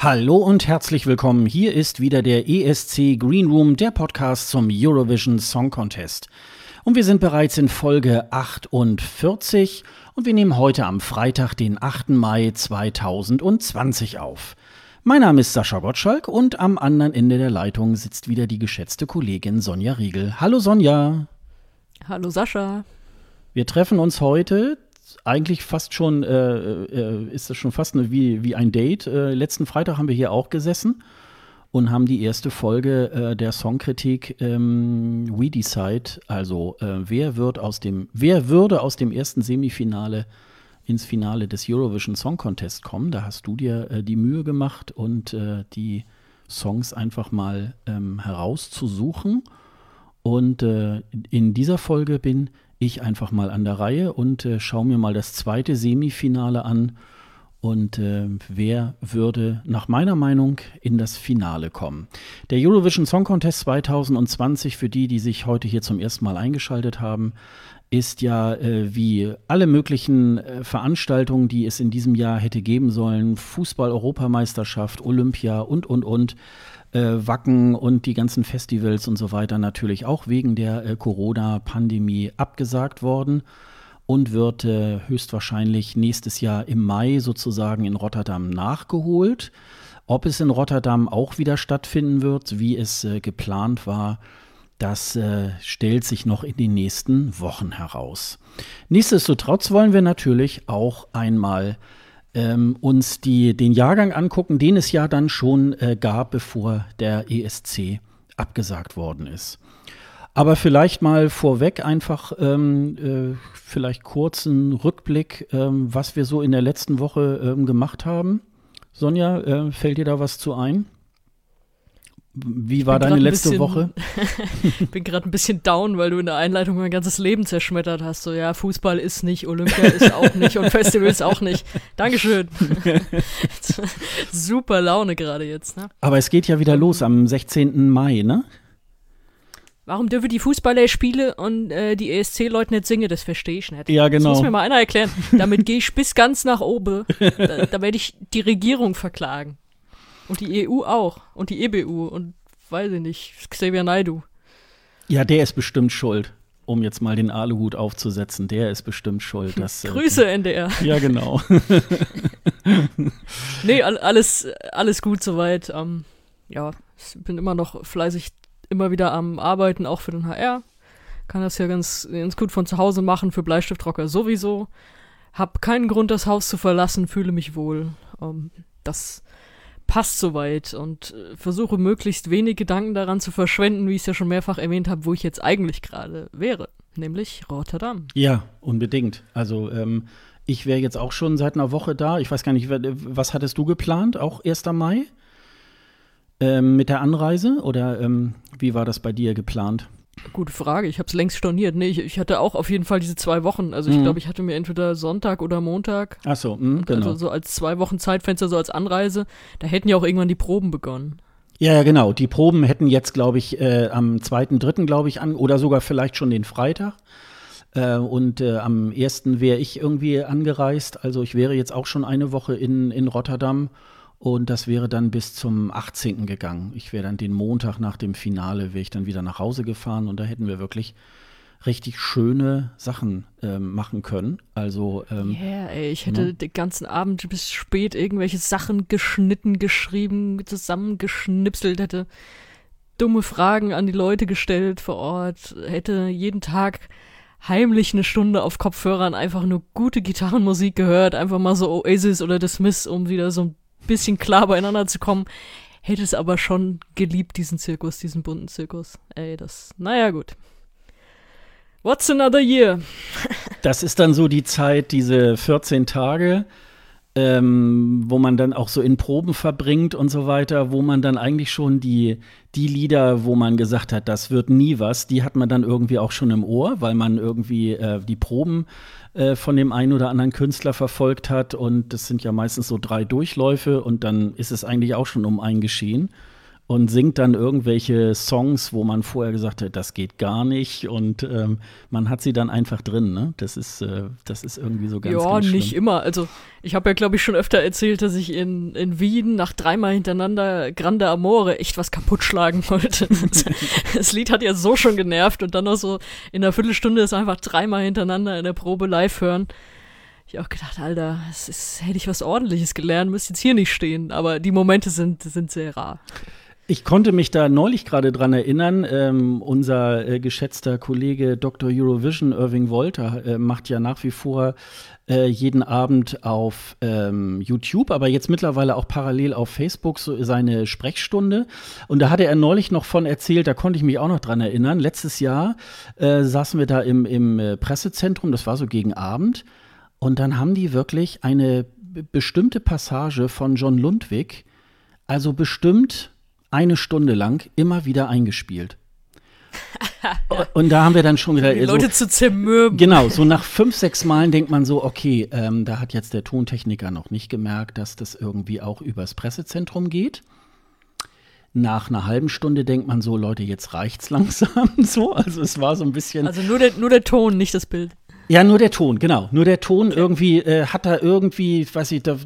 Hallo und herzlich willkommen. Hier ist wieder der ESC Green Room, der Podcast zum Eurovision Song Contest. Und wir sind bereits in Folge 48 und wir nehmen heute am Freitag, den 8. Mai 2020 auf. Mein Name ist Sascha Gottschalk und am anderen Ende der Leitung sitzt wieder die geschätzte Kollegin Sonja Riegel. Hallo Sonja. Hallo Sascha. Wir treffen uns heute eigentlich fast schon, äh, äh, ist das schon fast eine, wie, wie ein Date. Äh, letzten Freitag haben wir hier auch gesessen und haben die erste Folge äh, der Songkritik ähm, We Decide, also äh, wer wird aus dem, wer würde aus dem ersten Semifinale ins Finale des Eurovision Song Contest kommen. Da hast du dir die Mühe gemacht und die Songs einfach mal ähm, herauszusuchen. Und in dieser Folge bin ich einfach mal an der Reihe und äh, schaue mir mal das zweite Semifinale an. Und äh, wer würde nach meiner Meinung in das Finale kommen? Der Eurovision Song Contest 2020, für die, die sich heute hier zum ersten Mal eingeschaltet haben, ist ja äh, wie alle möglichen äh, Veranstaltungen, die es in diesem Jahr hätte geben sollen, Fußball-Europameisterschaft, Olympia und, und, und, äh, Wacken und die ganzen Festivals und so weiter natürlich auch wegen der äh, Corona-Pandemie abgesagt worden und wird äh, höchstwahrscheinlich nächstes Jahr im Mai sozusagen in Rotterdam nachgeholt. Ob es in Rotterdam auch wieder stattfinden wird, wie es äh, geplant war, das äh, stellt sich noch in den nächsten Wochen heraus. Nichtsdestotrotz wollen wir natürlich auch einmal ähm, uns die, den Jahrgang angucken, den es ja dann schon äh, gab, bevor der ESC abgesagt worden ist. Aber vielleicht mal vorweg einfach ähm, äh, vielleicht kurzen Rückblick, ähm, was wir so in der letzten Woche ähm, gemacht haben. Sonja, äh, fällt dir da was zu ein? Wie war deine letzte bisschen, Woche? Ich bin gerade ein bisschen down, weil du in der Einleitung mein ganzes Leben zerschmettert hast. So, ja, Fußball ist nicht, Olympia ist auch nicht und Festivals auch nicht. Dankeschön. Super Laune gerade jetzt, ne? Aber es geht ja wieder los am 16. Mai, ne? Warum dürfen die Fußballer spielen und äh, die ESC-Leute nicht singen? Das verstehe ich nicht. Ja, genau. Das muss mir mal einer erklären. Damit gehe ich bis ganz nach oben. Da, da werde ich die Regierung verklagen. Und die EU auch. Und die EBU. Und weiß ich nicht, Xavier Naidu. Ja, der ist bestimmt schuld. Um jetzt mal den Aluhut aufzusetzen, der ist bestimmt schuld. Dass, äh, Grüße, äh, NDR. Ja, genau. nee, alles, alles gut soweit. Ähm, ja, ich bin immer noch fleißig, immer wieder am Arbeiten, auch für den HR. Kann das ja ganz, ganz gut von zu Hause machen, für Bleistiftrocker sowieso. Hab keinen Grund, das Haus zu verlassen, fühle mich wohl. Ähm, das passt soweit und äh, versuche möglichst wenig Gedanken daran zu verschwenden, wie ich es ja schon mehrfach erwähnt habe, wo ich jetzt eigentlich gerade wäre, nämlich Rotterdam. Ja, unbedingt. Also ähm, ich wäre jetzt auch schon seit einer Woche da. Ich weiß gar nicht, was hattest du geplant? Auch 1. Mai? Ähm, mit der Anreise oder ähm, wie war das bei dir geplant? Gute Frage. Ich habe es längst storniert. Nee, ich, ich, hatte auch auf jeden Fall diese zwei Wochen. Also ich mhm. glaube, ich hatte mir entweder Sonntag oder Montag. Ach so, mh, genau. Also so als zwei Wochen Zeitfenster, so als Anreise. Da hätten ja auch irgendwann die Proben begonnen. Ja, ja, genau. Die Proben hätten jetzt, glaube ich, äh, am zweiten, dritten, glaube ich, an oder sogar vielleicht schon den Freitag. Äh, und äh, am ersten wäre ich irgendwie angereist. Also ich wäre jetzt auch schon eine Woche in, in Rotterdam. Und das wäre dann bis zum 18. gegangen. Ich wäre dann den Montag nach dem Finale, wäre ich dann wieder nach Hause gefahren und da hätten wir wirklich richtig schöne Sachen ähm, machen können. Also ähm, yeah, ey, ich hätte ne? den ganzen Abend bis spät irgendwelche Sachen geschnitten, geschrieben, zusammengeschnipselt, hätte dumme Fragen an die Leute gestellt vor Ort, hätte jeden Tag heimlich eine Stunde auf Kopfhörern einfach nur gute Gitarrenmusik gehört, einfach mal so Oasis oder Smiths, um wieder so ein bisschen klar beieinander zu kommen. Hätte es aber schon geliebt, diesen Zirkus, diesen bunten Zirkus. Ey, das, naja, gut. What's another year? das ist dann so die Zeit, diese 14 Tage, ähm, wo man dann auch so in Proben verbringt und so weiter, wo man dann eigentlich schon die, die Lieder, wo man gesagt hat, das wird nie was, die hat man dann irgendwie auch schon im Ohr, weil man irgendwie äh, die Proben äh, von dem einen oder anderen Künstler verfolgt hat. Und das sind ja meistens so drei Durchläufe und dann ist es eigentlich auch schon um ein Geschehen und singt dann irgendwelche Songs, wo man vorher gesagt hat, das geht gar nicht und ähm, man hat sie dann einfach drin. Ne? Das ist äh, das ist irgendwie so ganz. Ja, ganz nicht immer. Also ich habe ja glaube ich schon öfter erzählt, dass ich in in Wien nach dreimal hintereinander Grande Amore echt was kaputt schlagen wollte. das Lied hat ja so schon genervt und dann noch so in einer Viertelstunde ist einfach dreimal hintereinander in der Probe live hören ich auch gedacht, Alter, es ist, hätte ich was ordentliches gelernt, müsste jetzt hier nicht stehen. Aber die Momente sind, sind sehr rar. Ich konnte mich da neulich gerade dran erinnern. Ähm, unser äh, geschätzter Kollege Dr. Eurovision Irving Wolter äh, macht ja nach wie vor äh, jeden Abend auf ähm, YouTube, aber jetzt mittlerweile auch parallel auf Facebook so seine Sprechstunde. Und da hatte er neulich noch von erzählt, da konnte ich mich auch noch dran erinnern. Letztes Jahr äh, saßen wir da im, im äh, Pressezentrum, das war so gegen Abend. Und dann haben die wirklich eine bestimmte Passage von John Lundwig, also bestimmt eine Stunde lang immer wieder eingespielt. Und da haben wir dann schon wieder. Die Leute so, zu zermürben. Genau, so nach fünf, sechs Malen denkt man so, okay, ähm, da hat jetzt der Tontechniker noch nicht gemerkt, dass das irgendwie auch übers Pressezentrum geht. Nach einer halben Stunde denkt man so, Leute, jetzt reicht's langsam so. Also es war so ein bisschen. Also nur der, nur der Ton, nicht das Bild. Ja, nur der Ton, genau. Nur der Ton irgendwie äh, hat da irgendwie, weiß ich, da,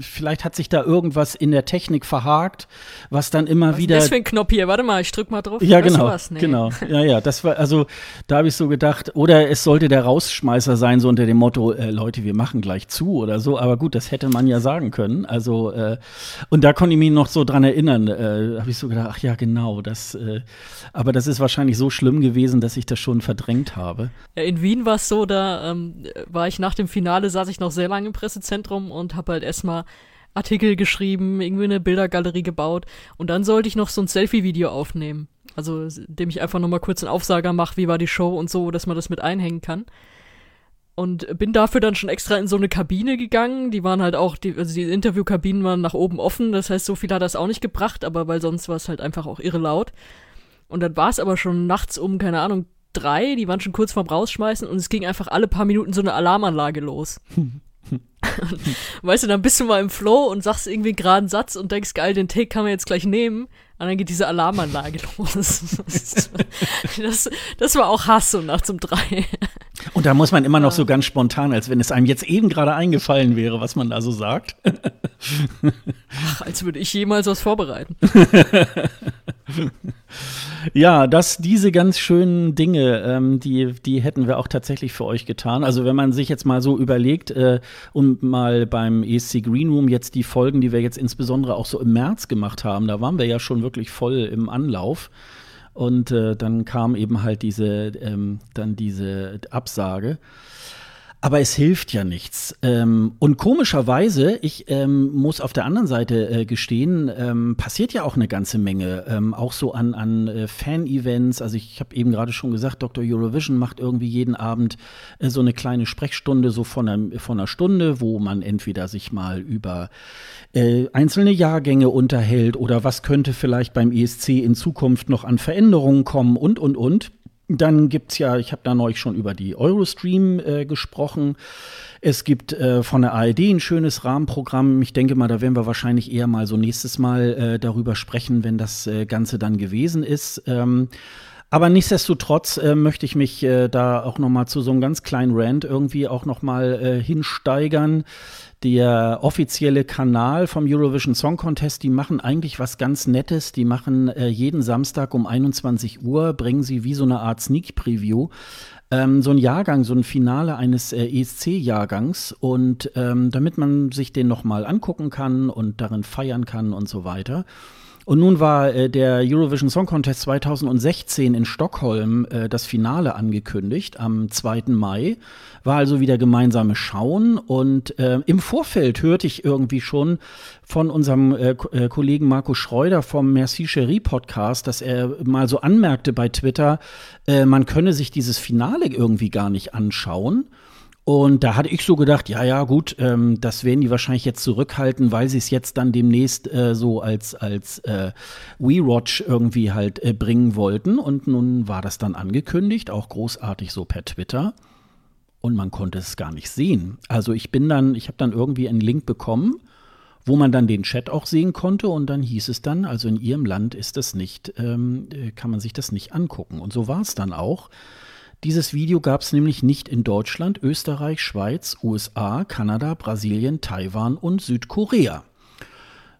vielleicht hat sich da irgendwas in der Technik verhakt, was dann immer was wieder. Was ist das für ein Knopf hier? Warte mal, ich drück mal drauf. Ja, genau. Nee. Genau. Ja, ja, das war, also da habe ich so gedacht, oder es sollte der Rausschmeißer sein, so unter dem Motto, äh, Leute, wir machen gleich zu oder so. Aber gut, das hätte man ja sagen können. Also, äh, und da konnte ich mich noch so dran erinnern, äh, habe ich so gedacht, ach ja, genau, das, äh, aber das ist wahrscheinlich so schlimm gewesen, dass ich das schon verdrängt habe. Ja, in Wien war es so, da ähm, war ich nach dem Finale, saß ich noch sehr lange im Pressezentrum und habe halt erstmal Artikel geschrieben, irgendwie eine Bildergalerie gebaut und dann sollte ich noch so ein Selfie-Video aufnehmen. Also, indem ich einfach nochmal kurz einen Aufsager mache, wie war die Show und so, dass man das mit einhängen kann. Und bin dafür dann schon extra in so eine Kabine gegangen. Die waren halt auch, die, also die Interviewkabinen waren nach oben offen. Das heißt, so viel hat das auch nicht gebracht, aber weil sonst war es halt einfach auch irre laut. Und dann war es aber schon nachts um, keine Ahnung, drei, die waren schon kurz vorm Rausschmeißen und es ging einfach alle paar Minuten so eine Alarmanlage los. weißt du, dann bist du mal im Flow und sagst irgendwie gerade einen Satz und denkst, geil, den Take kann man jetzt gleich nehmen. Und dann geht diese Alarmanlage los. Das, das war auch Hass so nachts um drei. Und da muss man immer noch so ganz spontan, als wenn es einem jetzt eben gerade eingefallen wäre, was man da so sagt. Ach, als würde ich jemals was vorbereiten. Ja, das, diese ganz schönen Dinge, ähm, die, die hätten wir auch tatsächlich für euch getan. Also wenn man sich jetzt mal so überlegt, äh, und mal beim ESC Green Room jetzt die Folgen, die wir jetzt insbesondere auch so im März gemacht haben, da waren wir ja schon wirklich voll im Anlauf. Und äh, dann kam eben halt diese, ähm, dann diese Absage. Aber es hilft ja nichts. Ähm, und komischerweise, ich ähm, muss auf der anderen Seite äh, gestehen, ähm, passiert ja auch eine ganze Menge. Ähm, auch so an, an äh, Fan-Events. Also ich habe eben gerade schon gesagt, Dr. Eurovision macht irgendwie jeden Abend äh, so eine kleine Sprechstunde, so von einer, von einer Stunde, wo man entweder sich mal über äh, einzelne Jahrgänge unterhält oder was könnte vielleicht beim ESC in Zukunft noch an Veränderungen kommen und, und, und. Dann gibt es ja, ich habe da neulich schon über die Eurostream äh, gesprochen. Es gibt äh, von der ARD ein schönes Rahmenprogramm. Ich denke mal, da werden wir wahrscheinlich eher mal so nächstes Mal äh, darüber sprechen, wenn das äh, Ganze dann gewesen ist. Ähm, aber nichtsdestotrotz äh, möchte ich mich äh, da auch noch mal zu so einem ganz kleinen Rant irgendwie auch noch mal äh, hinsteigern der offizielle Kanal vom Eurovision Song Contest, die machen eigentlich was ganz Nettes. Die machen äh, jeden Samstag um 21 Uhr, bringen sie wie so eine Art Sneak Preview. Ähm, so ein Jahrgang, so ein Finale eines äh, ESC-Jahrgangs und ähm, damit man sich den nochmal angucken kann und darin feiern kann und so weiter. Und nun war äh, der Eurovision Song Contest 2016 in Stockholm äh, das Finale angekündigt am 2. Mai. War also wieder gemeinsame Schauen. Und äh, im Vorfeld hörte ich irgendwie schon von unserem äh, äh, Kollegen Marco Schreuder vom Merci Cherie Podcast, dass er mal so anmerkte bei Twitter, äh, man könne sich dieses Finale irgendwie gar nicht anschauen. Und da hatte ich so gedacht, ja, ja, gut, ähm, das werden die wahrscheinlich jetzt zurückhalten, weil sie es jetzt dann demnächst äh, so als, als äh, We-Watch irgendwie halt äh, bringen wollten. Und nun war das dann angekündigt, auch großartig so per Twitter. Und man konnte es gar nicht sehen. Also ich bin dann, ich habe dann irgendwie einen Link bekommen, wo man dann den Chat auch sehen konnte und dann hieß es dann, also in ihrem Land ist das nicht, ähm, äh, kann man sich das nicht angucken. Und so war es dann auch. Dieses Video gab es nämlich nicht in Deutschland, Österreich, Schweiz, USA, Kanada, Brasilien, Taiwan und Südkorea.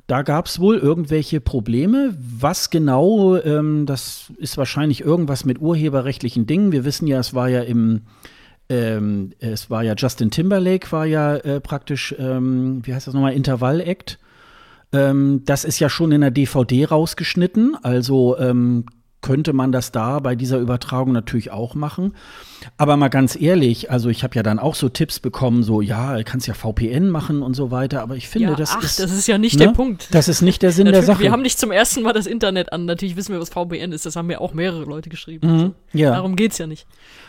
Da gab es wohl irgendwelche Probleme. Was genau, ähm, das ist wahrscheinlich irgendwas mit urheberrechtlichen Dingen. Wir wissen ja, es war ja im, ähm, es war ja Justin Timberlake, war ja äh, praktisch, ähm, wie heißt das nochmal, Intervall-Act. Ähm, das ist ja schon in der DVD rausgeschnitten. Also ähm, könnte man das da bei dieser Übertragung natürlich auch machen. Aber mal ganz ehrlich, also ich habe ja dann auch so Tipps bekommen, so ja, du kannst ja VPN machen und so weiter, aber ich finde, ja, das ach, ist das ist ja nicht ne? der Punkt. Das ist nicht der Sinn der Sache. Wir haben nicht zum ersten Mal das Internet an. Natürlich wissen wir, was VPN ist. Das haben mir auch mehrere Leute geschrieben. Mhm, Also, ja. Darum geht's ja nicht.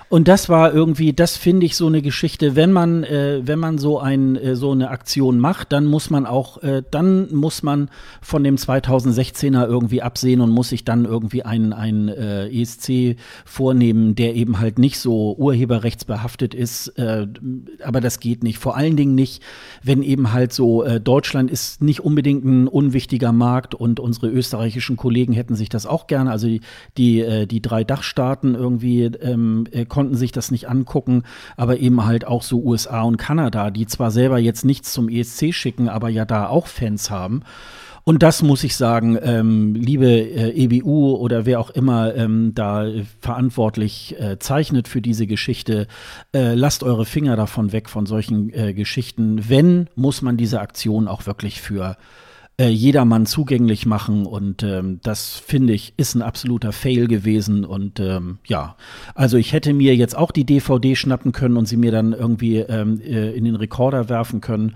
Und das war irgendwie, das finde ich so eine Geschichte, wenn man, äh, wenn man so ein, äh, so eine Aktion macht, dann muss man auch, äh, dann muss man von dem 2016er irgendwie absehen und muss sich dann irgendwie einen, einen äh, ESC vornehmen, der eben halt nicht so urheberrechtsbehaftet ist. Äh, aber das geht nicht. Vor allen Dingen nicht, wenn eben halt so, äh, Deutschland ist nicht unbedingt ein unwichtiger Markt und unsere österreichischen Kollegen hätten sich das auch gerne, also die, die, die drei Dachstaaten irgendwie ähm, äh, konnten sich das nicht angucken, aber eben halt auch so USA und Kanada, die zwar selber jetzt nichts zum ESC schicken, aber ja da auch Fans haben. Und das muss ich sagen, ähm, liebe äh, EBU oder wer auch immer ähm, da verantwortlich äh, zeichnet für diese Geschichte, äh, lasst eure Finger davon weg von solchen äh, Geschichten. Wenn, muss man diese Aktion auch wirklich für äh, jedermann zugänglich machen. Und ähm, das finde ich ist ein absoluter Fail gewesen. Und ähm, ja, also ich hätte mir jetzt auch die DVD schnappen können und sie mir dann irgendwie ähm, äh, in den Rekorder werfen können.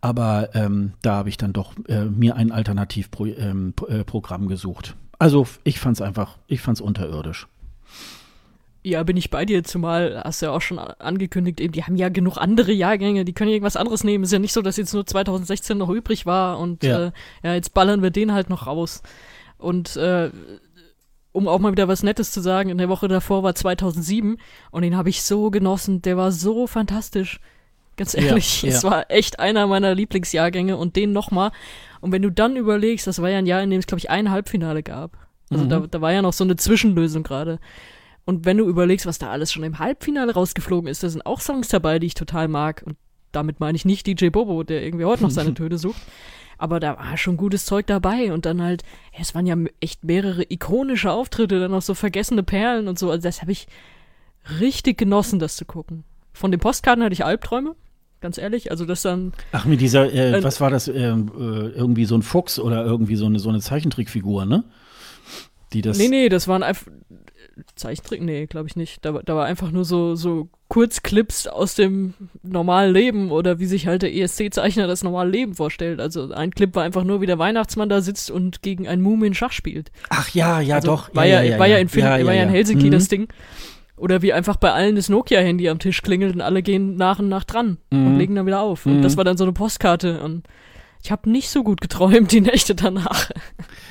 Aber ähm, da habe ich dann doch äh, mir ein Alternativprogramm äh, Programm gesucht. Also ich fand es einfach, ich fand es unterirdisch. Ja, bin ich bei dir, zumal hast du ja auch schon angekündigt, eben, die haben ja genug andere Jahrgänge, die können ja irgendwas anderes nehmen. Ist ja nicht so, dass jetzt nur 2016 noch übrig war und Ja. Äh, ja, jetzt ballern wir den halt noch raus. Und äh, um auch mal wieder was Nettes zu sagen, in der Woche davor war 2007 und den habe ich so genossen, der war so fantastisch. Ganz Ja, ehrlich, ja. es war echt einer meiner Lieblingsjahrgänge und den nochmal. Und wenn du dann überlegst, das war ja ein Jahr, in dem es, glaube ich, ein Halbfinale gab. Also Mhm. da, da war ja noch so eine Zwischenlösung gerade. Und wenn du überlegst, was da alles schon im Halbfinale rausgeflogen ist, da sind auch Songs dabei, die ich total mag. Und damit meine ich nicht DJ Bobo, der irgendwie heute noch seine Töne sucht. Aber da war schon gutes Zeug dabei. Und dann halt, ja, es waren ja echt mehrere ikonische Auftritte, dann noch so vergessene Perlen und so. Also das habe ich richtig genossen, das zu gucken. Von den Postkarten hatte ich Albträume, ganz ehrlich. Also das dann, Ach, mit dieser, äh, Äh, was war das, ähm, äh, irgendwie so ein Fuchs oder irgendwie so eine, so eine Zeichentrickfigur, ne? Die das. nee, nee, das waren einfach Zeichentrick, nee, glaube ich nicht. Da, war- da war einfach nur so, so Kurzclips aus dem normalen Leben oder wie sich halt der ESC-Zeichner das normale Leben vorstellt. Also ein Clip war einfach nur, wie der Weihnachtsmann da sitzt und gegen einen Mumien Schach spielt. Ach ja, ja, Also doch. War ja, war ja, in, Film, war ja in Helsinki Mhm. das Ding. Oder wie einfach bei allen das Nokia-Handy am Tisch klingelt und alle gehen nach und nach dran und Mhm. legen dann wieder auf. Und Mhm. das war dann so eine Postkarte und ich habe nicht so gut geträumt die Nächte danach.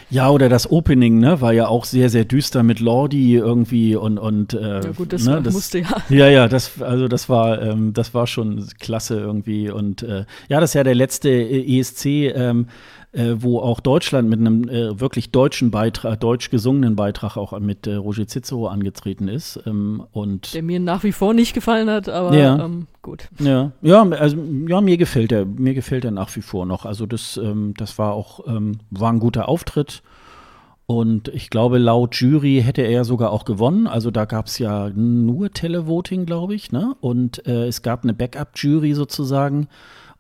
Ja, oder das Opening, ne, war ja auch sehr, sehr düster mit Lordi irgendwie und, und äh, Ja gut, das, ne, war- musste ja. Ja, ja, das, also das war, ähm, das war schon klasse irgendwie. Und äh, ja, das ist ja der letzte ESC, ähm, äh, wo auch Deutschland mit einem äh, wirklich deutschen Beitrag, deutsch gesungenen Beitrag auch mit äh, Roger Cicero angetreten ist. Ähm, und Der mir nach wie vor nicht gefallen hat, aber Ja. ähm, gut. ja, ja, also ja, mir gefällt er, mir gefällt er nach wie vor noch. Also das, ähm, das war auch, ähm, war ein guter Auftritt. Und ich glaube, laut Jury hätte er sogar auch gewonnen. Also da gab es ja nur Televoting, glaube ich, ne? Und äh, es gab eine Backup-Jury sozusagen.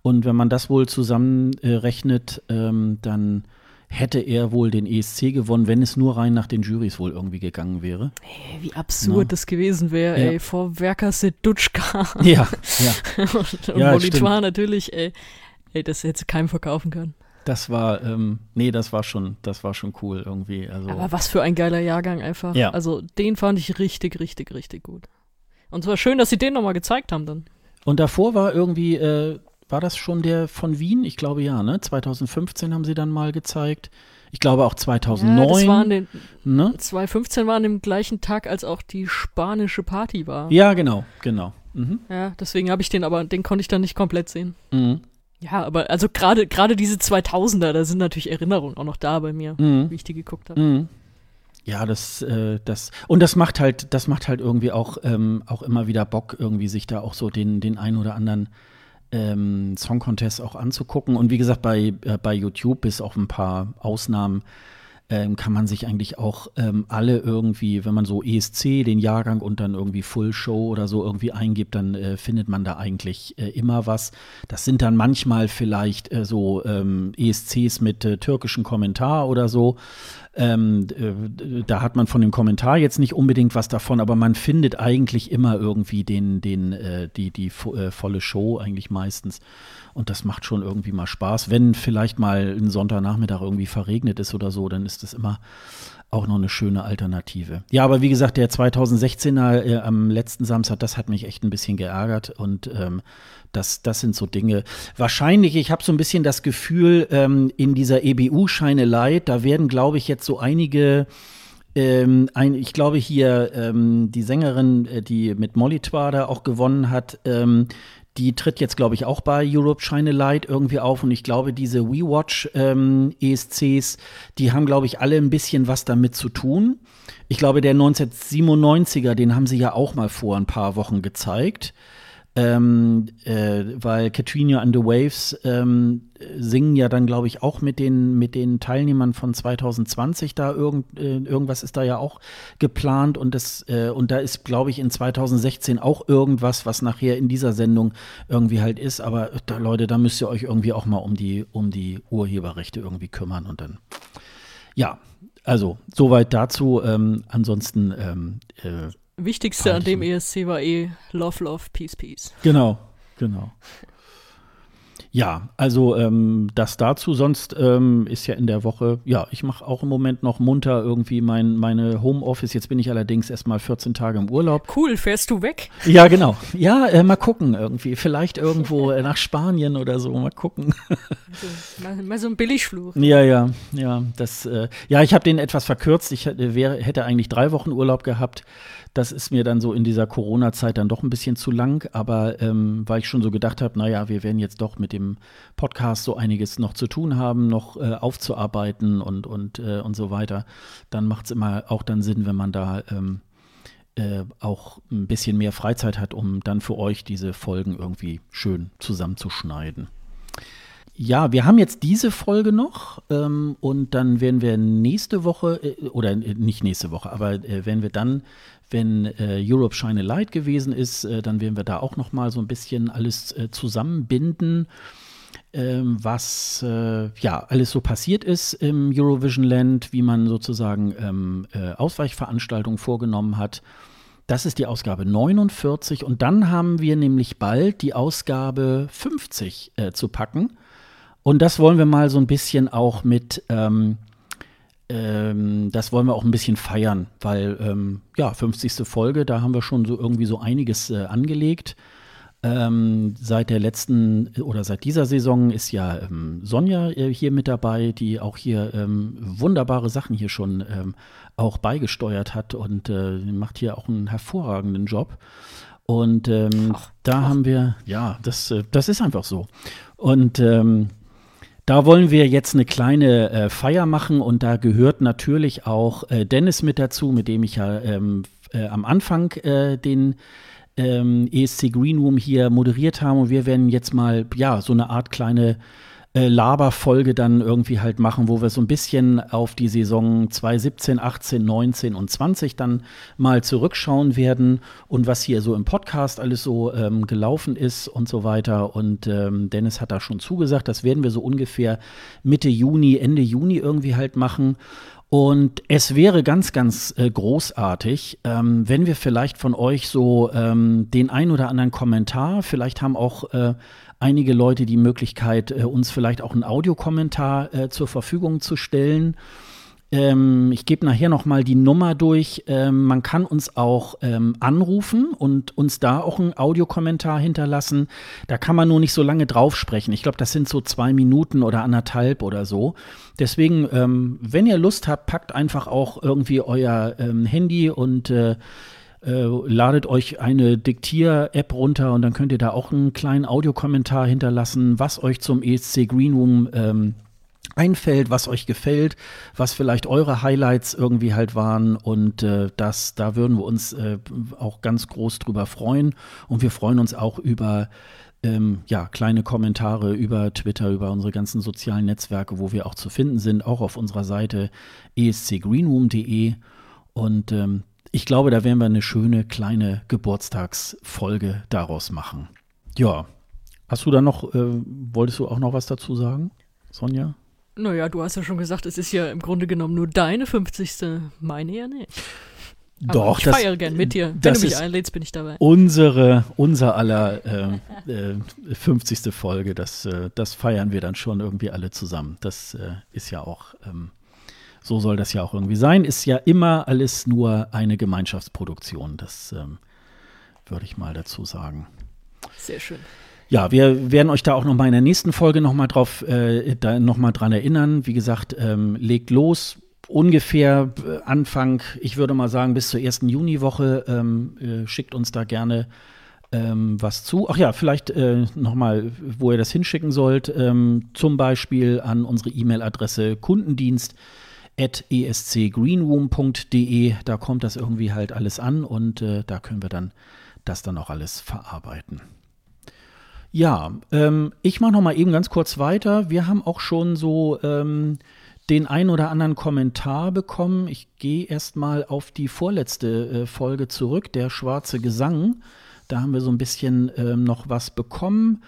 Und wenn man das wohl zusammenrechnet, äh, ähm, dann hätte er wohl den ESC gewonnen, wenn es nur rein nach den Jurys wohl irgendwie gegangen wäre. Ey, wie absurd Ja. das gewesen wäre, Ja. ey, vor Werker Dutschka. Ja, ja. und und Ja, Molitoire natürlich, ey. Ey, das hätte keinem verkaufen können. Das war, ähm, nee, das war schon, das war schon cool irgendwie. Also, Aber was für ein geiler Jahrgang einfach. Ja. Also den fand ich richtig, richtig, richtig gut. Und es war schön, dass sie den nochmal gezeigt haben dann. Und davor war irgendwie, äh, war das schon der von Wien? Ich glaube ja, ne? 2015 haben sie dann mal gezeigt. Ich glaube auch 2009. Ja, das war an den, ne? 2015 war an dem gleichen Tag, als auch die spanische Party war. Ja, genau, genau. Mhm. Ja, deswegen habe ich den aber, den konnte ich dann nicht komplett sehen. Mhm. Ja, aber also gerade gerade diese 2000er, da sind natürlich Erinnerungen auch noch da bei mir, Mhm. wie ich die geguckt habe. Mhm. Ja, das, äh, das, und das macht halt, das macht halt irgendwie auch, ähm, auch immer wieder Bock, irgendwie sich da auch so den, den ein oder anderen ähm, Song Contest auch anzugucken. Und wie gesagt, bei, äh, bei YouTube, bis auf ein paar Ausnahmen, ähm, kann man sich eigentlich auch ähm, alle irgendwie, wenn man so ESC, den Jahrgang und dann irgendwie Full Show oder so irgendwie eingibt, dann äh, findet man da eigentlich äh, immer was. Das sind dann manchmal vielleicht äh, so ähm, ESCs mit äh, türkischem Kommentar oder so. Ähm, äh, da hat man von dem Kommentar jetzt nicht unbedingt was davon, aber man findet eigentlich immer irgendwie den, den, äh, die, die äh, volle Show eigentlich meistens. Und das macht schon irgendwie mal Spaß. Wenn vielleicht mal ein Sonntagnachmittag irgendwie verregnet ist oder so, dann ist das immer auch noch eine schöne Alternative. Ja, aber wie gesagt, der 2016er äh, am letzten Samstag, das hat mich echt ein bisschen geärgert und ähm, das, das sind so Dinge. Wahrscheinlich, ich habe so ein bisschen das Gefühl, ähm, in dieser EBU-Scheinelei, da werden, glaube ich, jetzt so einige ähm, ein, ich glaube hier ähm, die Sängerin, äh, die mit Molitoire da auch gewonnen hat, ähm, die tritt jetzt, glaube ich, auch bei Europe Shine a Light irgendwie auf. Und ich glaube, diese WeWatch ähm, ESCs, die haben, glaube ich, alle ein bisschen was damit zu tun. Ich glaube, der 1997er, den haben sie ja auch mal vor ein paar Wochen gezeigt. Ähm, äh, weil Katrina and the Waves ähm, singen ja dann, glaube ich, auch mit den, mit den Teilnehmern von 2020 da. Irgend, äh, irgendwas ist da ja auch geplant und, das, äh, und da ist, glaube ich, in 2016 auch irgendwas, was nachher in dieser Sendung irgendwie halt ist. Aber da, Leute, da müsst ihr euch irgendwie auch mal um die, um die Urheberrechte irgendwie kümmern und dann, ja, also soweit dazu. Ähm, ansonsten, ähm, äh, Wichtigste an dem. ESC war eh Love, Love, Peace, Peace. Genau, genau. Ja, also ähm, das dazu. Sonst ähm, ist ja in der Woche, ja, ich mache auch im Moment noch munter irgendwie mein, meine Homeoffice. Jetzt bin ich allerdings erstmal 14 Tage im Urlaub. Cool, fährst du weg? Ja, genau. Ja, äh, mal gucken irgendwie. Vielleicht irgendwo äh, nach Spanien oder so. Mal gucken. Also, mal, mal so ein Billigfluch. Ja, ja, ja. Das, äh, ja, ich habe den etwas verkürzt. Ich wäre, hätte eigentlich drei Wochen Urlaub gehabt. Das ist mir dann so in dieser Corona-Zeit dann doch ein bisschen zu lang. Aber ähm, weil ich schon so gedacht habe, naja, wir werden jetzt doch mit dem Podcast so einiges noch zu tun haben, noch äh, aufzuarbeiten und, und, äh, und so weiter, dann macht es immer auch dann Sinn, wenn man da ähm, äh, auch ein bisschen mehr Freizeit hat, um dann für euch diese Folgen irgendwie schön zusammenzuschneiden. Ja, wir haben jetzt diese Folge noch ähm, und dann werden wir nächste Woche, äh, oder äh, nicht nächste Woche, aber äh, werden wir dann, wenn äh, Europe Shine a Light gewesen ist, äh, dann werden wir da auch noch mal so ein bisschen alles äh, zusammenbinden, ähm, was äh, ja alles so passiert ist im Eurovision Land, wie man sozusagen ähm, äh, Ausweichveranstaltungen vorgenommen hat. Das ist die Ausgabe 49 und dann haben wir nämlich bald die Ausgabe 50 äh, zu packen. Und das wollen wir mal so ein bisschen auch mit, ähm, ähm, das wollen wir auch ein bisschen feiern, weil, ähm, ja, 50. Folge, da haben wir schon so irgendwie so einiges äh, angelegt. Ähm, seit der letzten oder seit dieser Saison ist ja ähm, Sonja äh, hier mit dabei, die auch hier ähm, wunderbare Sachen hier schon ähm, auch beigesteuert hat und äh, macht hier auch einen hervorragenden Job. Und ähm, da haben wir, ja, das, äh, das ist einfach so. Und ähm, da wollen wir jetzt eine kleine äh, Feier machen und da gehört natürlich auch äh, Dennis mit dazu, mit dem ich ja ähm, äh, am Anfang äh, den ähm, ESC Green Room hier moderiert habe. Und wir werden jetzt mal, ja, so eine Art kleine äh, Laberfolge dann irgendwie halt machen, wo wir so ein bisschen auf die Saison 2017, 18, 19 und 20 dann mal zurückschauen werden und was hier so im Podcast alles so ähm, gelaufen ist und so weiter. Und ähm, Dennis hat da schon zugesagt, das werden wir so ungefähr Mitte Juni, Ende Juni irgendwie halt machen. Und es wäre ganz, ganz äh, großartig, ähm, wenn wir vielleicht von euch so ähm, den ein oder anderen Kommentar, vielleicht haben auch äh, einige Leute die Möglichkeit, äh, uns vielleicht auch einen Audiokommentar äh, zur Verfügung zu stellen. Ähm, ich gebe nachher noch mal die Nummer durch. Ähm, man kann uns auch ähm, anrufen und uns da auch einen Audiokommentar hinterlassen. Da kann man nur nicht so lange drauf sprechen. Ich glaube, das sind so zwei Minuten oder anderthalb oder so. Deswegen, ähm, wenn ihr Lust habt, packt einfach auch irgendwie euer ähm, Handy und äh, äh, ladet euch eine Diktier-App runter und dann könnt ihr da auch einen kleinen Audiokommentar hinterlassen, was euch zum ESC Green Room ähm, einfällt, was euch gefällt, was vielleicht eure Highlights irgendwie halt waren und äh, das, da würden wir uns äh, auch ganz groß drüber freuen und wir freuen uns auch über ähm, ja, kleine Kommentare über Twitter, über unsere ganzen sozialen Netzwerke, wo wir auch zu finden sind, auch auf unserer Seite escgreenroom.de und ähm, ich glaube, da werden wir eine schöne kleine Geburtstagsfolge daraus machen. Ja, hast du da noch, äh, wolltest du auch noch was dazu sagen, Sonja? Naja, du hast ja schon gesagt, es ist ja im Grunde genommen nur deine 50. Meine ja nicht. Aber Doch, ich feiere gern mit dir. Wenn du mich einlädst, bin ich dabei. Unsere, unser aller äh, äh, 50. Folge, das, äh, das feiern wir dann schon irgendwie alle zusammen. Das äh, ist ja auch, ähm, so soll das ja auch irgendwie sein. Ist ja immer alles nur eine Gemeinschaftsproduktion. Das ähm, würde ich mal dazu sagen. Sehr schön. Ja, wir werden euch da auch noch mal in der nächsten Folge noch mal drauf, äh, da noch mal dran erinnern. Wie gesagt, ähm, legt los. Ungefähr äh, Anfang, ich würde mal sagen, bis zur ersten Juniwoche ähm, äh, schickt uns da gerne ähm, was zu. Ach ja, vielleicht äh, noch mal, wo ihr das hinschicken sollt. Ähm, zum Beispiel an unsere E-Mail-Adresse Kundendienst at escgreenroom.de. Da kommt das irgendwie halt alles an und äh, da können wir dann das dann auch alles verarbeiten. Ja, ähm, ich mache noch mal eben ganz kurz weiter. Wir haben auch schon so ähm, den ein oder anderen Kommentar bekommen. Ich gehe erst mal auf die vorletzte äh, Folge zurück, der schwarze Gesang. Da haben wir so ein bisschen ähm, noch was bekommen.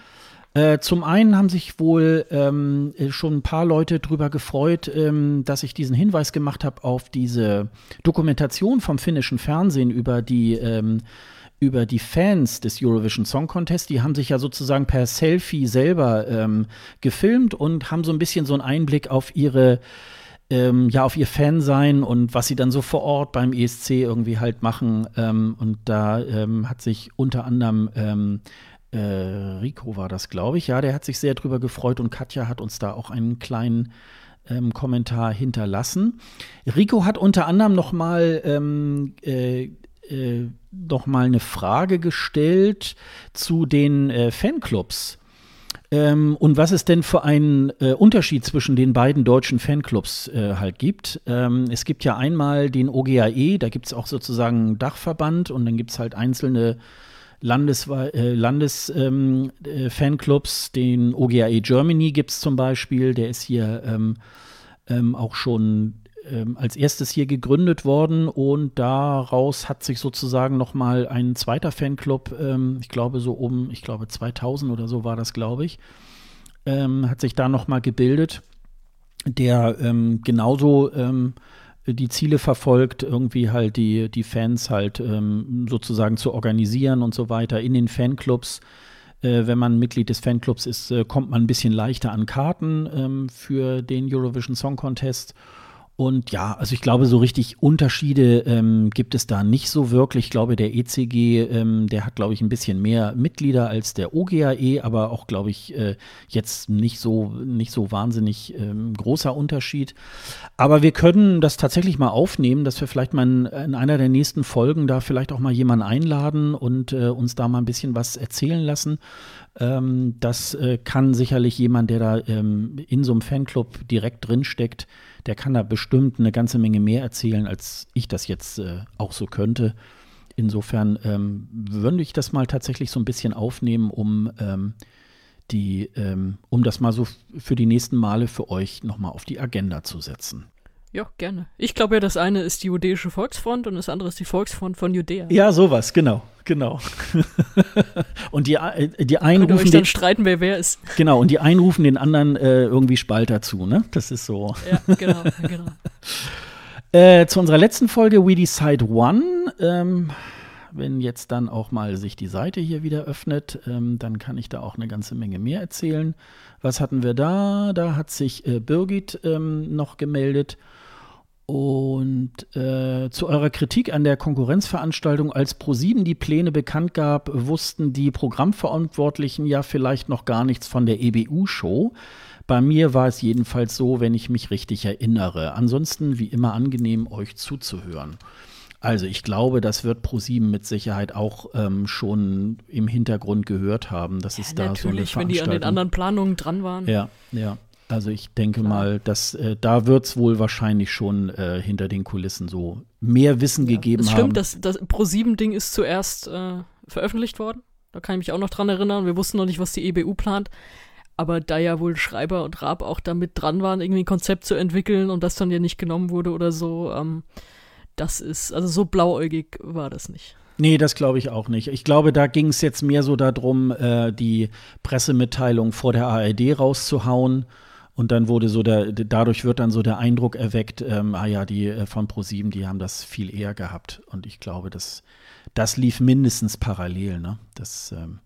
Äh, zum einen haben sich wohl ähm, schon ein paar Leute darüber gefreut, ähm, dass ich diesen Hinweis gemacht habe auf diese Dokumentation vom finnischen Fernsehen über die ähm, über die Fans des Eurovision Song Contest. Die haben sich ja sozusagen per Selfie selber ähm, gefilmt und haben so ein bisschen so einen Einblick auf ihre ähm, ja, auf ihr Fansein und was sie dann so vor Ort beim ESC irgendwie halt machen. Ähm, und da ähm, hat sich unter anderem ähm, äh, Rico war das, glaube ich, ja, der hat sich sehr drüber gefreut und Katja hat uns da auch einen kleinen ähm, Kommentar hinterlassen. Rico hat unter anderem noch mal ähm, äh, äh, noch mal eine Frage gestellt zu den äh, Fanclubs. Ähm, und was es denn für einen äh, Unterschied zwischen den beiden deutschen Fanclubs äh, halt gibt. Ähm, es gibt ja einmal den OGAE, da gibt es auch sozusagen einen Dachverband und dann gibt es halt einzelne Landes, äh, Landes ähm, äh. Den OGAE Germany gibt es zum Beispiel, der ist hier ähm, ähm, auch schon ähm, als erstes hier gegründet worden und daraus hat sich sozusagen noch mal ein zweiter Fanclub, ähm, ich glaube so um, ich glaube 2000 oder so war das, glaube ich, ähm, hat sich da noch mal gebildet, der ähm, genauso ähm, die Ziele verfolgt, irgendwie halt die, die Fans halt ähm, sozusagen zu organisieren und so weiter in den Fanclubs äh, wenn man Mitglied des Fanclubs ist, äh, kommt man ein bisschen leichter an Karten ähm, für den Eurovision Song Contest. Und ja, also ich glaube, so richtig Unterschiede ähm, gibt es da nicht so wirklich. Ich glaube, der ECG, ähm, der hat, glaube ich, ein bisschen mehr Mitglieder als der OGAE, aber auch, glaube ich, äh, jetzt nicht so, nicht so wahnsinnig ähm, großer Unterschied. Aber wir können das tatsächlich mal aufnehmen, dass wir vielleicht mal in, in einer der nächsten Folgen da vielleicht auch mal jemanden einladen und äh, uns da mal ein bisschen was erzählen lassen. Ähm, das äh, kann sicherlich jemand, der da ähm, in so einem Fanclub direkt drinsteckt, der kann da bestimmt eine ganze Menge mehr erzählen, als ich das jetzt äh, auch so könnte. Insofern ähm, würde ich das mal tatsächlich so ein bisschen aufnehmen, um ähm, die, ähm, um das mal so für die nächsten Male für euch nochmal auf die Agenda zu setzen. Ja, gerne. Ich glaube ja, das eine ist die Judäische Volksfront und das andere ist die Volksfront von Judäa. Ja, sowas, genau, genau. und die, äh, die einen rufen euch dann den, streiten, wer wer ist. genau, und die einen rufen den anderen äh, irgendwie Spalter zu, ne? Das ist so. Ja, genau, genau. Äh, zu unserer letzten Folge We Decide One. Ähm, wenn jetzt dann auch mal sich die Seite hier wieder öffnet, ähm, dann kann ich da auch eine ganze Menge mehr erzählen. Was hatten wir da? Da hat sich äh, Birgit ähm, noch gemeldet. Und äh, zu eurer Kritik an der Konkurrenzveranstaltung, als Pro7 die Pläne bekannt gab, wussten die Programmverantwortlichen ja vielleicht noch gar nichts von der EBU-Show. Bei mir war es jedenfalls so, wenn ich mich richtig erinnere. Ansonsten wie immer angenehm, euch zuzuhören. Also ich glaube, das wird ProSieben mit Sicherheit auch ähm, schon im Hintergrund gehört haben, dass es da so eine Natürlich, wenn die an den Veranstaltung anderen Planungen dran waren. ja, ja. Also ich denke Klar. mal, dass äh, da wird es wohl wahrscheinlich schon äh, hinter den Kulissen so mehr Wissen gegeben es haben. stimmt, das, das Pro7-Ding ist zuerst äh, veröffentlicht worden. Da kann ich mich auch noch dran erinnern. Wir wussten noch nicht, was die EBU plant. Aber da ja wohl Schreiber und Raab auch damit dran waren, irgendwie ein Konzept zu entwickeln und das dann ja nicht genommen wurde oder so, ähm, das ist, also so blauäugig war das nicht. Nee, das glaube ich auch nicht. Ich glaube, da ging es jetzt mehr so darum, äh, die Pressemitteilung vor der ARD rauszuhauen. Und dann wurde so der, dadurch wird dann so der Eindruck erweckt, ähm, ah ja, die äh, von ProSieben, die haben das viel eher gehabt. Und ich glaube, das, das lief mindestens parallel, ne? Das, ähm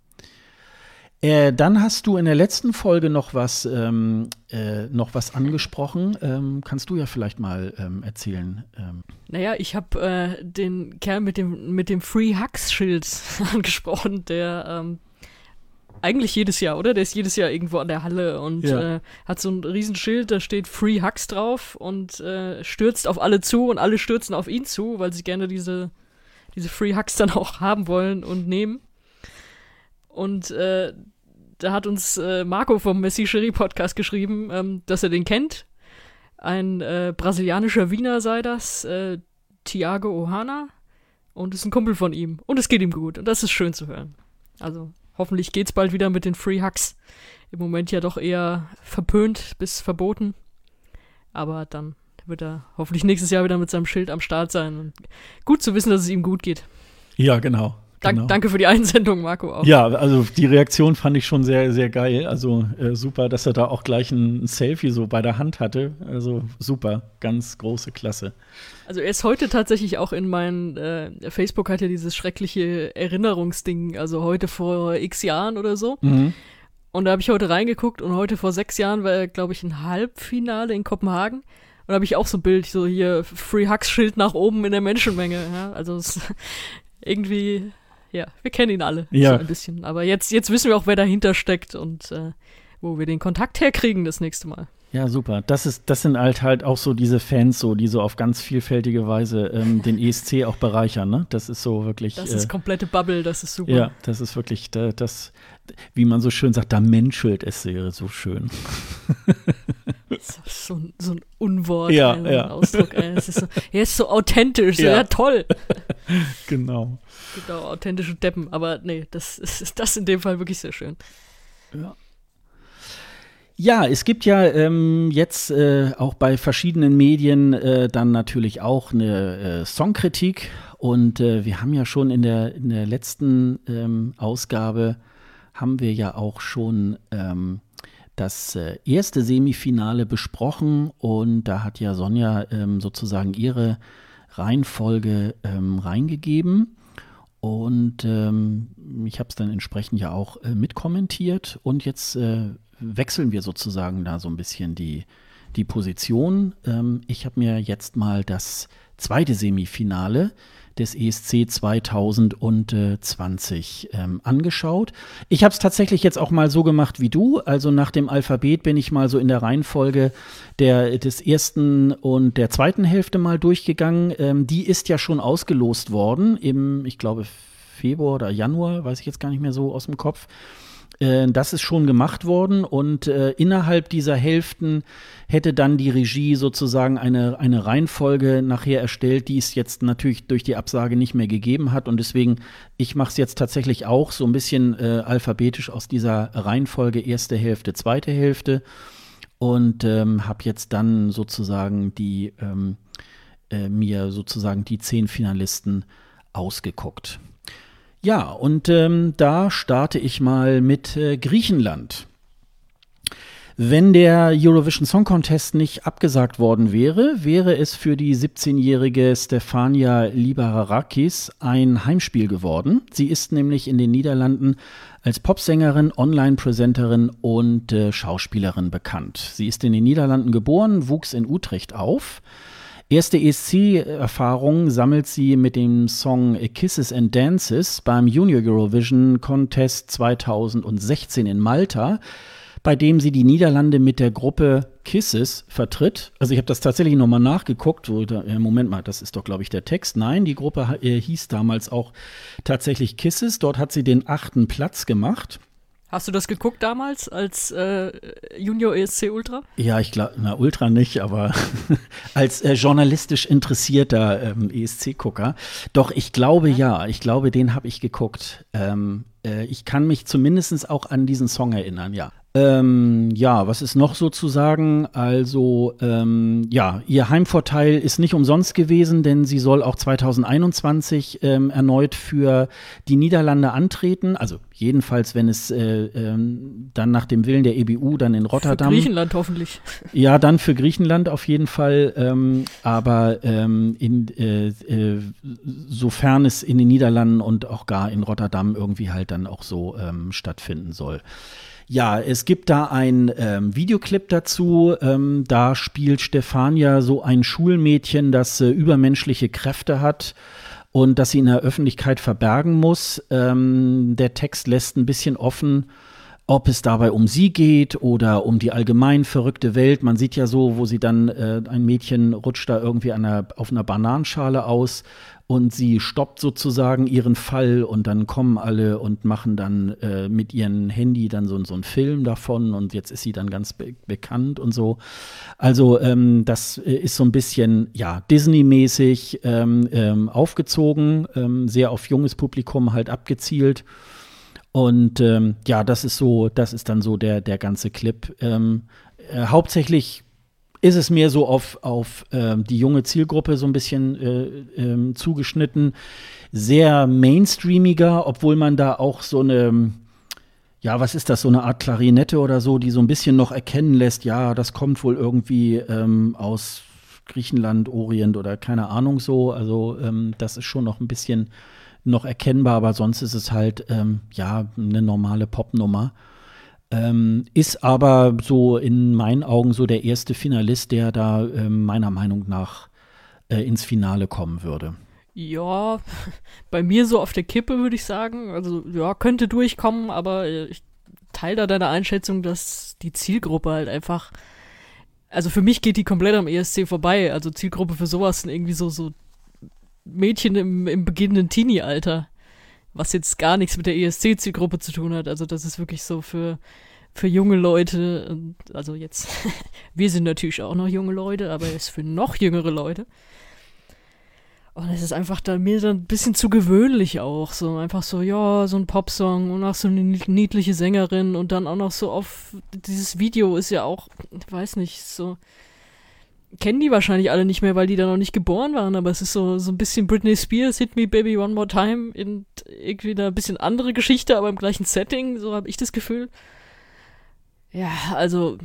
äh, dann hast du in der letzten Folge noch was, ähm, äh, noch was angesprochen. Ähm, kannst du ja vielleicht mal ähm, erzählen. Ähm, Naja, ich habe äh, den Kerl mit dem, mit dem Free Hugs-Schild angesprochen, der ähm, eigentlich jedes Jahr, oder? Der ist jedes Jahr irgendwo an der Halle und Ja. äh, hat so ein Riesenschild, da steht Free Hugs drauf und äh, stürzt auf alle zu und alle stürzen auf ihn zu, weil sie gerne diese, diese Free Hugs dann auch haben wollen und nehmen. Und äh, da hat uns äh, Marco vom Messi Cherie Podcast geschrieben, ähm, dass er den kennt. Ein äh, brasilianischer Wiener sei das, äh, Thiago Ohana. Und ist ein Kumpel von ihm. Und es geht ihm gut. Und das ist schön zu hören. Also hoffentlich geht's bald wieder mit den Free Hugs. Im Moment ja doch eher verpönt bis verboten. Aber dann wird er hoffentlich nächstes Jahr wieder mit seinem Schild am Start sein. Und gut zu wissen, dass es ihm gut geht. ja, genau. Dank, genau. Danke für die Einsendung, Marco. Auch. Ja, also die Reaktion fand ich schon sehr, sehr geil. Also äh, super, dass er da auch gleich ein Selfie so bei der Hand hatte. Also super, ganz große Klasse. Also er ist heute tatsächlich auch in meinen, äh, Facebook hat ja dieses schreckliche Erinnerungsding, also heute vor x Jahren oder so. Mhm. Und da habe ich heute reingeguckt und heute vor sechs Jahren war, glaube ich, ein Halbfinale in Kopenhagen. Und da habe ich auch so ein Bild, so hier Free Hugs Schild nach oben in der Menschenmenge. Ja? Also es, irgendwie, ja, wir kennen ihn alle Ja. so ein bisschen. Aber jetzt, jetzt wissen wir auch, wer dahinter steckt und äh, wo wir den Kontakt herkriegen das nächste Mal. Ja, super. Das ist, das sind halt halt auch so diese Fans, so, die so auf ganz vielfältige Weise ähm, den ESC auch bereichern, ne? Das ist so wirklich. Das äh, ist komplette Bubble, das ist super. ja, das ist wirklich, da, das, wie man so schön sagt, da menschelt es wäre so schön. So, so, ein- so ein Unwort, Ja, ey, so ja. ein Ausdruck. Ey. Es ist so, er ist so authentisch, Ja. ja. toll. Genau. Auch authentische Deppen, aber nee, das ist das in dem Fall wirklich sehr schön. Ja. Ja, es gibt ja ähm, jetzt äh, auch bei verschiedenen Medien äh, dann natürlich auch eine äh, Songkritik. Und äh, wir haben ja schon in der, in der letzten ähm, Ausgabe, haben wir ja auch schon ähm, das äh, erste Semifinale besprochen. Und da hat ja Sonja ähm, sozusagen ihre Reihenfolge ähm, reingegeben. Und ähm, ich habe es dann entsprechend ja auch äh, mitkommentiert. Und jetzt äh, wechseln wir sozusagen da so ein bisschen die, die Position. Ähm, ich habe mir jetzt mal das zweite Semifinale des ESC 2020 ähm, angeschaut. Ich habe es tatsächlich jetzt auch mal so gemacht wie du. Also nach dem Alphabet bin ich mal so in der Reihenfolge der, des ersten und der zweiten Hälfte mal durchgegangen. Ähm, die ist ja schon ausgelost worden im, ich glaube, Februar oder Januar, weiß ich jetzt gar nicht mehr so aus dem Kopf. Äh, das ist schon gemacht worden und äh, innerhalb dieser Hälften hätte dann die Regie sozusagen eine, eine Reihenfolge nachher erstellt, die es jetzt natürlich durch die Absage nicht mehr gegeben hat. Und deswegen, ich mache es jetzt tatsächlich auch so ein bisschen äh, alphabetisch aus dieser Reihenfolge erste Hälfte, zweite Hälfte und ähm, habe jetzt dann sozusagen die ähm, äh, mir sozusagen die zehn Finalisten ausgeguckt. Ja, und ähm, da starte ich mal mit äh, Griechenland. Wenn der Eurovision Song Contest nicht abgesagt worden wäre, wäre es für die 17-jährige Stefania Liberarakis ein Heimspiel geworden. Sie ist nämlich in den Niederlanden als Popsängerin, Online-Präsenterin und äh, Schauspielerin bekannt. Sie ist in den Niederlanden geboren, wuchs in Utrecht auf. Erste ESC-Erfahrung sammelt sie mit dem Song Kisses and Dances beim Junior Eurovision Contest 2016 in Malta, bei dem sie die Niederlande mit der Gruppe Kisses vertritt. Also ich habe das tatsächlich nochmal nachgeguckt. Moment mal, das ist doch, glaube ich, der Text. Nein, die Gruppe äh, hieß damals auch tatsächlich Kisses. Dort hat sie den achten Platz gemacht. Hast du das geguckt damals als äh, Junior ESC Ultra? Ja, ich glaube, na Ultra nicht, aber als äh, journalistisch interessierter ähm, ESC-Gucker. Doch, ich glaube ja, ich glaube, den habe ich geguckt. Ähm, äh, ich kann mich zumindest auch an diesen Song erinnern, ja. Ähm, ja, was ist noch so zu sagen? Also, ähm, ja, ihr Heimvorteil ist nicht umsonst gewesen, denn sie soll auch 2021 ähm, erneut für die Niederlande antreten. Also, jedenfalls, wenn es äh, ähm, dann nach dem Willen der EBU dann in Rotterdam. Für Griechenland hoffentlich. Ja, dann für Griechenland auf jeden Fall. Ähm, aber ähm, in, äh, äh, sofern es in den Niederlanden und auch gar in Rotterdam irgendwie halt dann auch so stattfinden soll. Ja, es gibt da ein ähm, Videoclip dazu. Ähm, da spielt Stefania so ein Schulmädchen, das äh, übermenschliche Kräfte hat und das sie in der Öffentlichkeit verbergen muss. Ähm, der Text lässt ein bisschen offen, ob es dabei um sie geht oder um die allgemein verrückte Welt. Man sieht ja so, wo sie dann, äh, ein Mädchen rutscht da irgendwie einer, auf einer Bananenschale aus und sie stoppt sozusagen ihren Fall und dann kommen alle und machen dann äh, mit ihrem Handy dann so, so einen Film davon und jetzt ist sie dann ganz be bekannt und so. Also ähm, das äh, ist so ein bisschen, ja, Disney-mäßig ähm, ähm, aufgezogen, ähm, sehr auf junges Publikum halt abgezielt. Und ähm, ja, das ist so, das ist dann so der, der ganze Clip. Ähm, äh, hauptsächlich ist es mehr so auf, auf ähm, die junge Zielgruppe so ein bisschen äh, ähm, zugeschnitten. Sehr mainstreamiger, obwohl man da auch so eine, ja, was ist das, so eine Art Klarinette oder so, die so ein bisschen noch erkennen lässt, ja, das kommt wohl irgendwie ähm, aus Griechenland, Orient oder keine Ahnung so. Also ähm, das ist schon noch ein bisschen noch erkennbar, aber sonst ist es halt, ähm, ja, eine normale Popnummer. Ähm, ist aber so in meinen Augen so der erste Finalist, der da äh, meiner Meinung nach äh, ins Finale kommen würde. Ja, bei mir so auf der Kippe würde ich sagen. Also ja, könnte durchkommen, aber äh, ich teile da deine Einschätzung, dass die Zielgruppe halt einfach. Also für mich geht die komplett am ESC vorbei. Also Zielgruppe für sowas sind irgendwie so, so Mädchen im, im beginnenden Teenie-Alter was jetzt gar nichts mit der ESC-Zielgruppe zu tun hat. Also das ist wirklich so für, für junge Leute, also jetzt, wir sind natürlich auch noch junge Leute, aber es ist für noch jüngere Leute. Und es ist einfach da mir dann ein bisschen zu gewöhnlich auch. So einfach so, ja, so ein Popsong und auch so eine niedliche Sängerin und dann auch noch so auf dieses Video ist ja auch, weiß nicht, so kennen die wahrscheinlich alle nicht mehr, weil die da noch nicht geboren waren, aber es ist so, so ein bisschen Britney Spears, Hit Me Baby One More Time, in irgendwie eine bisschen andere Geschichte, aber im gleichen Setting, so habe ich das Gefühl. Ja, also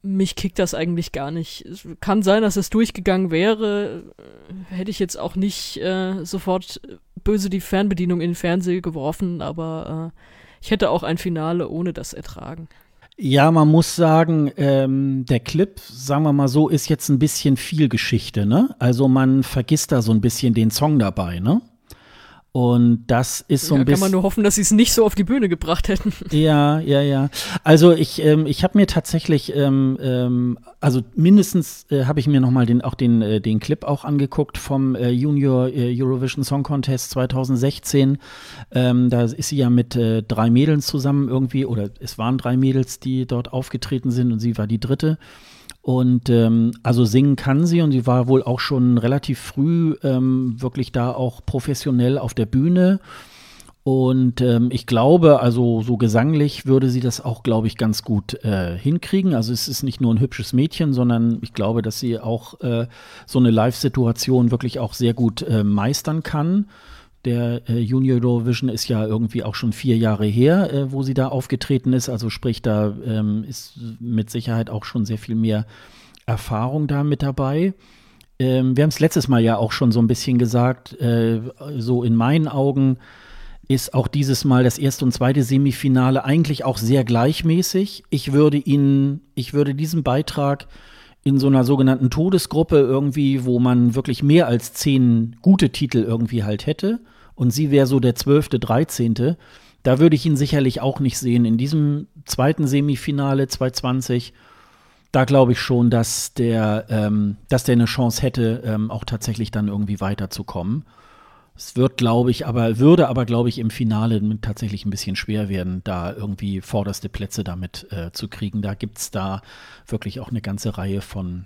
mich kickt das eigentlich gar nicht. Es kann sein, dass es durchgegangen wäre, hätte ich jetzt auch nicht äh, sofort böse die Fernbedienung in den Fernseher geworfen, aber äh, ich hätte auch ein Finale ohne das ertragen. Ja, man muss sagen, ähm, der Clip, sagen wir mal so, ist jetzt ein bisschen viel Geschichte, ne? Also man vergisst da so ein bisschen den Song dabei, ne? Und das ist so ein ja, bisschen. Kann man nur hoffen, dass sie es nicht so auf die Bühne gebracht hätten. Ja, ja, ja. Also ich, ähm, ich habe mir tatsächlich, ähm, ähm, also mindestens äh, habe ich mir noch mal den, auch den, äh, den Clip auch angeguckt vom äh, Junior äh, Eurovision Song Contest 2016. Ähm, da ist sie ja mit äh, drei Mädels zusammen irgendwie, oder es waren drei Mädels, die dort aufgetreten sind und sie war die dritte. Und ähm, also singen kann sie und sie war wohl auch schon relativ früh ähm, wirklich da auch professionell auf der Bühne. Und ähm, ich glaube, also so gesanglich würde sie das auch, glaube ich, ganz gut äh, hinkriegen. Also es ist nicht nur ein hübsches Mädchen, sondern ich glaube, dass sie auch äh, so eine Live-Situation wirklich auch sehr gut äh, meistern kann. Der äh, Junior Eurovision ist ja irgendwie auch schon vier Jahre her, äh, wo sie da aufgetreten ist. Also sprich, da ähm, ist mit Sicherheit auch schon sehr viel mehr Erfahrung da mit dabei. Ähm, wir haben es letztes Mal ja auch schon so ein bisschen gesagt, äh, so in meinen Augen ist auch dieses Mal das erste und zweite Semifinale eigentlich auch sehr gleichmäßig. Ich würde Ihnen, ich würde diesen Beitrag in so einer sogenannten Todesgruppe irgendwie, wo man wirklich mehr als zehn gute Titel irgendwie halt hätte. Und sie wäre so der zwölfte, dreizehnte. Da würde ich ihn sicherlich auch nicht sehen. In diesem zweiten Semifinale 2020, da glaube ich schon, dass der, ähm, dass der eine Chance hätte, ähm, auch tatsächlich dann irgendwie weiterzukommen. Es wird, glaube ich, aber, würde aber, glaube ich, im Finale tatsächlich ein bisschen schwer werden, da irgendwie vorderste Plätze damit äh, zu kriegen. Da gibt es da wirklich auch eine ganze Reihe von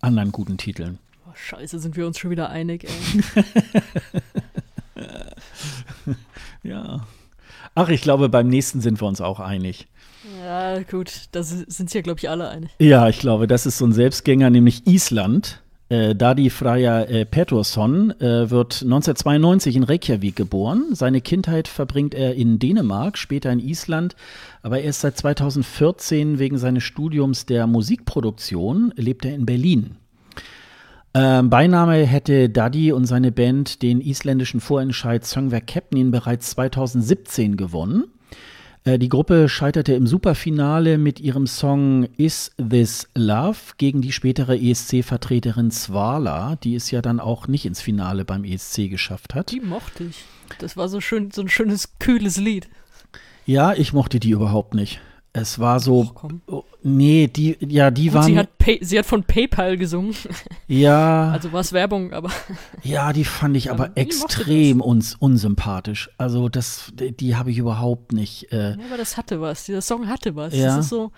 anderen guten Titeln. Oh, scheiße, sind wir uns schon wieder einig, ey. ja. Ach, ich glaube, beim nächsten sind wir uns auch einig. Ja, gut, da sind sich ja, glaube ich, alle einig. Ja, ich glaube, das ist so ein Selbstgänger, nämlich Island. Äh, Dadi Freya äh, Pettersson äh, wird 1992 in Reykjavik geboren. Seine Kindheit verbringt er in Dänemark, später in Island, aber erst seit 2014 wegen seines Studiums der Musikproduktion lebt er in Berlin. Ähm, Beiname hätte Daddy und seine Band den isländischen Vorentscheid Söngver Keppnin bereits 2017 gewonnen. Äh, die Gruppe scheiterte im Superfinale mit ihrem Song Is This Love gegen die spätere ESC-Vertreterin Svala, die es ja dann auch nicht ins Finale beim ESC geschafft hat. Die mochte ich. Das war so schön, so ein schönes, kühles Lied. Ja, ich mochte die überhaupt nicht. Es war so. Oh, nee, die, ja, die Gut, waren. sie, hat Pay, sie hat von PayPal gesungen. Ja. Also war es Werbung, aber. Ja, die fand ich aber extrem uns unsympathisch. Also, das, die, die habe ich überhaupt nicht. Äh, Ja, aber das hatte was. Dieser Song hatte was. Ja. Das ist so,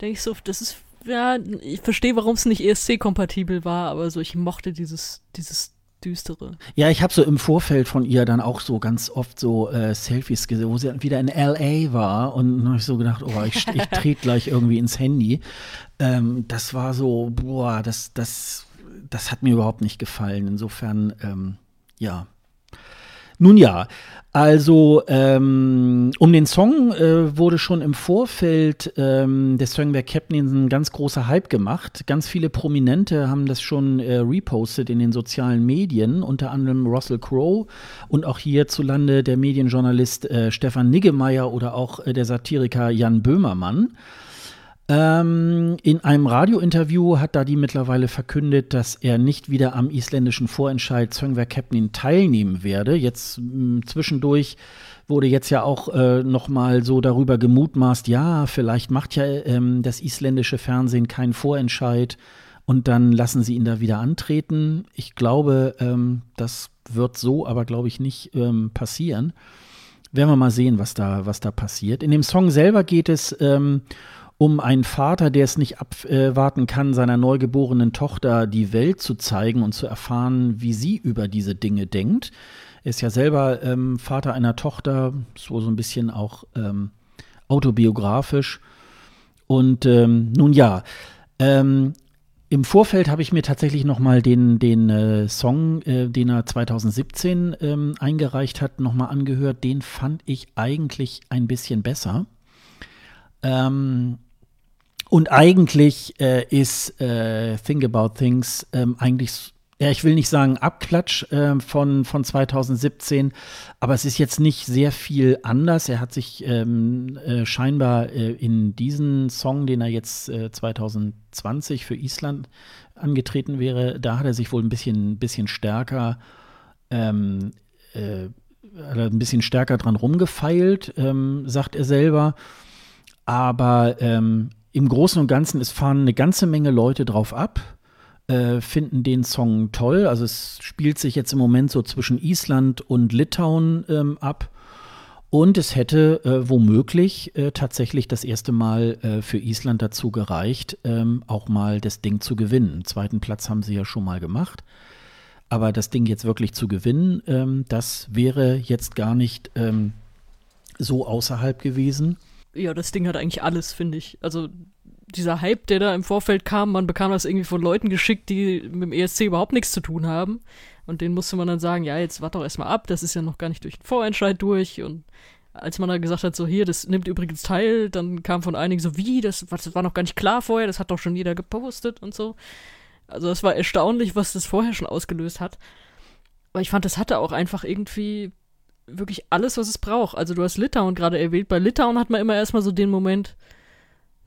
denke ich so, das ist, ja, ich verstehe, warum es nicht ESC-kompatibel war, aber so, ich mochte dieses, dieses Düstere. Ja, ich habe so im Vorfeld von ihr dann auch so ganz oft so äh, Selfies gesehen, wo sie wieder in LA war und habe ich so gedacht, oh, ich, ich trete gleich irgendwie ins Handy. Ähm, das war so, boah, das, das, das hat mir überhaupt nicht gefallen. Insofern, ähm, ja. Nun ja, also ähm, um den Song äh, wurde schon im Vorfeld ähm, des Songwerk Captain ein ganz großer Hype gemacht. Ganz viele Prominente haben das schon äh, repostet in den sozialen Medien, unter anderem Russell Crowe und auch hierzulande der Medienjournalist äh, Stefan Niggemeier oder auch äh, der Satiriker Jan Böhmermann. Ähm, in einem Radiointerview hat Dadi mittlerweile verkündet, dass er nicht wieder am isländischen Vorentscheid Söngver Keppnin teilnehmen werde. Jetzt mh, zwischendurch wurde jetzt ja auch äh, noch mal so darüber gemutmaßt, ja, vielleicht macht ja ähm, das isländische Fernsehen keinen Vorentscheid und dann lassen sie ihn da wieder antreten. Ich glaube, ähm, das wird so, aber glaube ich nicht ähm, passieren. Werden wir mal sehen, was da, was da passiert. In dem Song selber geht es ähm, um einen Vater, der es nicht abwarten kann, seiner neugeborenen Tochter die Welt zu zeigen und zu erfahren, wie sie über diese Dinge denkt. Er ist ja selber ähm, Vater einer Tochter, so so ein bisschen auch ähm, autobiografisch. Und ähm, nun ja, ähm, im Vorfeld habe ich mir tatsächlich noch mal den, den äh, Song, äh, den er 2017 ähm, eingereicht hat, noch mal angehört. Den fand ich eigentlich ein bisschen besser. Ähm, und eigentlich äh, ist äh, Think About Things ähm, eigentlich, ja, ich will nicht sagen Abklatsch äh, von, von 2017, aber es ist jetzt nicht sehr viel anders. Er hat sich ähm, äh, scheinbar äh, in diesen Song, den er jetzt äh, 2020 für Island angetreten wäre, da hat er sich wohl ein bisschen, bisschen stärker ähm, äh, ein bisschen stärker dran rumgefeilt, ähm, sagt er selber. Aber ähm, im Großen und Ganzen, es fahren eine ganze Menge Leute drauf ab, äh, finden den Song toll. Also es spielt sich jetzt im Moment so zwischen Island und Litauen ähm, ab. Und es hätte äh, womöglich äh, tatsächlich das erste Mal äh, für Island dazu gereicht, ähm, auch mal das Ding zu gewinnen. zweiten Platz haben sie ja schon mal gemacht. Aber das Ding jetzt wirklich zu gewinnen, ähm, das wäre jetzt gar nicht ähm, so außerhalb gewesen. Ja, das Ding hat eigentlich alles, finde ich. Also dieser Hype, der da im Vorfeld kam, man bekam das irgendwie von Leuten geschickt, die mit dem ESC überhaupt nichts zu tun haben. Und denen musste man dann sagen, ja, jetzt warte doch erstmal ab, das ist ja noch gar nicht durch den Vorentscheid durch. Und als man dann gesagt hat, so hier, das nimmt übrigens teil, dann kam von einigen so, wie, das, das war noch gar nicht klar vorher, das hat doch schon jeder gepostet und so. Also das war erstaunlich, was das vorher schon ausgelöst hat. Aber ich fand, das hatte auch einfach irgendwie wirklich alles, was es braucht. Also du hast Litauen gerade erwähnt. Bei Litauen hat man immer erstmal so den Moment,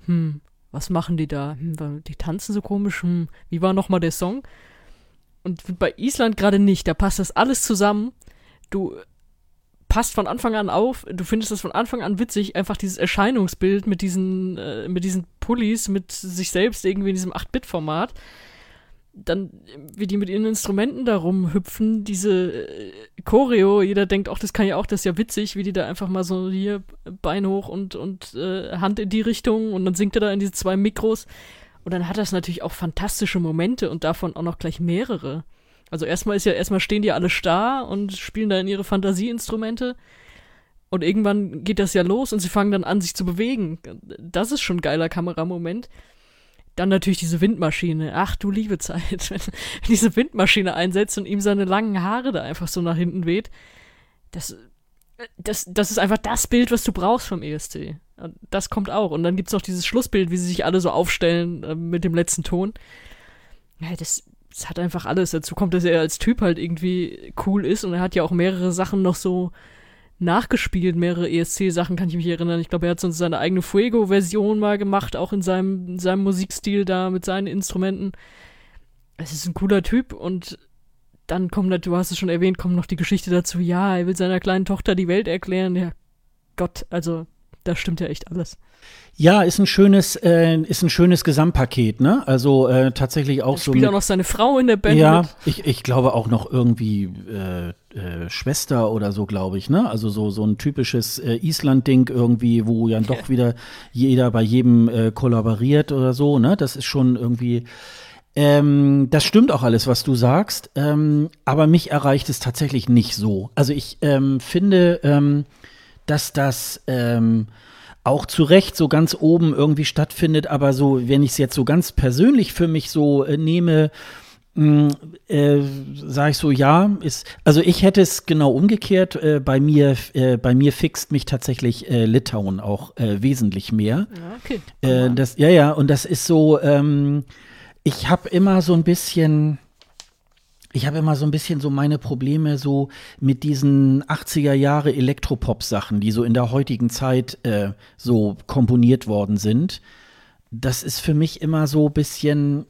hm, was machen die da? Hm, die tanzen so komisch. Hm, wie war nochmal der Song? Und bei Island gerade nicht. Da passt das alles zusammen. Du passt von Anfang an auf. Du findest das von Anfang an witzig. Einfach dieses Erscheinungsbild mit diesen, äh, mit diesen Pullis, mit sich selbst irgendwie in diesem 8-Bit-Format dann, wie die mit ihren Instrumenten da rumhüpfen, diese äh, Choreo, jeder denkt, auch das kann ja auch, das ist ja witzig, wie die da einfach mal so hier Bein hoch und, und äh, Hand in die Richtung und dann singt er da in diese zwei Mikros. Und dann hat das natürlich auch fantastische Momente und davon auch noch gleich mehrere. Also erstmal ist ja, erstmal stehen die alle starr und spielen da in ihre Fantasieinstrumente. Und irgendwann geht das ja los und sie fangen dann an, sich zu bewegen. Das ist schon ein geiler Kameramoment. Dann natürlich diese Windmaschine. Ach du liebe Zeit, wenn diese Windmaschine einsetzt und ihm seine langen Haare da einfach so nach hinten weht. Das, das, das ist einfach das Bild, was du brauchst vom ESC. Das kommt auch. Und dann gibt es auch dieses Schlussbild, wie sie sich alle so aufstellen äh, mit dem letzten Ton. Ja, das, das hat einfach alles. Dazu kommt, dass er als Typ halt irgendwie cool ist und er hat ja auch mehrere Sachen noch so nachgespielt, mehrere ESC-Sachen, kann ich mich erinnern. Ich glaube, er hat sonst seine eigene Fuego-Version mal gemacht, auch in seinem, in seinem Musikstil da mit seinen Instrumenten. Es ist ein cooler Typ und dann kommt, du hast es schon erwähnt, kommt noch die Geschichte dazu, ja, er will seiner kleinen Tochter die Welt erklären. Ja, Gott, also da stimmt ja echt alles. Ja, ist ein schönes, äh, ist ein schönes Gesamtpaket, ne? Also äh, tatsächlich auch so. Spielt auch noch seine Frau in der Band. Ja, mit. Ich, ich glaube auch noch irgendwie äh, äh, Schwester oder so, glaube ich, ne? Also so, so ein typisches äh, Island-Ding irgendwie, wo ja doch wieder jeder bei jedem äh, kollaboriert oder so, ne? Das ist schon irgendwie. Ähm, das stimmt auch alles, was du sagst, ähm, aber mich erreicht es tatsächlich nicht so. Also ich ähm, finde, ähm, dass das ähm, auch zu Recht so ganz oben irgendwie stattfindet, aber so, wenn ich es jetzt so ganz persönlich für mich so äh, nehme, mm, äh, sage ich so, ja, ist, also ich hätte es genau umgekehrt. Äh, bei mir, äh, bei mir fixt mich tatsächlich äh, Litauen auch äh, wesentlich mehr. Ja, okay. Äh, das, ja, ja, und das ist so, ähm, ich habe immer so ein bisschen, ich habe immer so ein bisschen so meine Probleme so mit diesen 80er Jahre Elektropop-Sachen, die so in der heutigen Zeit äh, so komponiert worden sind. Das ist für mich immer so ein bisschen,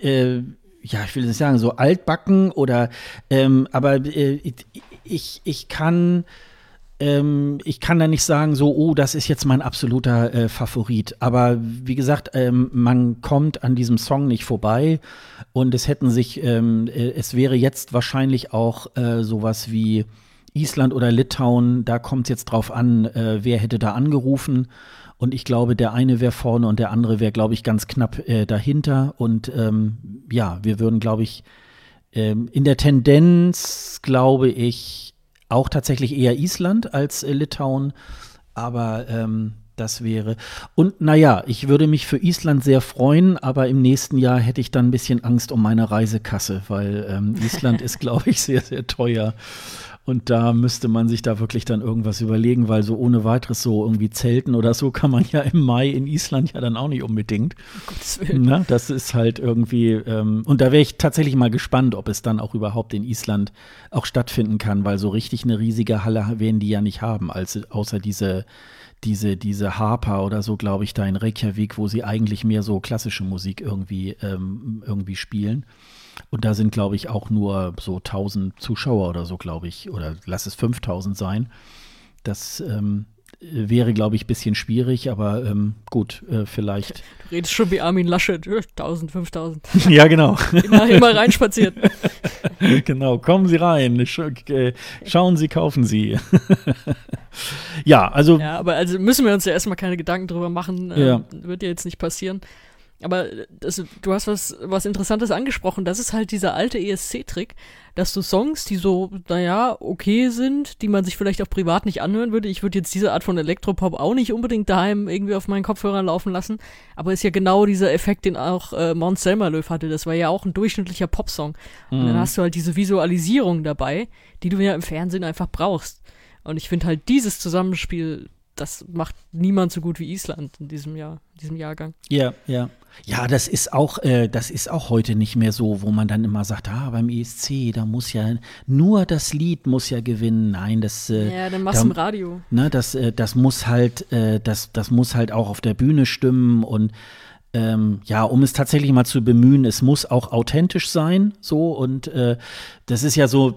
äh, ja, ich will nicht sagen, so altbacken oder, ähm, aber äh, ich, ich kann ähm, ich kann da nicht sagen, so, oh, das ist jetzt mein absoluter äh, Favorit. Aber wie gesagt, ähm, man kommt an diesem Song nicht vorbei. Und es hätten sich, ähm, äh, es wäre jetzt wahrscheinlich auch äh, sowas wie Island oder Litauen, da kommt es jetzt drauf an, äh, wer hätte da angerufen. Und ich glaube, der eine wäre vorne und der andere wäre, glaube ich, ganz knapp äh, dahinter. Und ähm, ja, wir würden, glaube ich, ähm, in der Tendenz, glaube ich, auch tatsächlich eher Island als äh, Litauen, aber ähm, das wäre. Und naja, ich würde mich für Island sehr freuen, aber im nächsten Jahr hätte ich dann ein bisschen Angst um meine Reisekasse, weil ähm, Island ist, glaube ich, sehr, sehr teuer. Und da müsste man sich da wirklich dann irgendwas überlegen, weil so ohne weiteres so irgendwie Zelten oder so kann man ja im Mai in Island ja dann auch nicht unbedingt. Willen. Na, das ist halt irgendwie, ähm, und da wäre ich tatsächlich mal gespannt, ob es dann auch überhaupt in Island auch stattfinden kann, weil so richtig eine riesige Halle werden die ja nicht haben, als, außer diese diese, diese Harper oder so, glaube ich, da in Reykjavik, wo sie eigentlich mehr so klassische Musik irgendwie, ähm, irgendwie spielen. Und da sind, glaube ich, auch nur so 1000 Zuschauer oder so, glaube ich, oder lass es 5000 sein. Das ähm, wäre, glaube ich, ein bisschen schwierig, aber ähm, gut, äh, vielleicht. Du redest schon wie Armin Laschet, 1000, 5000. ja, genau. immer, immer reinspaziert. genau, kommen Sie rein, Sch äh, schauen Sie, kaufen Sie. ja, also. Ja, aber also müssen wir uns ja erstmal keine Gedanken drüber machen. Ähm, Ja. Wird ja jetzt nicht passieren. Aber das, du hast was, was Interessantes angesprochen. Das ist halt dieser alte ESC-Trick, dass du Songs, die so, naja, okay sind, die man sich vielleicht auch privat nicht anhören würde. Ich würde jetzt diese Art von Elektropop auch nicht unbedingt daheim irgendwie auf meinen Kopfhörern laufen lassen. Aber ist ja genau dieser Effekt, den auch äh, Mount Selmerlöw hatte. Das war ja auch ein durchschnittlicher Popsong. Und dann hast du halt diese Visualisierung dabei, die du ja im Fernsehen einfach brauchst. Und ich finde halt dieses Zusammenspiel, das macht niemand so gut wie Island in diesem Jahr, in diesem Jahrgang. Ja, ja. Ja, das ist auch, äh, das ist auch heute nicht mehr so, wo man dann immer sagt, ah, beim ESC, da muss ja nur das Lied muss ja gewinnen. Nein, das, äh, Ja, dann machst da- du im Radio. ne, das, äh, das muss halt, äh, das, das muss halt auch auf der Bühne stimmen und ähm, ja, um es tatsächlich mal zu bemühen, es muss auch authentisch sein, so und äh, das ist ja so.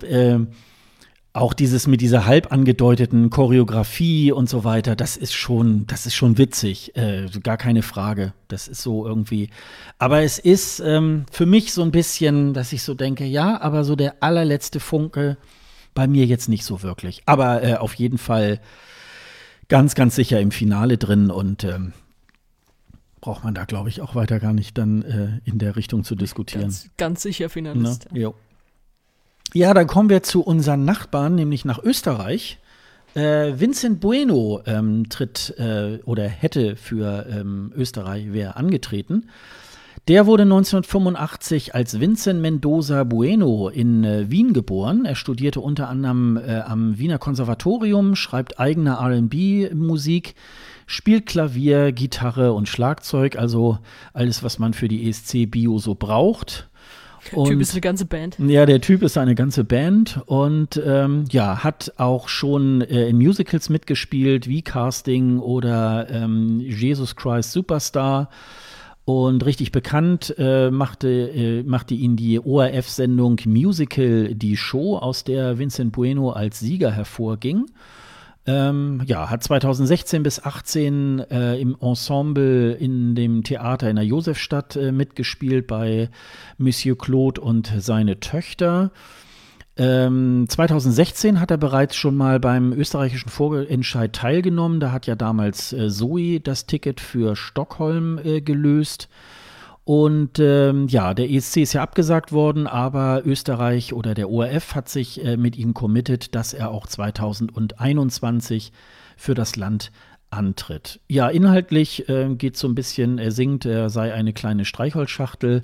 Auch dieses mit dieser halb angedeuteten Choreografie und so weiter, das ist schon, das ist schon witzig, äh, gar keine Frage. Das ist so irgendwie. Aber es ist ähm, für mich so ein bisschen, dass ich so denke, ja, aber so der allerletzte Funke bei mir jetzt nicht so wirklich. Aber äh, auf jeden Fall ganz, ganz sicher im Finale drin und ähm, braucht man da, glaube ich, auch weiter gar nicht dann äh, in der Richtung zu diskutieren. Ganz, ganz sicher Ne? Finalist. ja. Jo. Ja, dann kommen wir zu unseren Nachbarn, nämlich nach Österreich. Äh, Vincent Bueno ähm, tritt äh, oder hätte für ähm, Österreich wäre angetreten. Der wurde 1985 als Vincent Mendoza Bueno in äh, Wien geboren. Er studierte unter anderem äh, am Wiener Konservatorium, schreibt eigene RB-Musik, spielt Klavier, Gitarre und Schlagzeug, also alles, was man für die ESC-Bio so braucht. Der Typ ist eine ganze Band. Ja, der Typ ist eine ganze Band und ähm, ja, hat auch schon äh, in Musicals mitgespielt, wie Casting oder ähm, Jesus Christ Superstar. Und richtig bekannt äh, machte, äh, machte ihn die ORF-Sendung Musical Die Show, aus der Vincent Bueno als Sieger hervorging. Ähm, ja, hat 2016 bis 18 äh, im Ensemble in dem Theater in der Josefstadt äh, mitgespielt bei Monsieur Claude und seine Töchter. Ähm, 2016 hat er bereits schon mal beim österreichischen Vorentscheid teilgenommen. Da hat ja damals äh, Zoe das Ticket für Stockholm äh, gelöst. Und ähm, ja, der ESC ist ja abgesagt worden, aber Österreich oder der ORF hat sich äh, mit ihm committed, dass er auch 2021 für das Land antritt. Ja, inhaltlich äh, geht so ein bisschen, er singt, er sei eine kleine Streichholzschachtel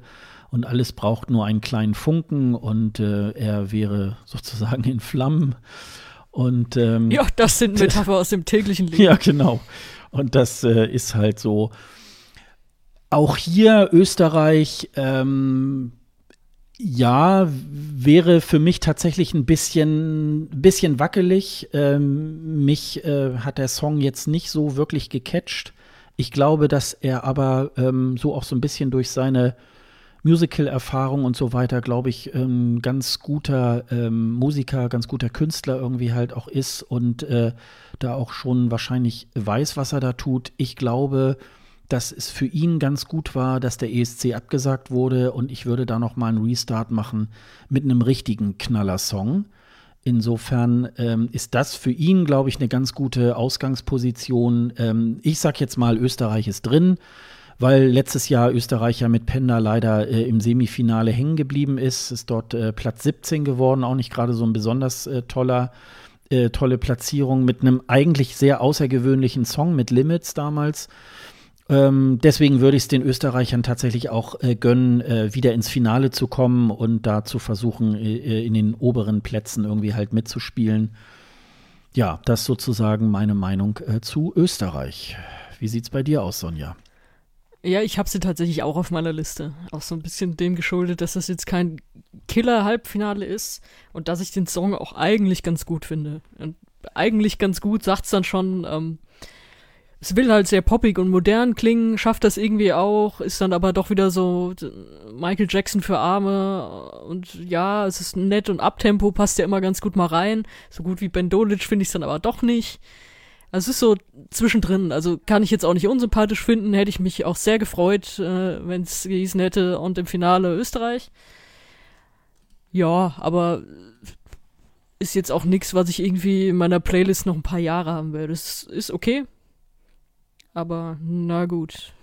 und alles braucht nur einen kleinen Funken und äh, er wäre sozusagen in Flammen. Und ähm, Ja, das sind Metapher aus dem täglichen Leben. ja, genau. Und das äh, ist halt so. Auch hier Österreich, ähm, ja, wäre für mich tatsächlich ein bisschen, bisschen wackelig. Ähm, mich äh, hat der Song jetzt nicht so wirklich gecatcht. Ich glaube, dass er aber ähm, so auch so ein bisschen durch seine Musical-Erfahrung und so weiter, glaube ich, ähm, ganz guter ähm, Musiker, ganz guter Künstler irgendwie halt auch ist und äh, da auch schon wahrscheinlich weiß, was er da tut. Ich glaube, dass es für ihn ganz gut war, dass der ESC abgesagt wurde und ich würde da noch mal einen Restart machen mit einem richtigen Knaller-Song. Insofern ähm, ist das für ihn, glaube ich, eine ganz gute Ausgangsposition. Ähm, ich sag jetzt mal, Österreich ist drin, weil letztes Jahr Österreich ja mit Penda leider äh, im Semifinale hängen geblieben ist. Ist dort äh, Platz 17 geworden, auch nicht gerade so ein besonders äh, toller, äh, tolle Platzierung mit einem eigentlich sehr außergewöhnlichen Song mit Limits damals. Ähm, deswegen würde ich es den Österreichern tatsächlich auch äh, gönnen, äh, wieder ins Finale zu kommen und da zu versuchen, äh, in den oberen Plätzen irgendwie halt mitzuspielen. Ja, das sozusagen meine Meinung äh, zu Österreich. Wie sieht's bei dir aus, Sonja? Ja, ich habe sie tatsächlich auch auf meiner Liste. Auch so ein bisschen dem geschuldet, dass das jetzt kein Killer-Halbfinale ist und dass ich den Song auch eigentlich ganz gut finde. Und eigentlich ganz gut sagt's dann schon, ähm, es will halt sehr poppig und modern klingen, schafft das irgendwie auch, ist dann aber doch wieder so Michael Jackson für Arme und ja, es ist nett und Abtempo passt ja immer ganz gut mal rein. So gut wie Ben Dolic finde ich es dann aber doch nicht. Also es ist so zwischendrin, also kann ich jetzt auch nicht unsympathisch finden, hätte ich mich auch sehr gefreut, äh, wenn es gehießen hätte und im Finale Österreich. Ja, aber ist jetzt auch nichts, was ich irgendwie in meiner Playlist noch ein paar Jahre haben werde. Das ist okay, aber na gut.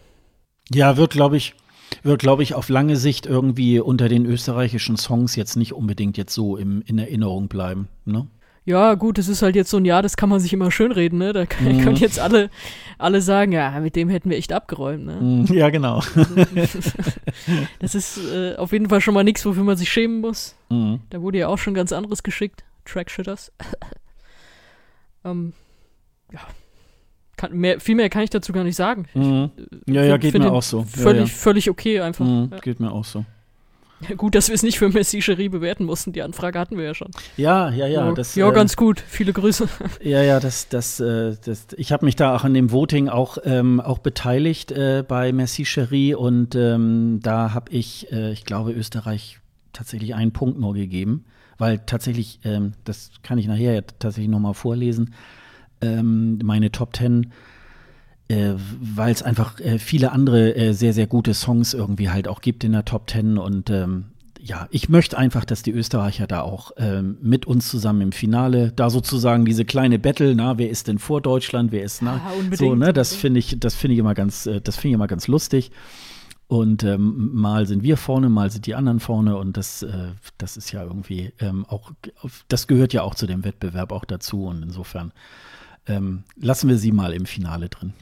Ja, wird, glaube ich, wird, glaube ich, auf lange Sicht irgendwie unter den österreichischen Songs jetzt nicht unbedingt jetzt so im, in Erinnerung bleiben. Ne? Ja, gut, das ist halt jetzt so ein Jahr, das kann man sich immer schönreden, ne? Da mhm. können jetzt alle, alle sagen, ja, mit dem hätten wir echt abgeräumt, ne? Mhm, ja, genau. das ist äh, auf jeden Fall schon mal nichts, wofür man sich schämen muss. Mhm. Da wurde ja auch schon ganz anderes geschickt. Trackshitters. ähm, ja, kann, mehr, viel mehr kann ich dazu gar nicht sagen. Mhm. Ich, ja, ja, geht mir auch so. Völlig, ja, ja. völlig okay einfach. Mhm, ja. Geht mir auch so. Ja, gut, dass wir es nicht für Messi Cherie bewerten mussten. Die Anfrage hatten wir ja schon. Ja, ja, ja. Das, ja, äh, ganz gut. Viele Grüße. Ja, ja, das, das, äh, das ich habe mich da auch an dem Voting auch, ähm, auch beteiligt äh, bei Messi Cherie und ähm, da habe ich, äh, ich glaube, Österreich tatsächlich einen Punkt nur gegeben, weil tatsächlich, ähm, das kann ich nachher ja tatsächlich nochmal vorlesen, ähm, meine Top Ten äh, weil es einfach äh, viele andere äh, sehr, sehr gute Songs irgendwie halt auch gibt in der Top Ten und ähm, ja, ich möchte einfach, dass die Österreicher da auch ähm, mit uns zusammen im Finale, da sozusagen diese kleine Battle, na, wer ist denn vor Deutschland, wer ist na, ja, so, ne, das finde ich, das finde ich immer ganz, äh, das finde ich immer ganz lustig. Und ähm, mal sind wir vorne, mal sind die anderen vorne und das, äh, das ist ja irgendwie ähm, auch, das gehört ja auch zu dem Wettbewerb auch dazu und insofern ähm, lassen wir sie mal im Finale drin.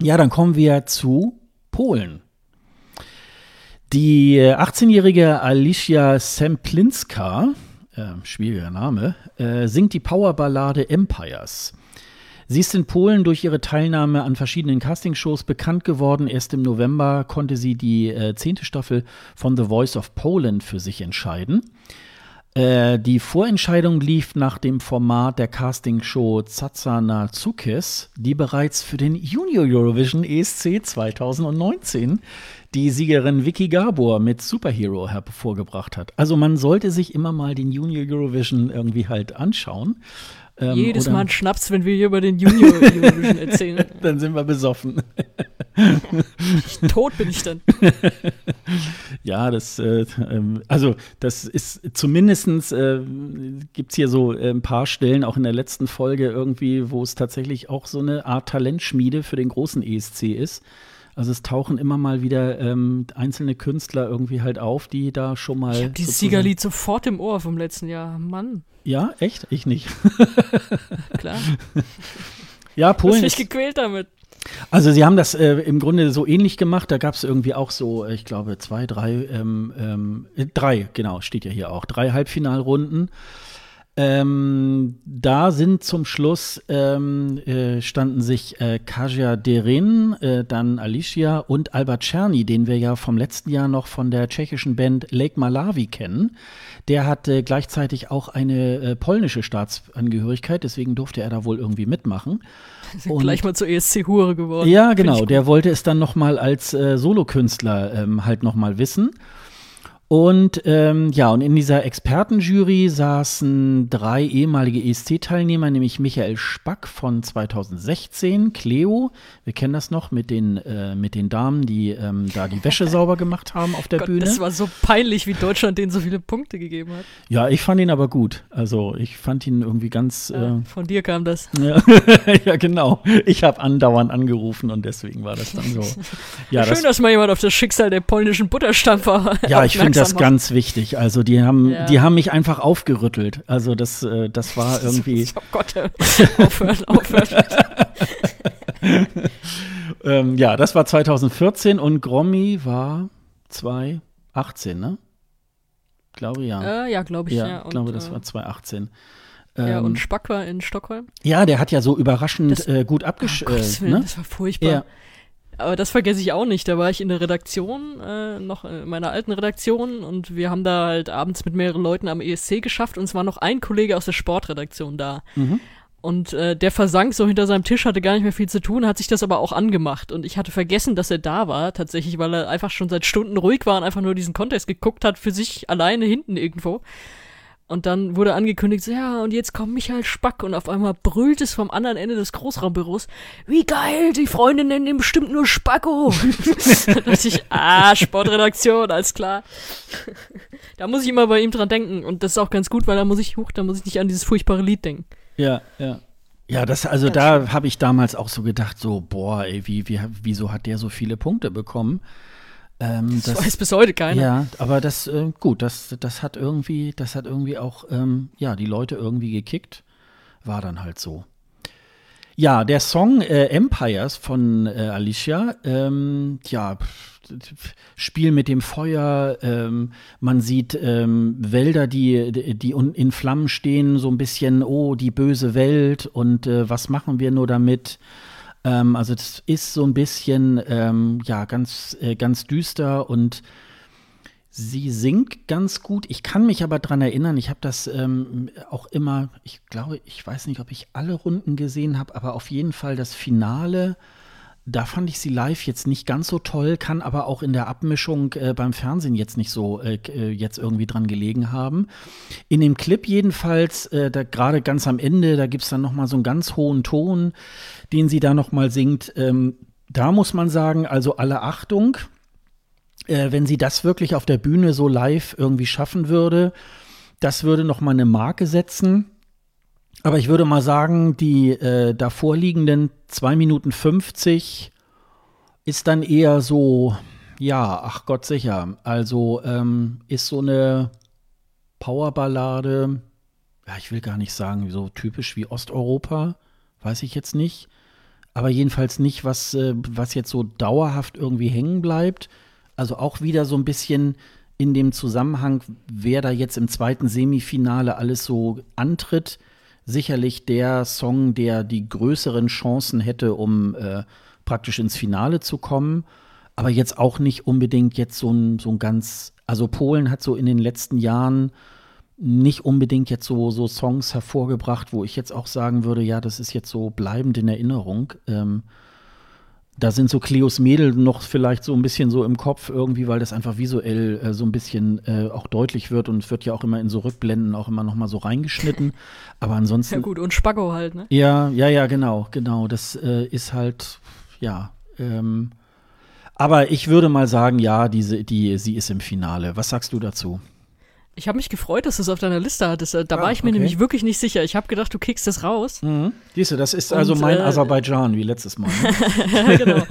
Ja, dann kommen wir zu Polen. Die 18-jährige Alicia Semplinska, äh, schwieriger Name, äh, singt die Powerballade Empires. Sie ist in Polen durch ihre Teilnahme an verschiedenen Castingshows bekannt geworden. Erst im November konnte sie die äh, zehnte Staffel von The Voice of Poland für sich entscheiden. Äh, die Vorentscheidung lief nach dem Format der Castingshow Zatsana Tsukis, die bereits für den Junior Eurovision ESC 2019 die Siegerin Vicky Gabor mit Superhero hervorgebracht hat. Also man sollte sich immer mal den Junior Eurovision irgendwie halt anschauen. Ähm, Jedes Mal ein Schnaps, wenn wir hier über den Junior Eurovision erzählen. dann sind wir besoffen. Tot bin ich dann. ja, das, äh, ähm, also das ist zumindestens äh, gibt es hier so äh, ein paar Stellen, auch in der letzten Folge irgendwie, wo es tatsächlich auch so eine Art Talentschmiede für den großen ESC ist. Also es tauchen immer mal wieder ähm, einzelne Künstler irgendwie halt auf, die da schon mal. Ich habe dieses Siegerlied sofort im Ohr vom letzten Jahr. Mann. Ja, echt? Ich nicht. Klar. ja, Polen. Du hast mich gequält damit. Also sie haben das äh, im Grunde so ähnlich gemacht. Da gab es irgendwie auch so, äh, ich glaube, zwei, drei, ähm, ähm, äh, drei, genau, steht ja hier auch, drei Halbfinalrunden. Ähm, da sind zum Schluss ähm, äh, standen sich äh, Kaja Derin, äh, dann Alicia und Albert Czerny, den wir ja vom letzten Jahr noch von der tschechischen Band Lake Malawi kennen. Der hatte gleichzeitig auch eine äh, polnische Staatsangehörigkeit, deswegen durfte er da wohl irgendwie mitmachen. Und gleich mal zur ESC-Hure geworden. Ja, genau. Der wollte es dann noch mal als äh, Solokünstler ähm, halt noch mal wissen. Und ähm, ja, und in dieser Expertenjury saßen drei ehemalige ESC-Teilnehmer, nämlich Michael Spack von 2016, Cleo, wir kennen das noch mit den, äh, mit den Damen, die ähm, da die Wäsche sauber gemacht haben auf der Gott, Bühne. Das war so peinlich, wie Deutschland denen so viele Punkte gegeben hat. Ja, ich fand ihn aber gut. Also ich fand ihn irgendwie ganz. Ja, äh, von dir kam das. Ja, ja genau. Ich habe andauernd angerufen und deswegen war das dann so. Ja, Schön, das, dass mal jemand auf das Schicksal der polnischen Butterstampfer Ja, ich finde das ganz wichtig. Also die haben, ja. die haben mich einfach aufgerüttelt. Also das, äh, das war irgendwie. oh Gott, aufhören, aufhören. ähm, ja, das war 2014 und Grommy war 2018, ne? Glaube ja. Äh, ja, glaube ich. Ja, ja. Ich glaube, das äh, war 2018. Ja, und ähm, Spack war in Stockholm. Ja, der hat ja so überraschend das, äh, gut abgeschlossen. Oh, äh, ne? Das war furchtbar. Ja. Aber das vergesse ich auch nicht. Da war ich in der Redaktion, äh, noch in meiner alten Redaktion und wir haben da halt abends mit mehreren Leuten am ESC geschafft und es war noch ein Kollege aus der Sportredaktion da. Mhm. Und äh, der versank so hinter seinem Tisch, hatte gar nicht mehr viel zu tun, hat sich das aber auch angemacht. Und ich hatte vergessen, dass er da war, tatsächlich, weil er einfach schon seit Stunden ruhig war und einfach nur diesen Contest geguckt hat, für sich alleine hinten irgendwo. Und dann wurde angekündigt, so, ja, und jetzt kommt Michael Spack und auf einmal brüllt es vom anderen Ende des Großraumbüros, wie geil, die Freunde nennen ihn bestimmt nur Spacko. da dachte ich, ah, Sportredaktion, alles klar. da muss ich immer bei ihm dran denken und das ist auch ganz gut, weil da muss ich, huch, da muss ich nicht an dieses furchtbare Lied denken. Ja, ja. Ja, das, also da habe ich damals auch so gedacht, so, boah, ey, wie, wie, wieso hat der so viele Punkte bekommen? Ähm, das, das, weiß bis heute keiner. Ja, aber das, äh, gut, das, das hat irgendwie, das hat irgendwie auch, ähm, ja, die Leute irgendwie gekickt. War dann halt so. Ja, der Song äh, Empires von äh, Alicia, ähm, ja, Spiel mit dem Feuer, ähm, man sieht ähm, Wälder, die, die in Flammen stehen, so ein bisschen, oh, die böse Welt und äh, was machen wir nur damit? Ähm, also das ist so ein bisschen, ähm, ja, ganz, äh, ganz düster und sie singt ganz gut. Ich kann mich aber daran erinnern, ich habe das ähm, auch immer, ich glaube, ich weiß nicht, ob ich alle Runden gesehen habe, aber auf jeden Fall das Finale da fand ich sie live jetzt nicht ganz so toll, kann aber auch in der Abmischung äh, beim Fernsehen jetzt nicht so äh, äh jetzt irgendwie dran gelegen haben. In dem Clip jedenfalls, äh, da gerade ganz am Ende, da gibt es dann noch mal so einen ganz hohen Ton, den sie da noch mal singt. Ähm, da muss man sagen, also alle Achtung, äh, wenn sie das wirklich auf der Bühne so live irgendwie schaffen würde, das würde noch mal eine Marke setzen. Aber ich würde mal sagen, die äh, davor liegenden 2 Minuten 50 ist dann eher so, ja, ach Gott sicher. Also ähm, ist so eine Powerballade, ja, ich will gar nicht sagen, so typisch wie Osteuropa, weiß ich jetzt nicht. Aber jedenfalls nicht, was, äh, was jetzt so dauerhaft irgendwie hängen bleibt. Also auch wieder so ein bisschen in dem Zusammenhang, wer da jetzt im zweiten Semifinale alles so antritt sicherlich der Song, der die größeren Chancen hätte, um äh, praktisch ins Finale zu kommen. Aber jetzt auch nicht unbedingt jetzt so ein, so ein ganz, also Polen hat so in den letzten Jahren nicht unbedingt jetzt so, so Songs hervorgebracht, wo ich jetzt auch sagen würde, ja, das ist jetzt so bleibend in Erinnerung. Ähm, da sind so Cleos Mädel noch vielleicht so ein bisschen so im Kopf irgendwie, weil das einfach visuell äh, so ein bisschen äh, auch deutlich wird und es wird ja auch immer in so Rückblenden auch immer noch mal so reingeschnitten. Aber ansonsten. Ja gut, und Spacko halt, ne? Ja, ja, ja, genau, genau. Das äh, ist halt, ja. Ähm, aber ich würde mal sagen, ja, diese, die, sie ist im Finale. Was sagst du dazu? Ich habe mich gefreut, dass du es auf deiner Liste hattest. Da ah, war ich mir okay. nämlich wirklich nicht sicher. Ich habe gedacht, du kickst das raus. Mhm. Siehst du, das ist also Und, also mein äh, Aserbaidschan wie letztes Mal. Ne? genau.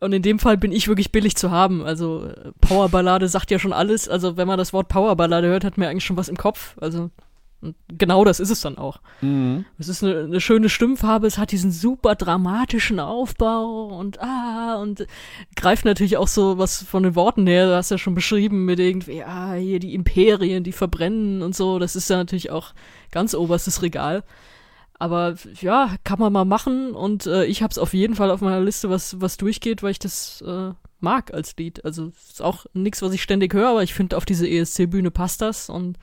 Und in dem Fall bin ich wirklich billig zu haben. Also Powerballade sagt ja schon alles. Also wenn man das Wort Powerballade hört, hat man eigentlich schon was im Kopf. Also und genau das ist es dann auch. Mhm. Es ist eine, eine, schöne Stimmfarbe, es hat diesen super dramatischen Aufbau und ah, und greift natürlich auch so was von den Worten her, du hast ja schon beschrieben mit irgendwie, ah, hier die Imperien, die verbrennen und so, das ist ja natürlich auch ganz oberstes Regal. Aber ja, kann man mal machen und äh, ich habe es auf jeden Fall auf meiner Liste, was, was durchgeht, weil ich das äh, mag als Lied. Also ist auch nichts, was ich ständig höre, aber ich finde, auf diese ESC-Bühne passt das und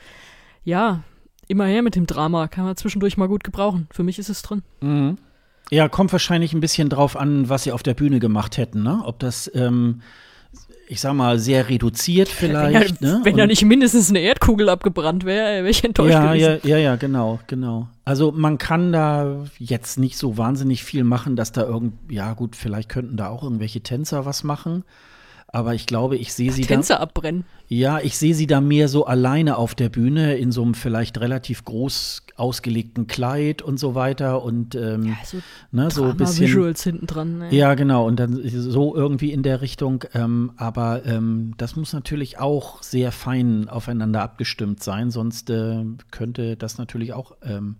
ja, immer her mit dem Drama. Kann man zwischendurch mal gut gebrauchen. Für mich ist es drin. Mhm. Ja, kommt wahrscheinlich ein bisschen drauf an, was sie auf der Bühne gemacht hätten, ne? Ob das, ähm, ich sag mal, sehr reduziert vielleicht. Wenn, ja, ne? wenn da nicht mindestens eine Erdkugel abgebrannt wäre, wäre ich enttäuscht ja, gewesen. Ja, ja, ja, genau, genau. Also man kann da jetzt nicht so wahnsinnig viel machen, dass da irgend, ja gut, vielleicht könnten da auch irgendwelche Tänzer was machen aber ich glaube, ich sehe sie Tänze da. abbrennen. Ja, ich sehe sie da mehr so alleine auf der Bühne in so einem vielleicht relativ groß ausgelegten Kleid und so weiter und ähm, ja, so, ne, so ein bisschen Visuals hinten dran. Ne? Ja, genau und dann so irgendwie in der Richtung. Ähm, aber ähm, das muss natürlich auch sehr fein aufeinander abgestimmt sein, sonst äh, könnte das natürlich auch ähm,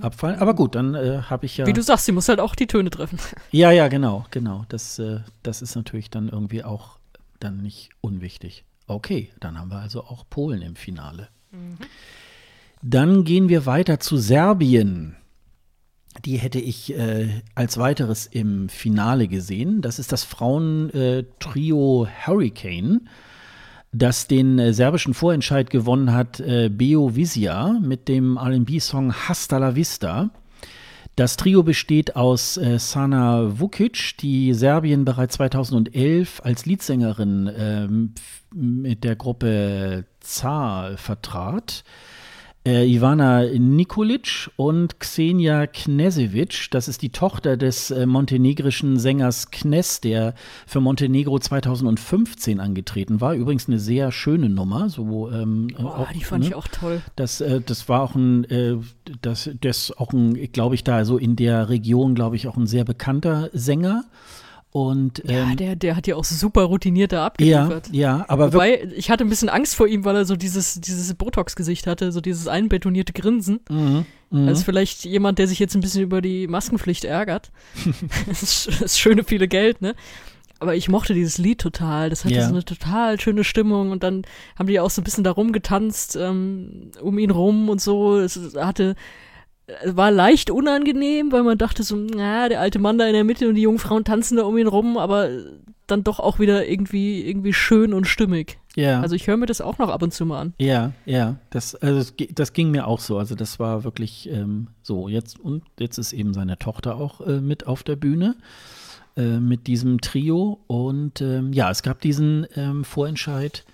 abfallen. Aber gut, dann äh, habe ich ja. Wie du sagst, sie muss halt auch die Töne treffen. Ja, ja, genau, genau. Das, äh, das ist natürlich dann irgendwie auch dann nicht unwichtig. Okay, dann haben wir also auch Polen im Finale. Mhm. Dann gehen wir weiter zu Serbien. Die hätte ich äh, als weiteres im Finale gesehen. Das ist das Frauentrio äh, Hurricane. das den äh, serbischen Vorentscheid gewonnen hat, äh, Beo Visia mit dem RB-Song Hasta la Vista. Das Trio besteht aus äh, Sana Vukic, die Serbien bereits 2011 als Leadsängerin ähm, mit der Gruppe Zar vertrat äh, Ivana Nikolic und Xenia Knesevic. Das ist die Tochter des äh, montenegrischen Sängers Knes, der für Montenegro 2015 angetreten war. Übrigens eine sehr schöne Nummer. So, ähm, oh, auch, die fand ne? ich auch toll. Das, äh, das war auch ein, äh, das, das auch ein, glaube ich, da so in der Region, glaube ich, auch ein sehr bekannter Sänger. Und, ähm, ja, der, der hat ja auch super routiniert da abgeliefert. Ja, ja, aber Wobei, ich hatte ein bisschen Angst vor ihm, weil er so dieses, dieses Botox-Gesicht hatte, so dieses einbetonierte Grinsen. Mhm, mh. Also vielleicht jemand, der sich jetzt ein bisschen über die Maskenpflicht ärgert. das, ist, das schöne viele Geld, ne? Aber ich mochte dieses Lied total. Das hatte ja. so eine total schöne Stimmung und dann haben die auch so ein bisschen da rumgetanzt ähm, um ihn rum und so. Es hatte war leicht unangenehm, weil man dachte so, na, der alte Mann da in der Mitte und die jungen Frauen tanzen da um ihn rum, aber dann doch auch wieder irgendwie, irgendwie schön und stimmig. Ja. Also ich höre mir das auch noch ab und zu mal an. Ja, ja. Das, also das, das ging mir auch so. Also das war wirklich ähm, so. Jetzt und jetzt ist eben seine Tochter auch äh, mit auf der Bühne äh, mit diesem Trio. Und ähm, ja, es gab diesen ähm, Vorentscheid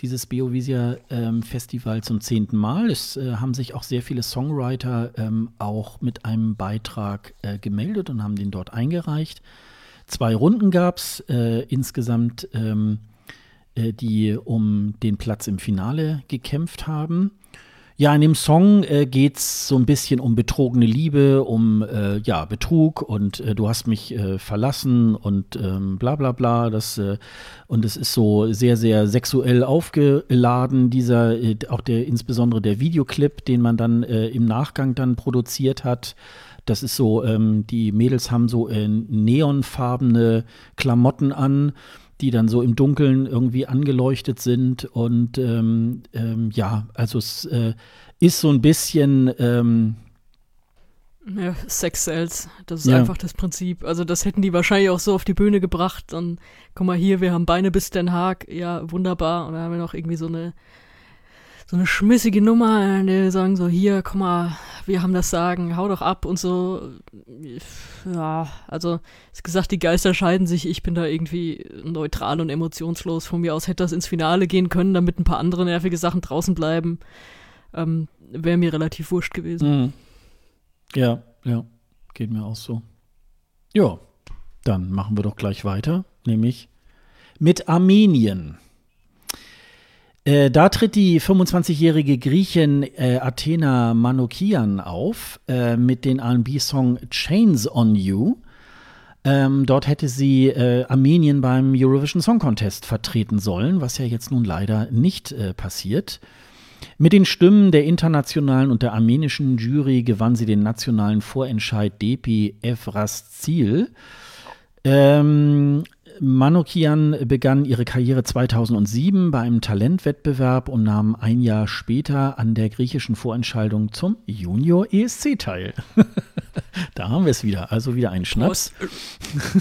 dieses Beovisia ähm, Festival zum zehnten Mal. Es äh, haben sich auch sehr viele Songwriter ähm, auch mit einem Beitrag äh, gemeldet und haben den dort eingereicht. Zwei Runden gab es äh, insgesamt, ähm, äh, die um den Platz im Finale gekämpft haben. Ja, in dem Song äh, geht es so ein bisschen um betrogene Liebe, um äh, ja, Betrug und äh, du hast mich äh, verlassen und ähm, bla bla bla. Das, äh, und es ist so sehr, sehr sexuell aufgeladen, dieser, äh, auch der, insbesondere der Videoclip, den man dann äh, im Nachgang dann produziert hat. Das ist so, ähm, die Mädels haben so neonfarbene Klamotten an die dann so im Dunkeln irgendwie angeleuchtet sind. Und ähm, ähm, ja, also es äh, ist so ein bisschen. Ähm, ja, Sex Sales, das ist ja. einfach das Prinzip. Also das hätten die wahrscheinlich auch so auf die Bühne gebracht. Und guck mal hier, wir haben Beine bis Den Haag, ja, wunderbar. Und dann haben wir noch irgendwie so eine so eine schmissige Nummer, die sagen so, hier, komm mal, wir haben das Sagen, hau doch ab und so. Ja, also, ist gesagt, die Geister scheiden sich, ich bin da irgendwie neutral und emotionslos. Von mir aus hätte das ins Finale gehen können, damit ein paar andere nervige Sachen draußen bleiben. Ähm, Wäre mir relativ wurscht gewesen. Mhm. Ja, ja, geht mir auch so. Ja, dann machen wir doch gleich weiter, nämlich mit Armenien. Äh, da tritt die 25-jährige Griechin äh, Athena Manokian auf äh, mit dem RB-Song Chains on You. Ähm, dort hätte sie äh, Armenien beim Eurovision Song Contest vertreten sollen, was ja jetzt nun leider nicht äh, passiert. Mit den Stimmen der internationalen und der armenischen Jury gewann sie den nationalen Vorentscheid DP Efras Ziel. Ähm, Manokian begann ihre Karriere 2007 bei einem Talentwettbewerb und nahm ein Jahr später an der griechischen Vorentscheidung zum Junior ESC teil. da haben wir es wieder, also wieder ein Schnaps.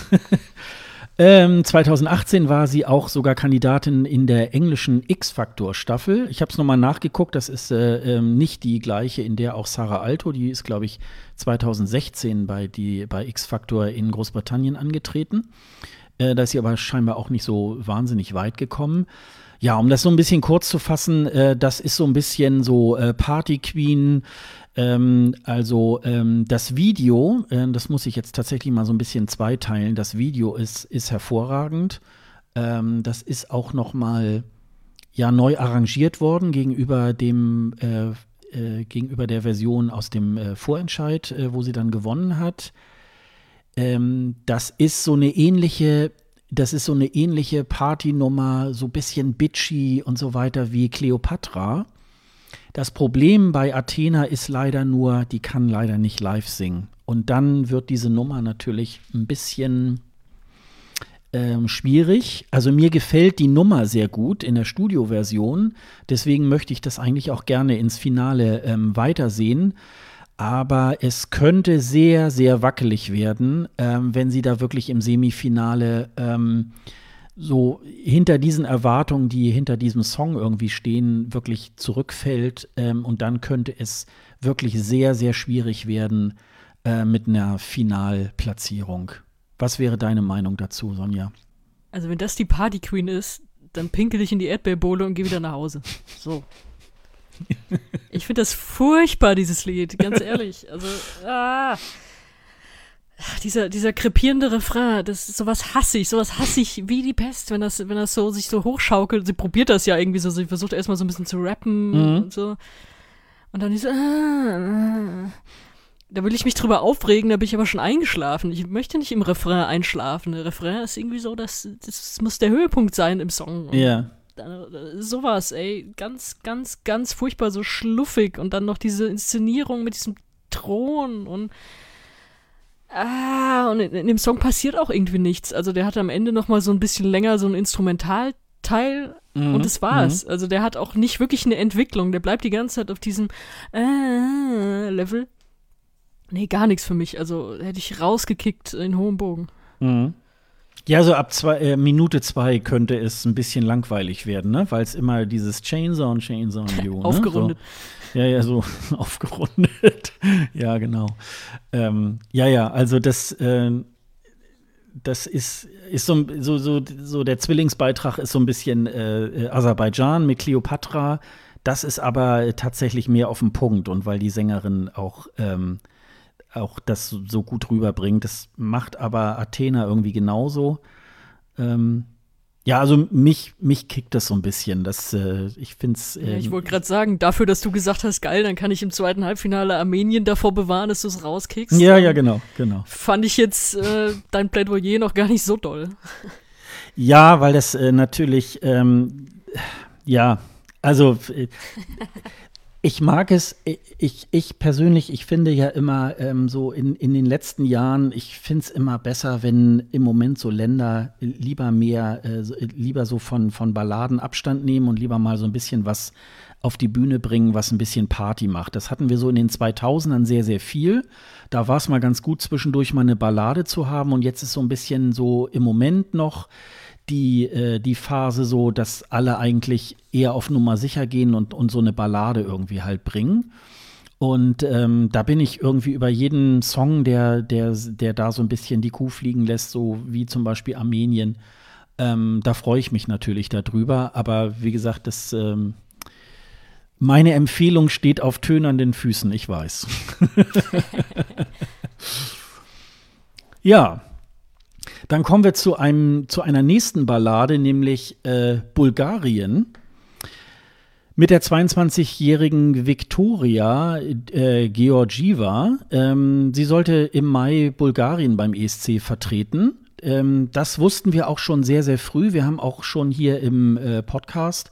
ähm, 2018 war sie auch sogar Kandidatin in der englischen X-Factor-Staffel. Ich habe es nochmal nachgeguckt, das ist äh, äh, nicht die gleiche, in der auch Sarah Alto, die ist, glaube ich, 2016 bei, bei X-Factor in Großbritannien angetreten. Äh, da ist sie aber scheinbar auch nicht so wahnsinnig weit gekommen. Ja, um das so ein bisschen kurz zu fassen, äh, das ist so ein bisschen so äh, Party Queen. Ähm, also ähm, das Video, äh, das muss ich jetzt tatsächlich mal so ein bisschen zweiteilen. Das Video ist, ist hervorragend. Ähm, das ist auch noch mal ja neu arrangiert worden gegenüber dem äh, äh, gegenüber der Version aus dem Vorentscheid, wo sie dann gewonnen hat ähm, das ist so eine ähnliche, das ist so eine ähnliche Partynummer, so ein bisschen bitchy und so weiter wie Cleopatra. Das Problem bei Athena ist leider nur, die kann leider nicht live singen. Und dann wird diese Nummer natürlich ein bisschen ähm, schwierig. Also mir gefällt die Nummer sehr gut in der Studioversion. Deswegen möchte ich das eigentlich auch gerne ins Finale ähm, weitersehen aber es könnte sehr, sehr wackelig werden, ähm, wenn sie da wirklich im Semifinale ähm, so hinter diesen Erwartungen, die hinter diesem Song irgendwie stehen, wirklich zurückfällt. Ähm, und dann könnte es wirklich sehr, sehr schwierig werden äh, mit einer Finalplatzierung. Was wäre deine Meinung dazu, Sonja? Also, wenn das die Party Queen ist, dann pinkel ich in die Erdbeerbohle und gehe wieder nach Hause. So. Ich finde das furchtbar, dieses Lied, ganz ehrlich. Also, ah. Dieser, dieser krepierende Refrain, das ist sowas hasse ich, sowas hasse ich wie die Pest, wenn das, wenn das so sich so hochschaukelt. Sie probiert das ja irgendwie so, sie versucht erstmal so ein bisschen zu rappen mhm. und so. Und dann ist ah, ah. Da will ich mich drüber aufregen, da bin ich aber schon eingeschlafen. Ich möchte nicht im Refrain einschlafen. Der Refrain ist irgendwie so, dass das muss der Höhepunkt sein im Song. Ja. Yeah. Sowas, ey, ganz, ganz, ganz furchtbar, so schluffig und dann noch diese Inszenierung mit diesem Thron und ah, und in, in dem Song passiert auch irgendwie nichts. Also der hat am Ende noch mal so ein bisschen länger so ein Instrumentalteil mhm. und das war's. Mhm. Also der hat auch nicht wirklich eine Entwicklung. Der bleibt die ganze Zeit auf diesem äh, Level Nee, gar nichts für mich. Also hätte ich rausgekickt in hohem Bogen. Mhm. Ja, so ab zwei, äh, Minute zwei könnte es ein bisschen langweilig werden, ne? Weil es immer dieses Chainsaw und Chainsaw und You. Ne? Aufgerundet. So. Ja, ja, so aufgerundet. ja, genau. Ähm, ja, ja, also das, äh, das ist, ist so, so, so, so, der Zwillingsbeitrag ist so ein bisschen äh, Aserbaidschan mit Cleopatra. Das ist aber tatsächlich mehr auf den Punkt und weil die Sängerin auch ähm, auch das so gut rüberbringt. Das macht aber Athena irgendwie genauso. Ähm, ja, also mich, mich kickt das so ein bisschen. Das, äh, ich finde es. Äh, ja, ich wollte gerade sagen, dafür, dass du gesagt hast, geil, dann kann ich im zweiten Halbfinale Armenien davor bewahren, dass du es rauskickst. Ja, ja, genau, genau. Fand ich jetzt äh, dein Plädoyer noch gar nicht so doll. Ja, weil das äh, natürlich, ähm, ja, also äh, ich mag es, ich, ich persönlich, ich finde ja immer ähm, so in, in den letzten Jahren, ich finde es immer besser, wenn im Moment so Länder lieber mehr, äh, lieber so von, von Balladen Abstand nehmen und lieber mal so ein bisschen was auf die Bühne bringen, was ein bisschen Party macht. Das hatten wir so in den 2000ern sehr, sehr viel. Da war es mal ganz gut, zwischendurch mal eine Ballade zu haben und jetzt ist so ein bisschen so im Moment noch die, äh, die Phase so, dass alle eigentlich eher auf Nummer sicher gehen und, und so eine Ballade irgendwie halt bringen. Und ähm, da bin ich irgendwie über jeden Song, der, der, der da so ein bisschen die Kuh fliegen lässt, so wie zum Beispiel Armenien, ähm, da freue ich mich natürlich darüber. Aber wie gesagt, das, ähm, meine Empfehlung steht auf tönernden Füßen, ich weiß. ja, dann kommen wir zu, einem, zu einer nächsten Ballade, nämlich äh, Bulgarien. Mit der 22-jährigen Viktoria äh, Georgieva. Ähm, sie sollte im Mai Bulgarien beim ESC vertreten. Ähm, das wussten wir auch schon sehr, sehr früh. Wir haben auch schon hier im äh, Podcast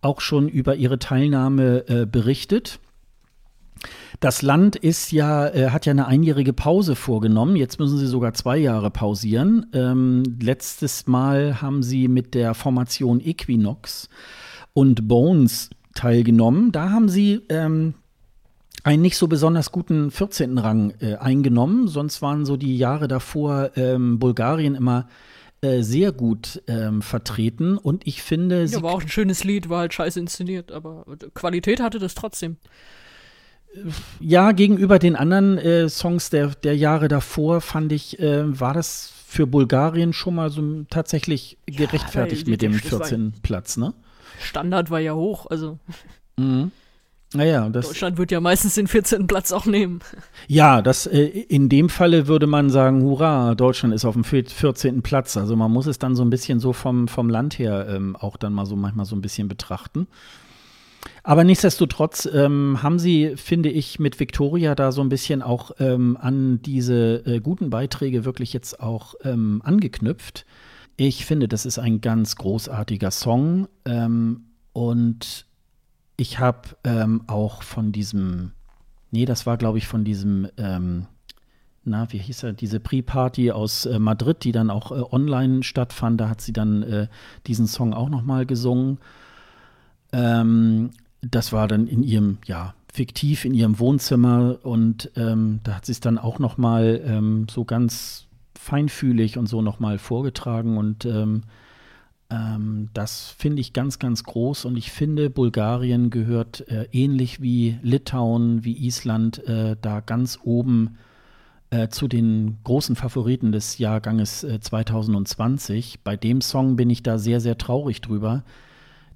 auch schon über ihre Teilnahme äh, berichtet. Das Land ist ja, äh, hat ja eine einjährige Pause vorgenommen. Jetzt müssen sie sogar zwei Jahre pausieren. Ähm, letztes Mal haben sie mit der Formation Equinox und Bones teilgenommen. Da haben sie ähm, einen nicht so besonders guten 14. Rang äh, eingenommen. Sonst waren so die Jahre davor ähm, Bulgarien immer äh, sehr gut ähm, vertreten. Und ich finde. Ja, war auch ein schönes Lied, war halt scheiße inszeniert, aber Qualität hatte das trotzdem ja, gegenüber den anderen äh, Songs der, der Jahre davor fand ich, äh, war das für Bulgarien schon mal so tatsächlich gerechtfertigt ja, mit dem 14. Platz, ne? Standard war ja hoch, also. Mhm. Naja, das Deutschland wird ja meistens den 14. Platz auch nehmen. Ja, das äh, in dem Falle würde man sagen, hurra, Deutschland ist auf dem 14. Platz. Also man muss es dann so ein bisschen so vom, vom Land her ähm, auch dann mal so manchmal so ein bisschen betrachten. Aber nichtsdestotrotz ähm, haben sie, finde ich, mit Victoria da so ein bisschen auch ähm, an diese äh, guten Beiträge wirklich jetzt auch ähm, angeknüpft. Ich finde, das ist ein ganz großartiger Song. Ähm, und ich habe ähm, auch von diesem, nee, das war, glaube ich, von diesem, ähm, na, wie hieß er, diese Pre-Party aus äh, Madrid, die dann auch äh, online stattfand. Da hat sie dann äh, diesen Song auch noch mal gesungen. Ähm, das war dann in ihrem, ja, fiktiv in ihrem Wohnzimmer und ähm, da hat sie es dann auch noch mal ähm, so ganz feinfühlig und so noch mal vorgetragen und ähm, Ähm, das finde ich ganz, ganz groß und ich finde, Bulgarien gehört äh, ähnlich wie Litauen, wie Island äh, da ganz oben äh, zu den großen Favoriten des Jahrganges 2020. Äh, Bei dem Song bin ich da sehr, sehr traurig drüber,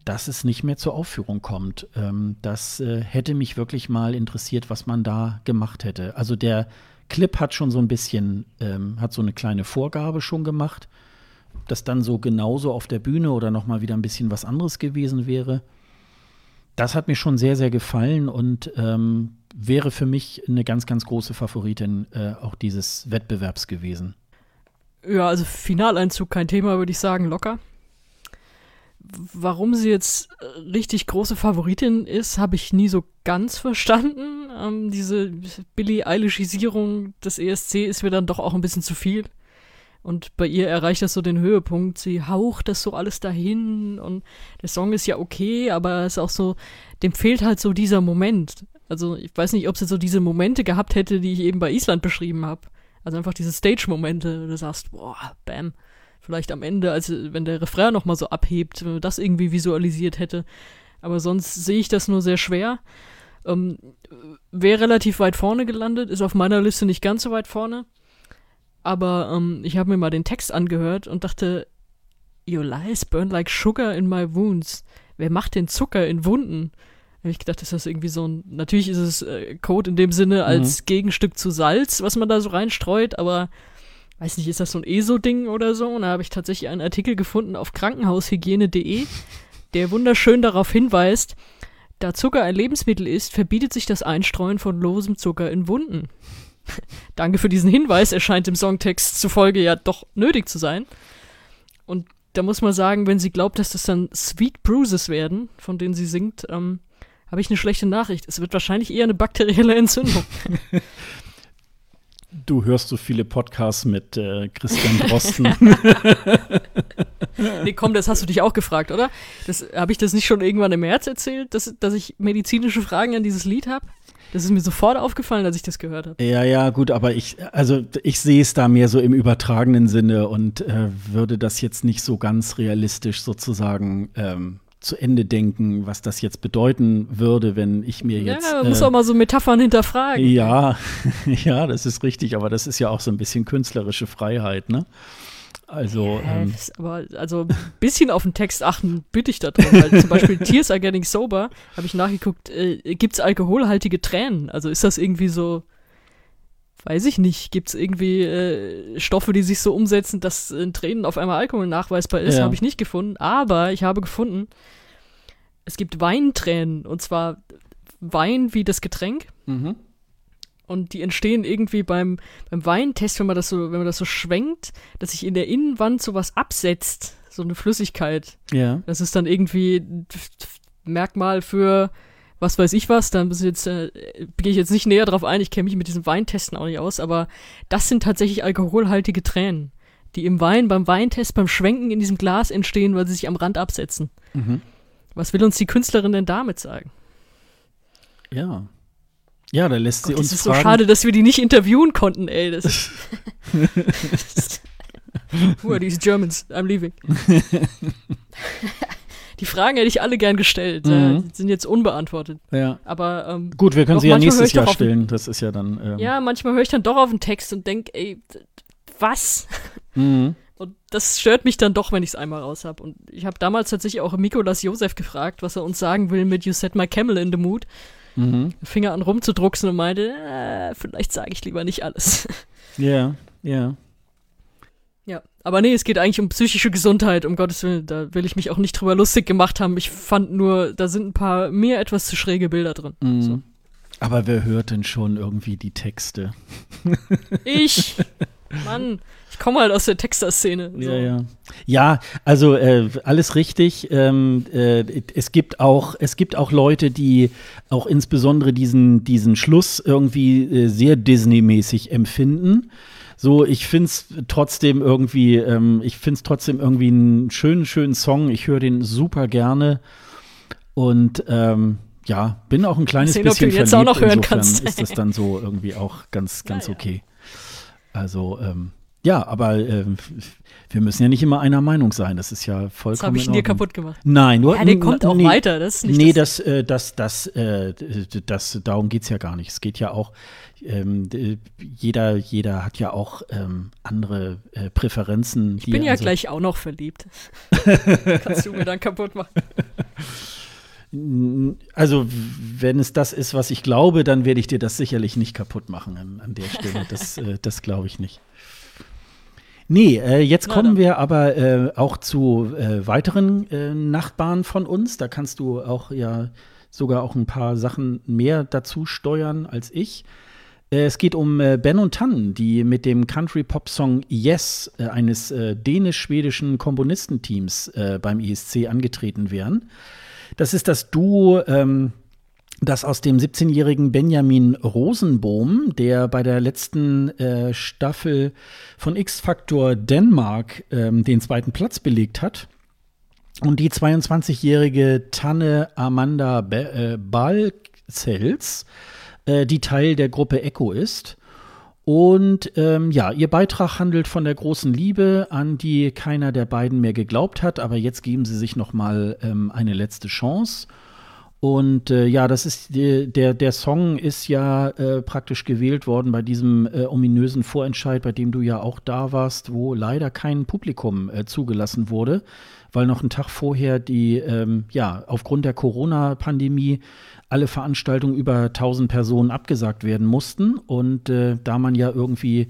dass es nicht mehr zur Aufführung kommt. Ähm, das äh, hätte mich wirklich mal interessiert, was man da gemacht hätte. Also der Clip hat schon so ein bisschen, ähm, hat so eine kleine Vorgabe schon gemacht, dass dann so genauso auf der Bühne oder noch mal wieder ein bisschen was anderes gewesen wäre. Das hat mir schon sehr, sehr gefallen und ähm, wäre für mich eine ganz, ganz große Favoritin äh, auch dieses Wettbewerbs gewesen. Ja, also Finaleinzug kein Thema, würde ich sagen, locker. Warum sie jetzt äh, richtig große Favoritin ist, habe ich nie so ganz verstanden. Ähm, diese Billie Eilishisierung des ESC ist mir dann doch auch ein bisschen zu viel. Und bei ihr erreicht das so den Höhepunkt. Sie haucht das so alles dahin und der Song ist ja okay, aber es ist auch so, dem fehlt halt so dieser Moment. Also ich weiß nicht, ob sie so diese Momente gehabt hätte, die ich eben bei Island beschrieben habe. Also einfach diese Stage-Momente, wo du sagst, boah, bam. Vielleicht am Ende, als wenn der Refrain nochmal so abhebt, wenn man das irgendwie visualisiert hätte. Aber sonst sehe ich das nur sehr schwer. Ähm, Wäre relativ weit vorne gelandet, ist auf meiner Liste nicht ganz so weit vorne. Aber ähm, ich habe mir mal den Text angehört und dachte, Your lies burn like sugar in my wounds. Wer macht den Zucker in Wunden? habe ich gedacht, ist das irgendwie so ein. Natürlich ist es äh, Code in dem Sinne als mhm. Gegenstück zu Salz, was man da so reinstreut, aber weiß nicht, ist das so ein ESO-Ding oder so? Und da habe ich tatsächlich einen Artikel gefunden auf krankenhaushygiene.de, der wunderschön darauf hinweist, da Zucker ein Lebensmittel ist, verbietet sich das Einstreuen von losem Zucker in Wunden. Danke für diesen Hinweis, er scheint im Songtext zufolge ja doch nötig zu sein. Und da muss man sagen, wenn sie glaubt, dass das dann Sweet Bruises werden, von denen sie singt, ähm, habe ich eine schlechte Nachricht. Es wird wahrscheinlich eher eine bakterielle Entzündung. Du hörst so viele Podcasts mit äh, Christian Drosten. nee, komm, das hast du dich auch gefragt, oder? Habe ich das nicht schon irgendwann im März erzählt, dass, dass ich medizinische Fragen an dieses Lied habe? Das ist mir sofort aufgefallen, als ich das gehört habe. Ja, ja, gut, aber ich, also ich sehe es da mehr so im übertragenen Sinne und äh, würde das jetzt nicht so ganz realistisch sozusagen ähm, zu Ende denken, was das jetzt bedeuten würde, wenn ich mir jetzt. Ja, man muss äh, auch mal so Metaphern hinterfragen. Ja, ja, das ist richtig, aber das ist ja auch so ein bisschen künstlerische Freiheit, ne? Also, ja, ähm, aber also ein bisschen auf den Text achten bitte ich da drin. Weil zum Beispiel Tears are getting sober, habe ich nachgeguckt, äh, gibt es alkoholhaltige Tränen? Also ist das irgendwie so, weiß ich nicht, gibt es irgendwie äh, Stoffe, die sich so umsetzen, dass in Tränen auf einmal Alkohol nachweisbar ist? Ja. Habe ich nicht gefunden. Aber ich habe gefunden, es gibt Weintränen und zwar Wein wie das Getränk. Mhm und die entstehen irgendwie beim, beim Weintest, wenn man das so, wenn man das so schwenkt, dass sich in der Innenwand sowas absetzt, so eine Flüssigkeit. Ja. Das ist dann irgendwie Merkmal für was weiß ich was, dann jetzt, äh, gehe ich jetzt nicht näher drauf ein, ich kenne mich mit diesen Weintesten auch nicht aus, aber das sind tatsächlich alkoholhaltige Tränen, die im Wein, beim Weintest, beim Schwenken in diesem Glas entstehen, weil sie sich am Rand absetzen. Mhm. Was will uns die Künstlerin denn damit sagen? Ja, ja, da lässt Gott, sie uns. Es ist fragen. so schade, dass wir die nicht interviewen konnten, ey. Das ist Who are these Germans? I'm leaving. die Fragen hätte ich alle gern gestellt. Mhm. die sind jetzt unbeantwortet. Ja. Aber ähm, gut, wir können sie ja nächstes Jahr stellen. Das ist ja dann. Ähm ja, manchmal höre ich dann doch auf den Text und denke, ey, was? Mhm. Und das stört mich dann doch, wenn ich es einmal raus habe. Und ich habe damals tatsächlich auch Mikolas Josef gefragt, was er uns sagen will mit You Set My Camel in the Mood mhm. Finger an rumzudrucksen und meinte, äh, vielleicht sage ich lieber nicht alles. Ja, yeah, ja. Yeah. Aber nee, es geht eigentlich um psychische Gesundheit, um Gottes Willen. Da will ich mich auch nicht drüber lustig gemacht haben. Ich fand nur, da sind ein paar mir etwas zu schräge Bilder drin. Mhm. So. Aber wer hört denn schon irgendwie die Texte? Ich! Mann, ich komme halt aus der Texter-Szene. So. Ja, ja. Ja, also äh, alles richtig. Ähm, äh, es gibt auch, es gibt auch Leute, die auch insbesondere diesen, diesen Schluss irgendwie äh, sehr Disney-mäßig empfinden. So, ich finde es trotzdem irgendwie, ähm, ich finde es trotzdem irgendwie einen schönen, schönen Song. Ich höre den super gerne. Und ähm, ja, bin auch ein kleines sehen, bisschen ob du jetzt verliebt. Auch noch hören Insofern kannst. ist das dann so irgendwie auch ganz, ganz ja, okay. Also, ähm, Ja, aber äh, wir müssen ja nicht immer einer Meinung sein. Das ist ja vollkommen. Das habe ich dir kaputt gemacht. Nein, nur. Ja, der kommt auch nee, weiter. Das ist nicht nee, das, äh, das, das, äh, das, darum geht es ja gar nicht. Es geht ja auch, ähm, jeder, jeder hat ja auch ähm, andere äh, Präferenzen. Ich bin ja also gleich auch noch verliebt. Kannst du mir dann kaputt machen. Also, wenn es das ist, was ich glaube, dann werde ich dir das sicherlich nicht kaputt machen an, an der Stelle. Das, äh, das glaube ich nicht. Nee, äh, jetzt kommen wir aber äh, auch zu äh, weiteren äh, Nachbarn von uns. Da kannst du auch ja sogar auch ein paar Sachen mehr dazu steuern als ich. Äh, es geht um äh, Ben und Tannen, die mit dem Country-Pop-Song Yes eines dänisch-schwedischen Komponistenteams beim ESC angetreten wären. Das ist das Duo ähm, das aus dem 17-jährigen Benjamin Rosenbohm, der bei der letzten äh, Staffel von X-Factor Denmark ähm, den zweiten Platz belegt hat. Und die 22-jährige Tanne Amanda Be äh, Balzels, äh, die Teil der Gruppe Echo ist. Und ähm, ja, ihr Beitrag handelt von der großen Liebe, an die keiner der beiden mehr geglaubt hat. Aber jetzt geben sie sich noch mal ähm, eine letzte Chance. Und äh, ja, das ist die, der der Song ist ja äh, praktisch gewählt worden bei diesem äh, ominösen Vorentscheid, bei dem du ja auch da warst, wo leider kein Publikum äh, zugelassen wurde, weil noch einen Tag vorher die ähm, ja aufgrund der Corona-Pandemie alle Veranstaltungen über 1000 Personen abgesagt werden mussten. Und äh, da man ja irgendwie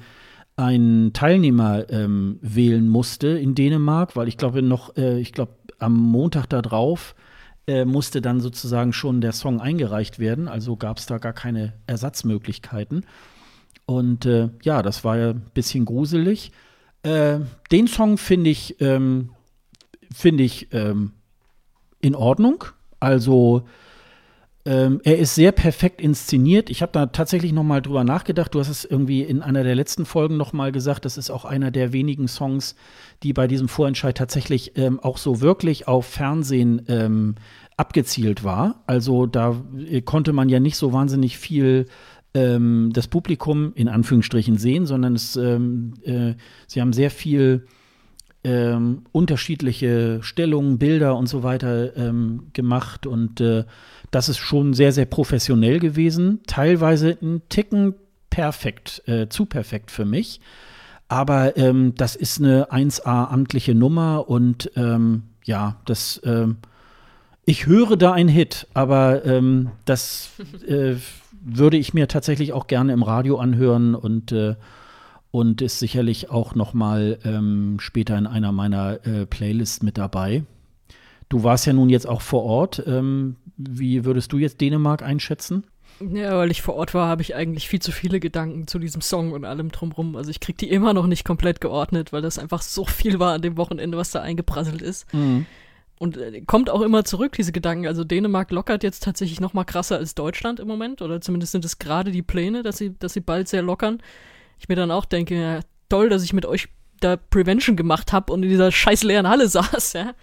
einen Teilnehmer ähm, wählen musste in Dänemark, weil ich glaube noch, äh, ich glaube am Montag da drauf äh, musste dann sozusagen schon der Song eingereicht werden. Also gab es da gar keine Ersatzmöglichkeiten. Und äh, ja, das war ja ein bisschen gruselig. Äh, den Song finde ich, ähm, finde ich ähm, in Ordnung. Also ähm, er ist sehr perfekt inszeniert. Ich habe da tatsächlich noch mal drüber nachgedacht. Du hast es irgendwie in einer der letzten Folgen noch mal gesagt. Das ist auch einer der wenigen Songs, die bei diesem Vorentscheid tatsächlich ähm, auch so wirklich auf Fernsehen ähm, abgezielt war. Also da äh, konnte man ja nicht so wahnsinnig viel ähm, das Publikum in Anführungsstrichen sehen, sondern es, ähm, äh, sie haben sehr viel ähm, unterschiedliche Stellungen, Bilder und so weiter ähm, gemacht und äh, das ist schon sehr, sehr professionell gewesen. Teilweise ein Ticken perfekt, äh, zu perfekt für mich. Aber ähm, das ist eine 1A amtliche Nummer und ähm, ja, das, ich höre da einen Hit, aber ähm, das äh, würde ich mir tatsächlich auch gerne im Radio anhören und, äh, und ist sicherlich auch noch mal ähm, später in einer meiner äh, Playlists mit dabei. Du warst ja nun jetzt auch vor Ort. Ähm, wie würdest du jetzt Dänemark einschätzen? Ja, weil ich vor Ort war, habe ich eigentlich viel zu viele Gedanken zu diesem Song und allem drumrum. Also ich krieg die immer noch nicht komplett geordnet, weil das einfach so viel war an dem Wochenende, was da eingeprasselt ist. Mhm. Und äh, kommt auch immer zurück, diese Gedanken. Also Dänemark lockert jetzt tatsächlich noch mal krasser als Deutschland im Moment. Oder zumindest sind es gerade die Pläne, dass sie, dass sie bald sehr lockern. Ich mir dann auch denke, ja, toll, dass ich mit euch da Prevention gemacht habe und in dieser scheiß leeren Halle saß, ja.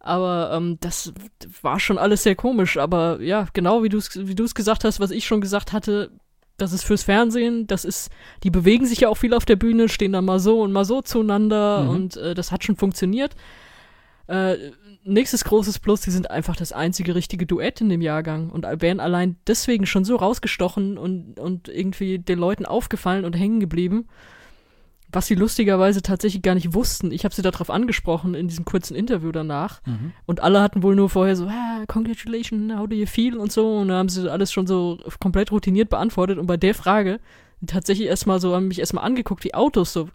Aber ähm, das war schon alles sehr komisch. Aber ja, genau wie du es wie gesagt hast, was ich schon gesagt hatte, das ist fürs Fernsehen, das ist, die bewegen sich ja auch viel auf der Bühne, stehen dann mal so und mal so zueinander mhm. und äh, das hat schon funktioniert. Äh, nächstes großes Plus, die sind einfach das einzige richtige Duett in dem Jahrgang und werden allein deswegen schon so rausgestochen und, und irgendwie den Leuten aufgefallen und hängen geblieben was sie lustigerweise tatsächlich gar nicht wussten. Ich habe sie darauf angesprochen in diesem kurzen Interview danach. Mhm. Und alle hatten wohl nur vorher so, ah, congratulations, how do you feel und so. Und dann haben sie alles schon so komplett routiniert beantwortet. Und bei der Frage tatsächlich erstmal so, haben mich erstmal angeguckt, wie Autos, so,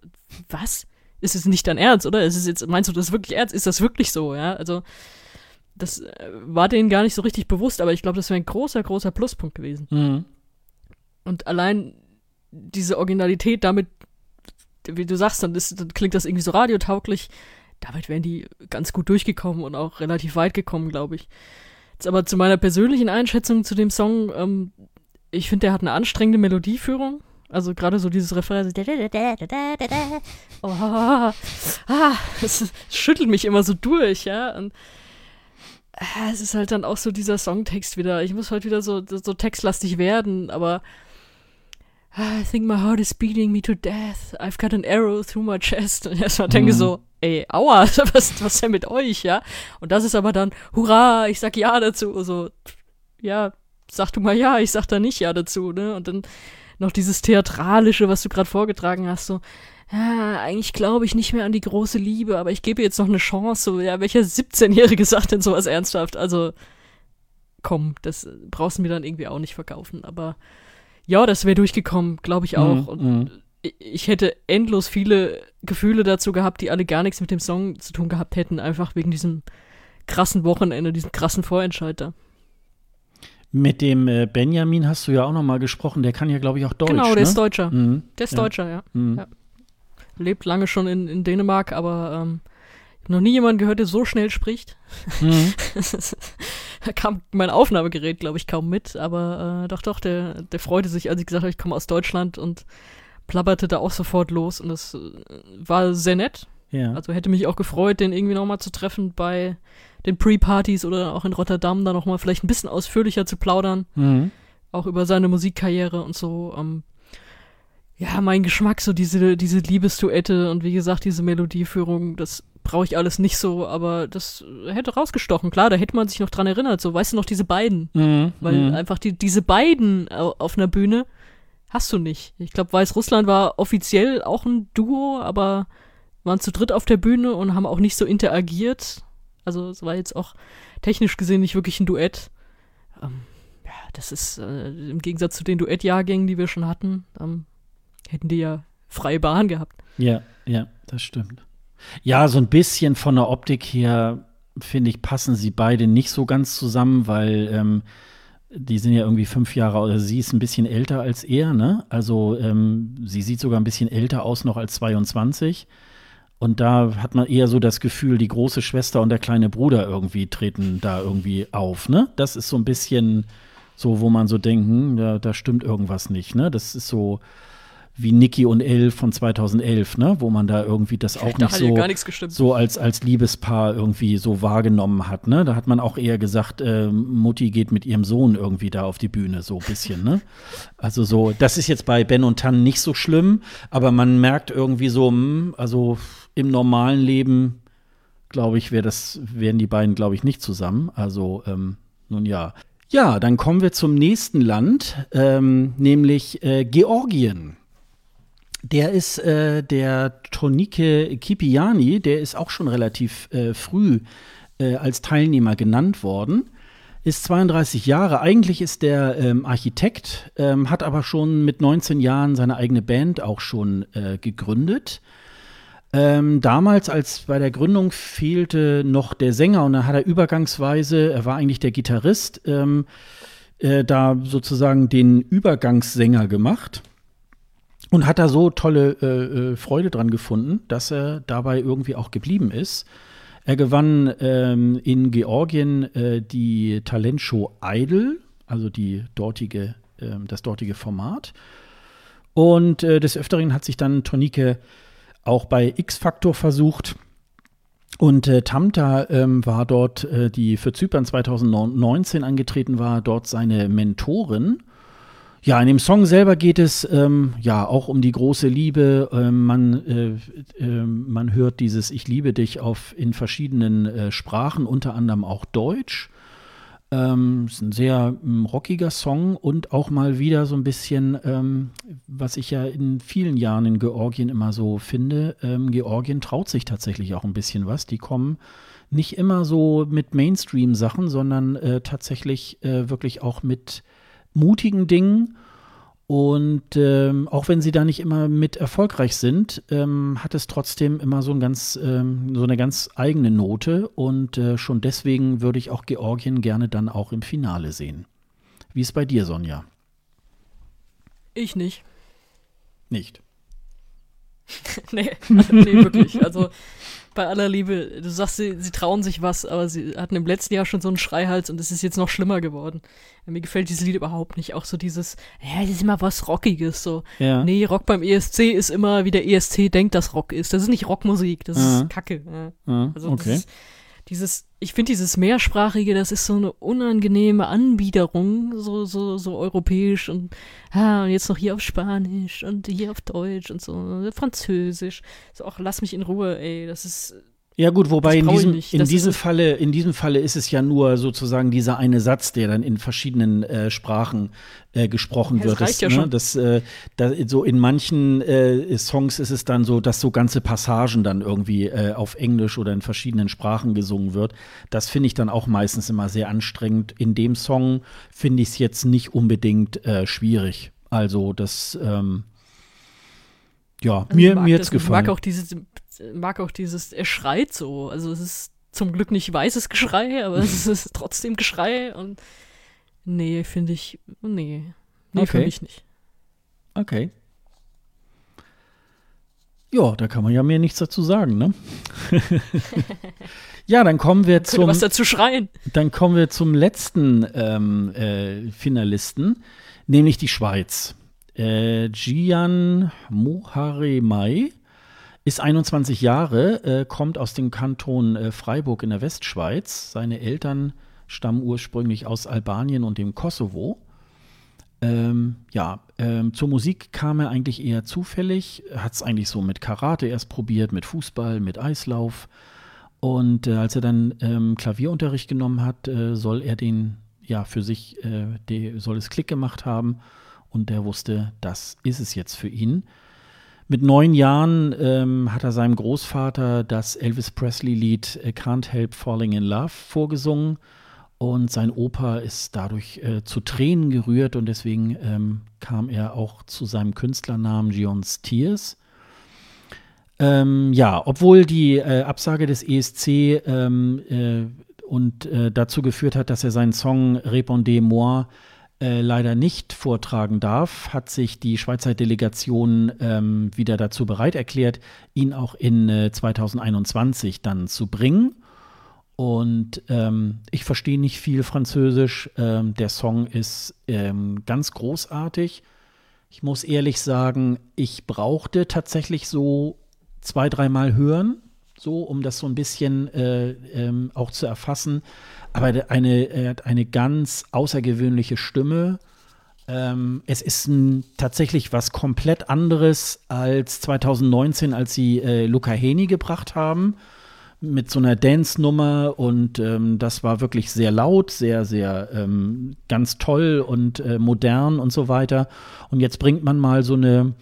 was? Ist es nicht dein Ernst, oder? Ist es jetzt, meinst du das wirklich ernst? Ist das wirklich so, ja? Also, das äh, war denen gar nicht so richtig bewusst, aber ich glaube, das wäre ein großer, großer Pluspunkt gewesen. Mhm. Und allein diese Originalität damit wie du sagst, dann, ist, dann klingt das irgendwie so radiotauglich. Damit wären die ganz gut durchgekommen und auch relativ weit gekommen, glaube ich. Jetzt aber zu meiner persönlichen Einschätzung zu dem Song, ähm, ich finde, der hat eine anstrengende Melodieführung. Also gerade so dieses Refrain. Oh, ah, es schüttelt mich immer so durch, ja. Und äh, es ist halt dann auch so dieser Songtext wieder. Ich muss heute wieder so, so textlastig werden, aber I think my heart is beating me to death. I've got an arrow through my chest. Und erstmal denke Mhm. so, ey, aua, was, was ist denn mit euch, ja? Und das ist aber dann, hurra, ich sag ja dazu. So, ja, sag du mal ja, ich sag da nicht ja dazu, ne? Und dann noch dieses Theatralische, was du gerade vorgetragen hast, so, ja, eigentlich glaube ich nicht mehr an die große Liebe, aber ich gebe jetzt noch eine Chance. So, ja, welcher 17-Jährige sagt denn sowas ernsthaft? Also, komm, das brauchst du mir dann irgendwie auch nicht verkaufen. Aber ja, das wäre durchgekommen, glaube ich auch. Mhm, Und mhm. ich- ich hätte endlos viele Gefühle dazu gehabt, die alle gar nichts mit dem Song zu tun gehabt hätten, einfach wegen diesem krassen Wochenende, diesem krassen Vorentscheid da. Mit dem äh, Benjamin hast du ja auch noch mal gesprochen. Der kann ja, glaube ich, auch Deutsch. genau, der ne? ist Deutscher. Mhm. Der ist Ja. Deutscher, ja. Mhm. Ja. Lebt lange schon in, in Dänemark, aber ähm, noch nie jemanden gehört, der so schnell spricht. Mhm. da kam mein Aufnahmegerät, glaube ich, kaum mit, aber äh, doch, doch, der, der freute sich, als ich gesagt habe, ich komme aus Deutschland und plapperte da auch sofort los und das äh, war sehr nett. Ja. Also hätte mich auch gefreut, den irgendwie nochmal zu treffen bei den Pre-Partys oder auch in Rotterdam, da nochmal vielleicht ein bisschen ausführlicher zu plaudern, Mhm. auch über seine Musikkarriere und so. Ähm, ja, mein Geschmack, so diese, diese Liebesduette und wie gesagt, diese Melodieführung, das brauche ich alles nicht so, aber das hätte rausgestochen. Klar, da hätte man sich noch dran erinnert, so, weißt du noch, diese beiden, Mhm. weil mhm. einfach die, diese beiden au- auf einer Bühne hast du nicht. Ich glaube, Weißrussland war offiziell auch ein Duo, aber waren zu dritt auf der Bühne und haben auch nicht so interagiert. Also es war jetzt auch technisch gesehen nicht wirklich ein Duett. Ähm, ja, das ist äh, im Gegensatz zu den Duettjahrgängen, die wir schon hatten, ähm, hätten die ja freie Bahn gehabt. Ja, ja, das stimmt. Ja, so ein bisschen von der Optik her, finde ich, passen sie beide nicht so ganz zusammen, weil ähm, die sind ja irgendwie fünf Jahre, oder sie ist ein bisschen älter als er, ne? Also ähm, sie sieht sogar ein bisschen älter aus noch als 22. Und da hat man eher so das Gefühl, die große Schwester und der kleine Bruder irgendwie treten da irgendwie auf, ne? Das ist so ein bisschen so, wo man so denken, da, da stimmt irgendwas nicht, ne? Das ist so wie Niki und Elle von 2011, ne? Wo man da irgendwie das auch nicht hat ja so gar nichts gestimmt. so als, als Liebespaar irgendwie so wahrgenommen hat, ne? Da hat man auch eher gesagt, äh, Mutti geht mit ihrem Sohn irgendwie da auf die Bühne, so ein bisschen, ne? Also so, das ist jetzt bei Ben und Tan nicht so schlimm, aber man merkt irgendwie so, hm, also im normalen Leben, glaube ich, wär das, wären die beiden, glaube ich, nicht zusammen. Also, ähm, nun ja. Ja, dann kommen wir zum nächsten Land, ähm, nämlich äh, Georgien. Der ist äh, der Tonike Kipiani, der ist auch schon relativ äh, früh äh, als Teilnehmer genannt worden. Ist 32 Jahre, eigentlich ist der ähm, Architekt, ähm, hat aber schon mit 19 Jahren seine eigene Band auch schon äh, gegründet. Ähm, damals, als bei der Gründung fehlte noch der Sänger und dann hat er übergangsweise, er war eigentlich der Gitarrist, ähm, äh, da sozusagen den Übergangssänger gemacht und hat da so tolle äh, äh, Freude dran gefunden, dass er dabei irgendwie auch geblieben ist. Er gewann ähm, in Georgien äh, die Talentshow Idol, also die dortige, ähm, das dortige Format. Und äh, des Öfteren hat sich dann Tonike auch bei X-Factor versucht. Und äh, Tamta ähm, war dort, äh, die für Zypern 2019 angetreten war, dort seine Mentorin. Ja, in dem Song selber geht es ähm, ja auch um die große Liebe. Ähm, man, äh, äh, man hört dieses Ich liebe dich auf in verschiedenen äh, Sprachen, unter anderem auch Deutsch. Ähm, ist ein sehr ähm, rockiger Song und auch mal wieder so ein bisschen, ähm, was ich ja in vielen Jahren in Georgien immer so finde. Ähm, Georgien traut sich tatsächlich auch ein bisschen was. Die kommen nicht immer so mit Mainstream-Sachen, sondern äh, tatsächlich äh, wirklich auch mit mutigen Dingen. Und ähm, auch wenn sie da nicht immer mit erfolgreich sind, ähm, hat es trotzdem immer so, ein ganz, ähm, so eine ganz eigene Note. Und äh, schon deswegen würde ich auch Georgien gerne dann auch im Finale sehen. Wie ist bei dir, Sonja? Ich nicht. Nicht. nee, nee, wirklich. Also bei aller Liebe, du sagst, sie, sie trauen sich was, aber sie hatten im letzten Jahr schon so einen Schreihals und es ist jetzt noch schlimmer geworden. Mir gefällt dieses Lied überhaupt nicht. Auch so dieses, ja, das ist immer was Rockiges. So, Ja. nee, Rock beim ESC ist immer, wie der ESC denkt, dass Rock ist. Das ist nicht Rockmusik, das Ja. ist Kacke. Ja. Also okay. das ist, dieses, ich finde dieses Mehrsprachige, das ist so eine unangenehme Anbiederung, so, so, so europäisch und, ah, und jetzt noch hier auf Spanisch und hier auf Deutsch und so, Französisch. So, auch lass mich in Ruhe, ey, das ist Ja gut, wobei in diesem, in, Das diesem Falle, in diesem Falle ist es ja nur sozusagen dieser eine Satz, der dann in verschiedenen äh, Sprachen äh, gesprochen das wird. reicht ja ne, schon. das, äh, da, so in manchen äh, Songs ist es dann so, dass so ganze Passagen dann irgendwie äh, auf Englisch oder in verschiedenen Sprachen gesungen wird. Das finde ich dann auch meistens immer sehr anstrengend. In dem Song finde ich es jetzt nicht unbedingt äh, schwierig. Also das ähm, ja, Also mir, mir das, hat's Ich gefallen. mag auch dieses, mag auch dieses, er schreit so. Also es ist zum Glück nicht weißes Geschrei, aber es ist trotzdem Geschrei und nee, finde ich, nee. Nee, für Okay. mich nicht. Okay. Ja, da kann man ja mehr nichts dazu sagen, ne? ja, dann kommen wir zum, was dazu schreien. dann kommen wir zum letzten ähm, äh, Finalisten, nämlich die Schweiz. Äh, Gian Moharemai ist 21 Jahre, äh, kommt aus dem Kanton äh, Freiburg in der Westschweiz. Seine Eltern stammen ursprünglich aus Albanien und dem Kosovo. Ähm, ja, ähm, zur Musik kam er eigentlich eher zufällig. Hat es eigentlich so mit Karate erst probiert, mit Fußball, mit Eislauf. Und äh, als er dann ähm, Klavierunterricht genommen hat, äh, soll er den, ja, für sich, äh, die, soll es Klick gemacht haben. Und der wusste, das ist es jetzt für ihn. Mit neun Jahren ähm, hat er seinem Großvater das Elvis Presley-Lied äh, Can't Help Falling in Love vorgesungen. Und sein Opa ist dadurch äh, zu Tränen gerührt und deswegen ähm, kam er auch zu seinem Künstlernamen Gions Tears. Ähm, ja, obwohl die äh, Absage des ESC ähm, äh, und äh, dazu geführt hat, dass er seinen Song Répondez-moi äh, leider nicht vortragen darf, hat sich die Schweizer Delegation ähm, wieder dazu bereit erklärt, ihn auch in äh, 2021 dann zu bringen. Und ähm, ich verstehe nicht viel Französisch. Ähm, der Song ist ähm, ganz großartig. Ich muss ehrlich sagen, ich brauchte tatsächlich so zwei, dreimal hören, so um das so ein bisschen äh, ähm, auch zu erfassen. Aber eine, er hat eine ganz außergewöhnliche Stimme. Ähm, es ist ein, tatsächlich was komplett anderes als 2019, als sie äh, Luca Heni gebracht haben mit so einer Dance-Nummer und ähm, das war wirklich sehr laut, sehr, sehr ähm, ganz toll und äh, modern und so weiter. Und jetzt bringt man mal so eine,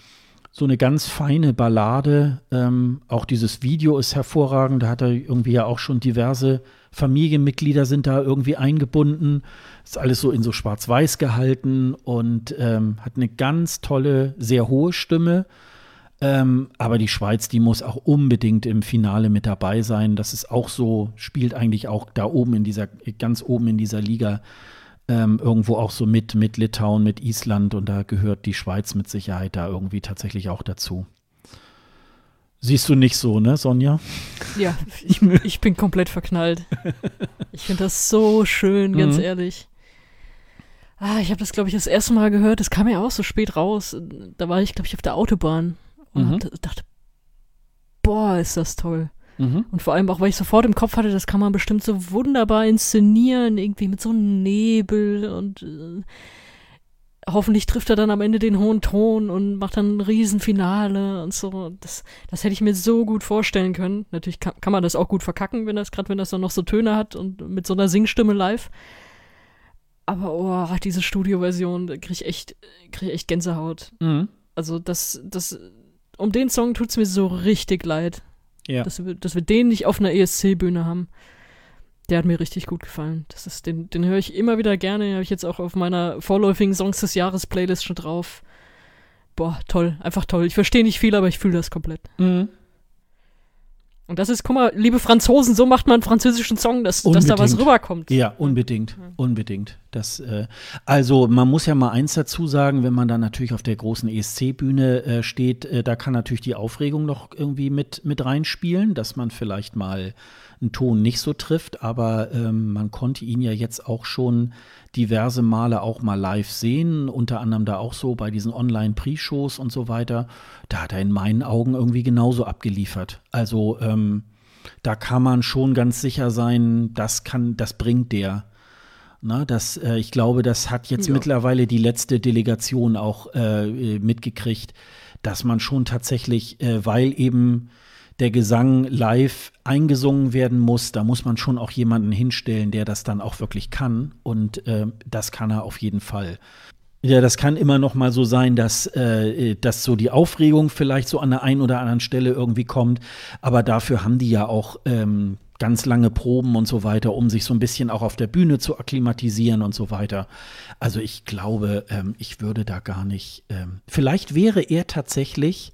so eine ganz feine Ballade. Ähm, auch dieses Video ist hervorragend. Da hat er irgendwie ja auch schon diverse Familienmitglieder sind da irgendwie eingebunden. Ist alles so in so schwarz-weiß gehalten und ähm, hat eine ganz tolle, sehr hohe Stimme. Ähm, aber die Schweiz, die muss auch unbedingt im Finale mit dabei sein. Das ist auch so, spielt eigentlich auch da oben in dieser, ganz oben in dieser Liga ähm, irgendwo auch so mit, mit Litauen, mit Island und da gehört die Schweiz mit Sicherheit da irgendwie tatsächlich auch dazu. Siehst du nicht so, ne, Sonja? Ja, ich, ich bin komplett verknallt. Ich finde das so schön, ganz Mhm. ehrlich. Ah, ich habe das, glaube ich, das erste Mal gehört. Das kam ja auch so spät raus. Da war ich, glaube ich, auf der Autobahn und Mhm. hab- dachte, boah, ist das toll. Mhm. Und vor allem auch, weil ich sofort im Kopf hatte, das kann man bestimmt so wunderbar inszenieren, irgendwie mit so einem Nebel und äh, hoffentlich trifft er dann am Ende den hohen Ton und macht dann ein Riesenfinale und so. Das, das hätte ich mir so gut vorstellen können. Natürlich kann, kann man das auch gut verkacken, wenn das, gerade wenn das dann noch so Töne hat und mit so einer Singstimme live. Aber oh, diese Studioversion, da krieg ich echt, krieg ich echt Gänsehaut. Mhm. Also das, das, um den Song tut's mir so richtig leid Ja. dass, wir, dass wir den nicht auf einer ESC-Bühne haben. Der hat mir richtig gut gefallen. Das ist, den, den höre ich immer wieder gerne. Den habe ich jetzt auch auf meiner vorläufigen Songs des Jahres Playlist schon drauf. Boah, toll, einfach toll. Ich verstehe nicht viel, aber ich fühle das komplett. Mhm. Und das ist, guck mal, liebe Franzosen, so macht man einen französischen Song, dass, dass da was rüberkommt. Ja, unbedingt, unbedingt. Das, äh, also man muss ja mal eins dazu sagen, wenn man dann natürlich auf der großen ESC-Bühne äh, steht, äh, da kann natürlich die Aufregung noch irgendwie mit, mit reinspielen, dass man vielleicht mal einen Ton nicht so trifft, aber ähm, man konnte ihn ja jetzt auch schon diverse Male auch mal live sehen, unter anderem da auch so bei diesen Online-Pre-Shows und so weiter. Da hat er in meinen Augen irgendwie genauso abgeliefert. Also ähm, da kann man schon ganz sicher sein, das kann, das bringt der. Na, das, äh, ich glaube, das hat jetzt Ja. mittlerweile die letzte Delegation auch äh, mitgekriegt, dass man schon tatsächlich, äh, weil eben der Gesang live eingesungen werden muss, da muss man schon auch jemanden hinstellen, der das dann auch wirklich kann. Und äh, das kann er auf jeden Fall. Ja, das kann immer noch mal so sein, dass, äh, dass so die Aufregung vielleicht so an der einen oder anderen Stelle irgendwie kommt. Aber dafür haben die ja auch ähm, ganz lange Proben und so weiter, um sich so ein bisschen auch auf der Bühne zu akklimatisieren und so weiter. Also ich glaube, ähm, ich würde da gar nicht. Ähm, vielleicht wäre er tatsächlich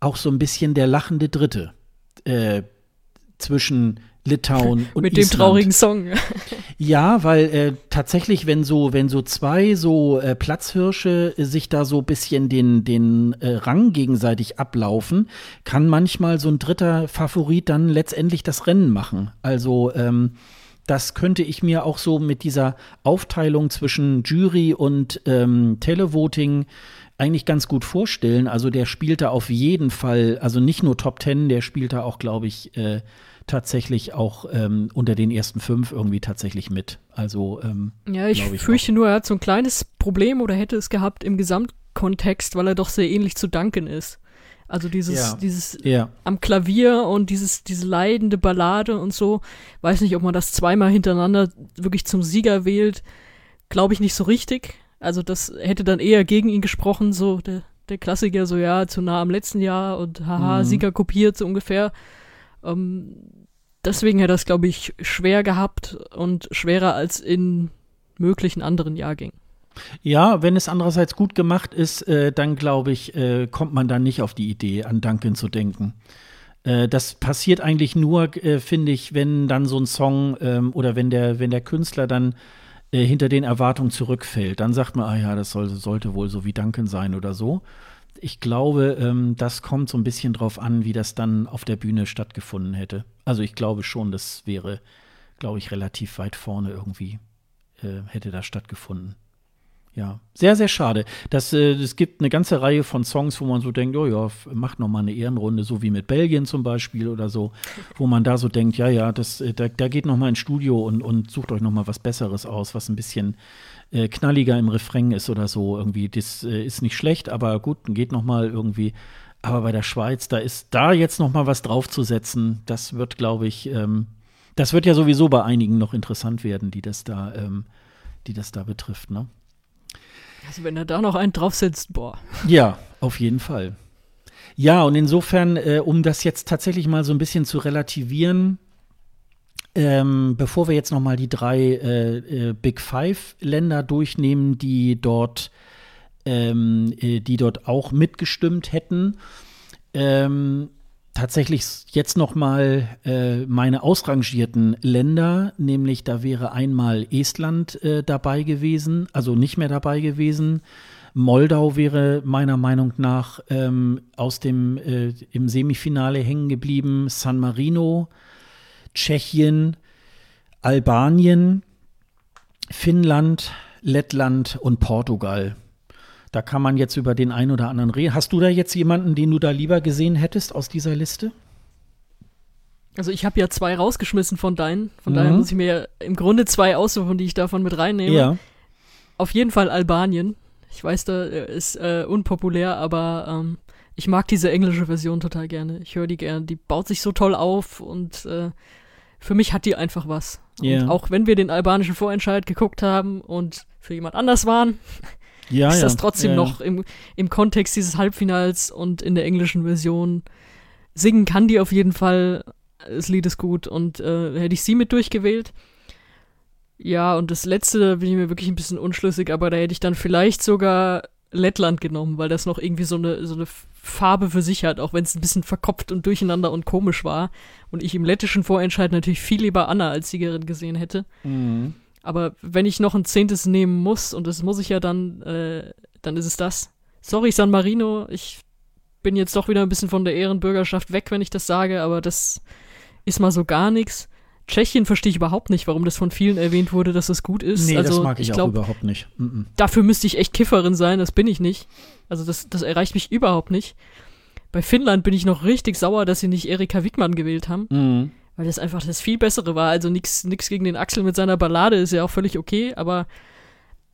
auch so ein bisschen der lachende Dritte äh, zwischen Litauen und Mit dem Island. traurigen Song. Ja, weil äh, tatsächlich, wenn so, wenn so zwei so äh, Platzhirsche äh, sich da so ein bisschen den, den äh, Rang gegenseitig ablaufen, kann manchmal so ein dritter Favorit dann letztendlich das Rennen machen. Also ähm, das könnte ich mir auch so mit dieser Aufteilung zwischen Jury und ähm, Televoting eigentlich ganz gut vorstellen. Also der spielt da auf jeden Fall, also nicht nur Top Ten, der spielt da auch, glaube ich, äh, tatsächlich auch ähm, unter den ersten fünf irgendwie tatsächlich mit. Also ähm, Ja, ich, ich fürchte nur, er hat so ein kleines Problem oder hätte es gehabt im Gesamtkontext, weil er doch sehr ähnlich zu Duncan ist. Also dieses, Ja. dieses ja, am Klavier und dieses, diese leidende Ballade und so. Weiß nicht, ob man das zweimal hintereinander wirklich zum Sieger wählt. Glaube ich nicht so richtig. Also das hätte dann eher gegen ihn gesprochen, so der, der Klassiker, so ja, zu nah am letzten Jahr und haha, Mhm. Sieger kopiert, so ungefähr. Ähm, deswegen hätte er es, glaube ich, schwer gehabt und schwerer als in möglichen anderen Jahrgängen. ja, wenn es andererseits gut gemacht ist, äh, dann glaube ich, äh, kommt man dann nicht auf die Idee, an Duncan zu denken. Äh, das passiert eigentlich nur, äh, finde ich, wenn dann so ein Song ähm, oder wenn der, wenn der Künstler dann äh, hinter den Erwartungen zurückfällt. Dann sagt man, ah ja, das soll, sollte wohl so wie Duncan sein oder so. Ich glaube, ähm, das kommt so ein bisschen drauf an, wie das dann auf der Bühne stattgefunden hätte. Also ich glaube schon, das wäre, glaube ich, relativ weit vorne irgendwie äh, hätte das stattgefunden. Ja, sehr, sehr schade. Das, äh, es gibt eine ganze Reihe von Songs, wo man so denkt, oh ja, macht noch mal eine Ehrenrunde, so wie mit Belgien zum Beispiel oder so, wo man da so denkt, ja, ja, das, äh, da, da geht noch mal ins Studio und, und sucht euch noch mal was Besseres aus, was ein bisschen äh, knalliger im Refrain ist oder so irgendwie. Das äh, ist nicht schlecht, aber gut, geht noch mal irgendwie. Aber bei der Schweiz, da ist da jetzt noch mal was draufzusetzen, das wird, glaube ich, ähm, das wird ja sowieso bei einigen noch interessant werden, die das da, ähm, die das da betrifft, ne? Also wenn er da noch einen draufsetzt, boah. Ja, auf jeden Fall. Ja, und insofern, äh, um das jetzt tatsächlich mal so ein bisschen zu relativieren, ähm, bevor wir jetzt noch mal die drei äh, äh, Big Five Länder durchnehmen, die dort, ähm, äh, die dort auch mitgestimmt hätten, ähm, tatsächlich jetzt noch mal äh, meine ausrangierten Länder, nämlich da wäre einmal Estland äh, dabei gewesen, also nicht mehr dabei gewesen. Moldau wäre meiner Meinung nach ähm, aus dem äh, im Semifinale hängen geblieben. San Marino, Tschechien, Albanien, Finnland, Lettland und Portugal. Da kann man jetzt über den einen oder anderen reden. Hast du da jetzt jemanden, den du da lieber gesehen hättest aus dieser Liste? Also ich habe ja zwei rausgeschmissen von deinen. Von Mhm. daher muss ich mir ja im Grunde zwei aussuchen, die ich davon mit reinnehme. Ja. Auf jeden Fall Albanien. Ich weiß, da äh, ist äh, unpopulär, aber ähm, ich mag diese englische Version total gerne. Ich höre die gerne. Die baut sich so toll auf und äh, für mich hat die einfach was. Ja. Und auch wenn wir den albanischen Vorentscheid geguckt haben und für jemand anders waren, Ja, ist ja. das trotzdem ja, noch im, im Kontext dieses Halbfinals und in der englischen Version. Singen kann die auf jeden Fall. Das Lied ist gut und äh, hätte ich sie mit durchgewählt. Ja, und das letzte da bin ich mir wirklich ein bisschen unschlüssig, aber da hätte ich dann vielleicht sogar Lettland genommen, weil das noch irgendwie so eine, so eine Farbe für sich hat, auch wenn es ein bisschen verkopft und durcheinander und komisch war. Und ich im lettischen Vorentscheid natürlich viel lieber Anna als Siegerin gesehen hätte. Mhm. Aber wenn ich noch ein Zehntes nehmen muss, und das muss ich ja dann, äh, dann ist es das. Sorry, San Marino, ich bin jetzt doch wieder ein bisschen von der Ehrenbürgerschaft weg, wenn ich das sage, aber das ist mal so gar nichts. Tschechien verstehe ich überhaupt nicht, warum das von vielen erwähnt wurde, dass das gut ist. Nee, also, das mag ich, auch glaube, überhaupt nicht. Mhm. dafür müsste ich echt Kifferin sein, das bin ich nicht. Also das, das erreicht mich überhaupt nicht. bei Finnland bin ich noch richtig sauer, dass sie nicht Erika Wickmann gewählt haben. Mhm. Weil das einfach das viel bessere war. Also nichts nix gegen den Axel mit seiner Ballade, ist ja auch völlig okay, aber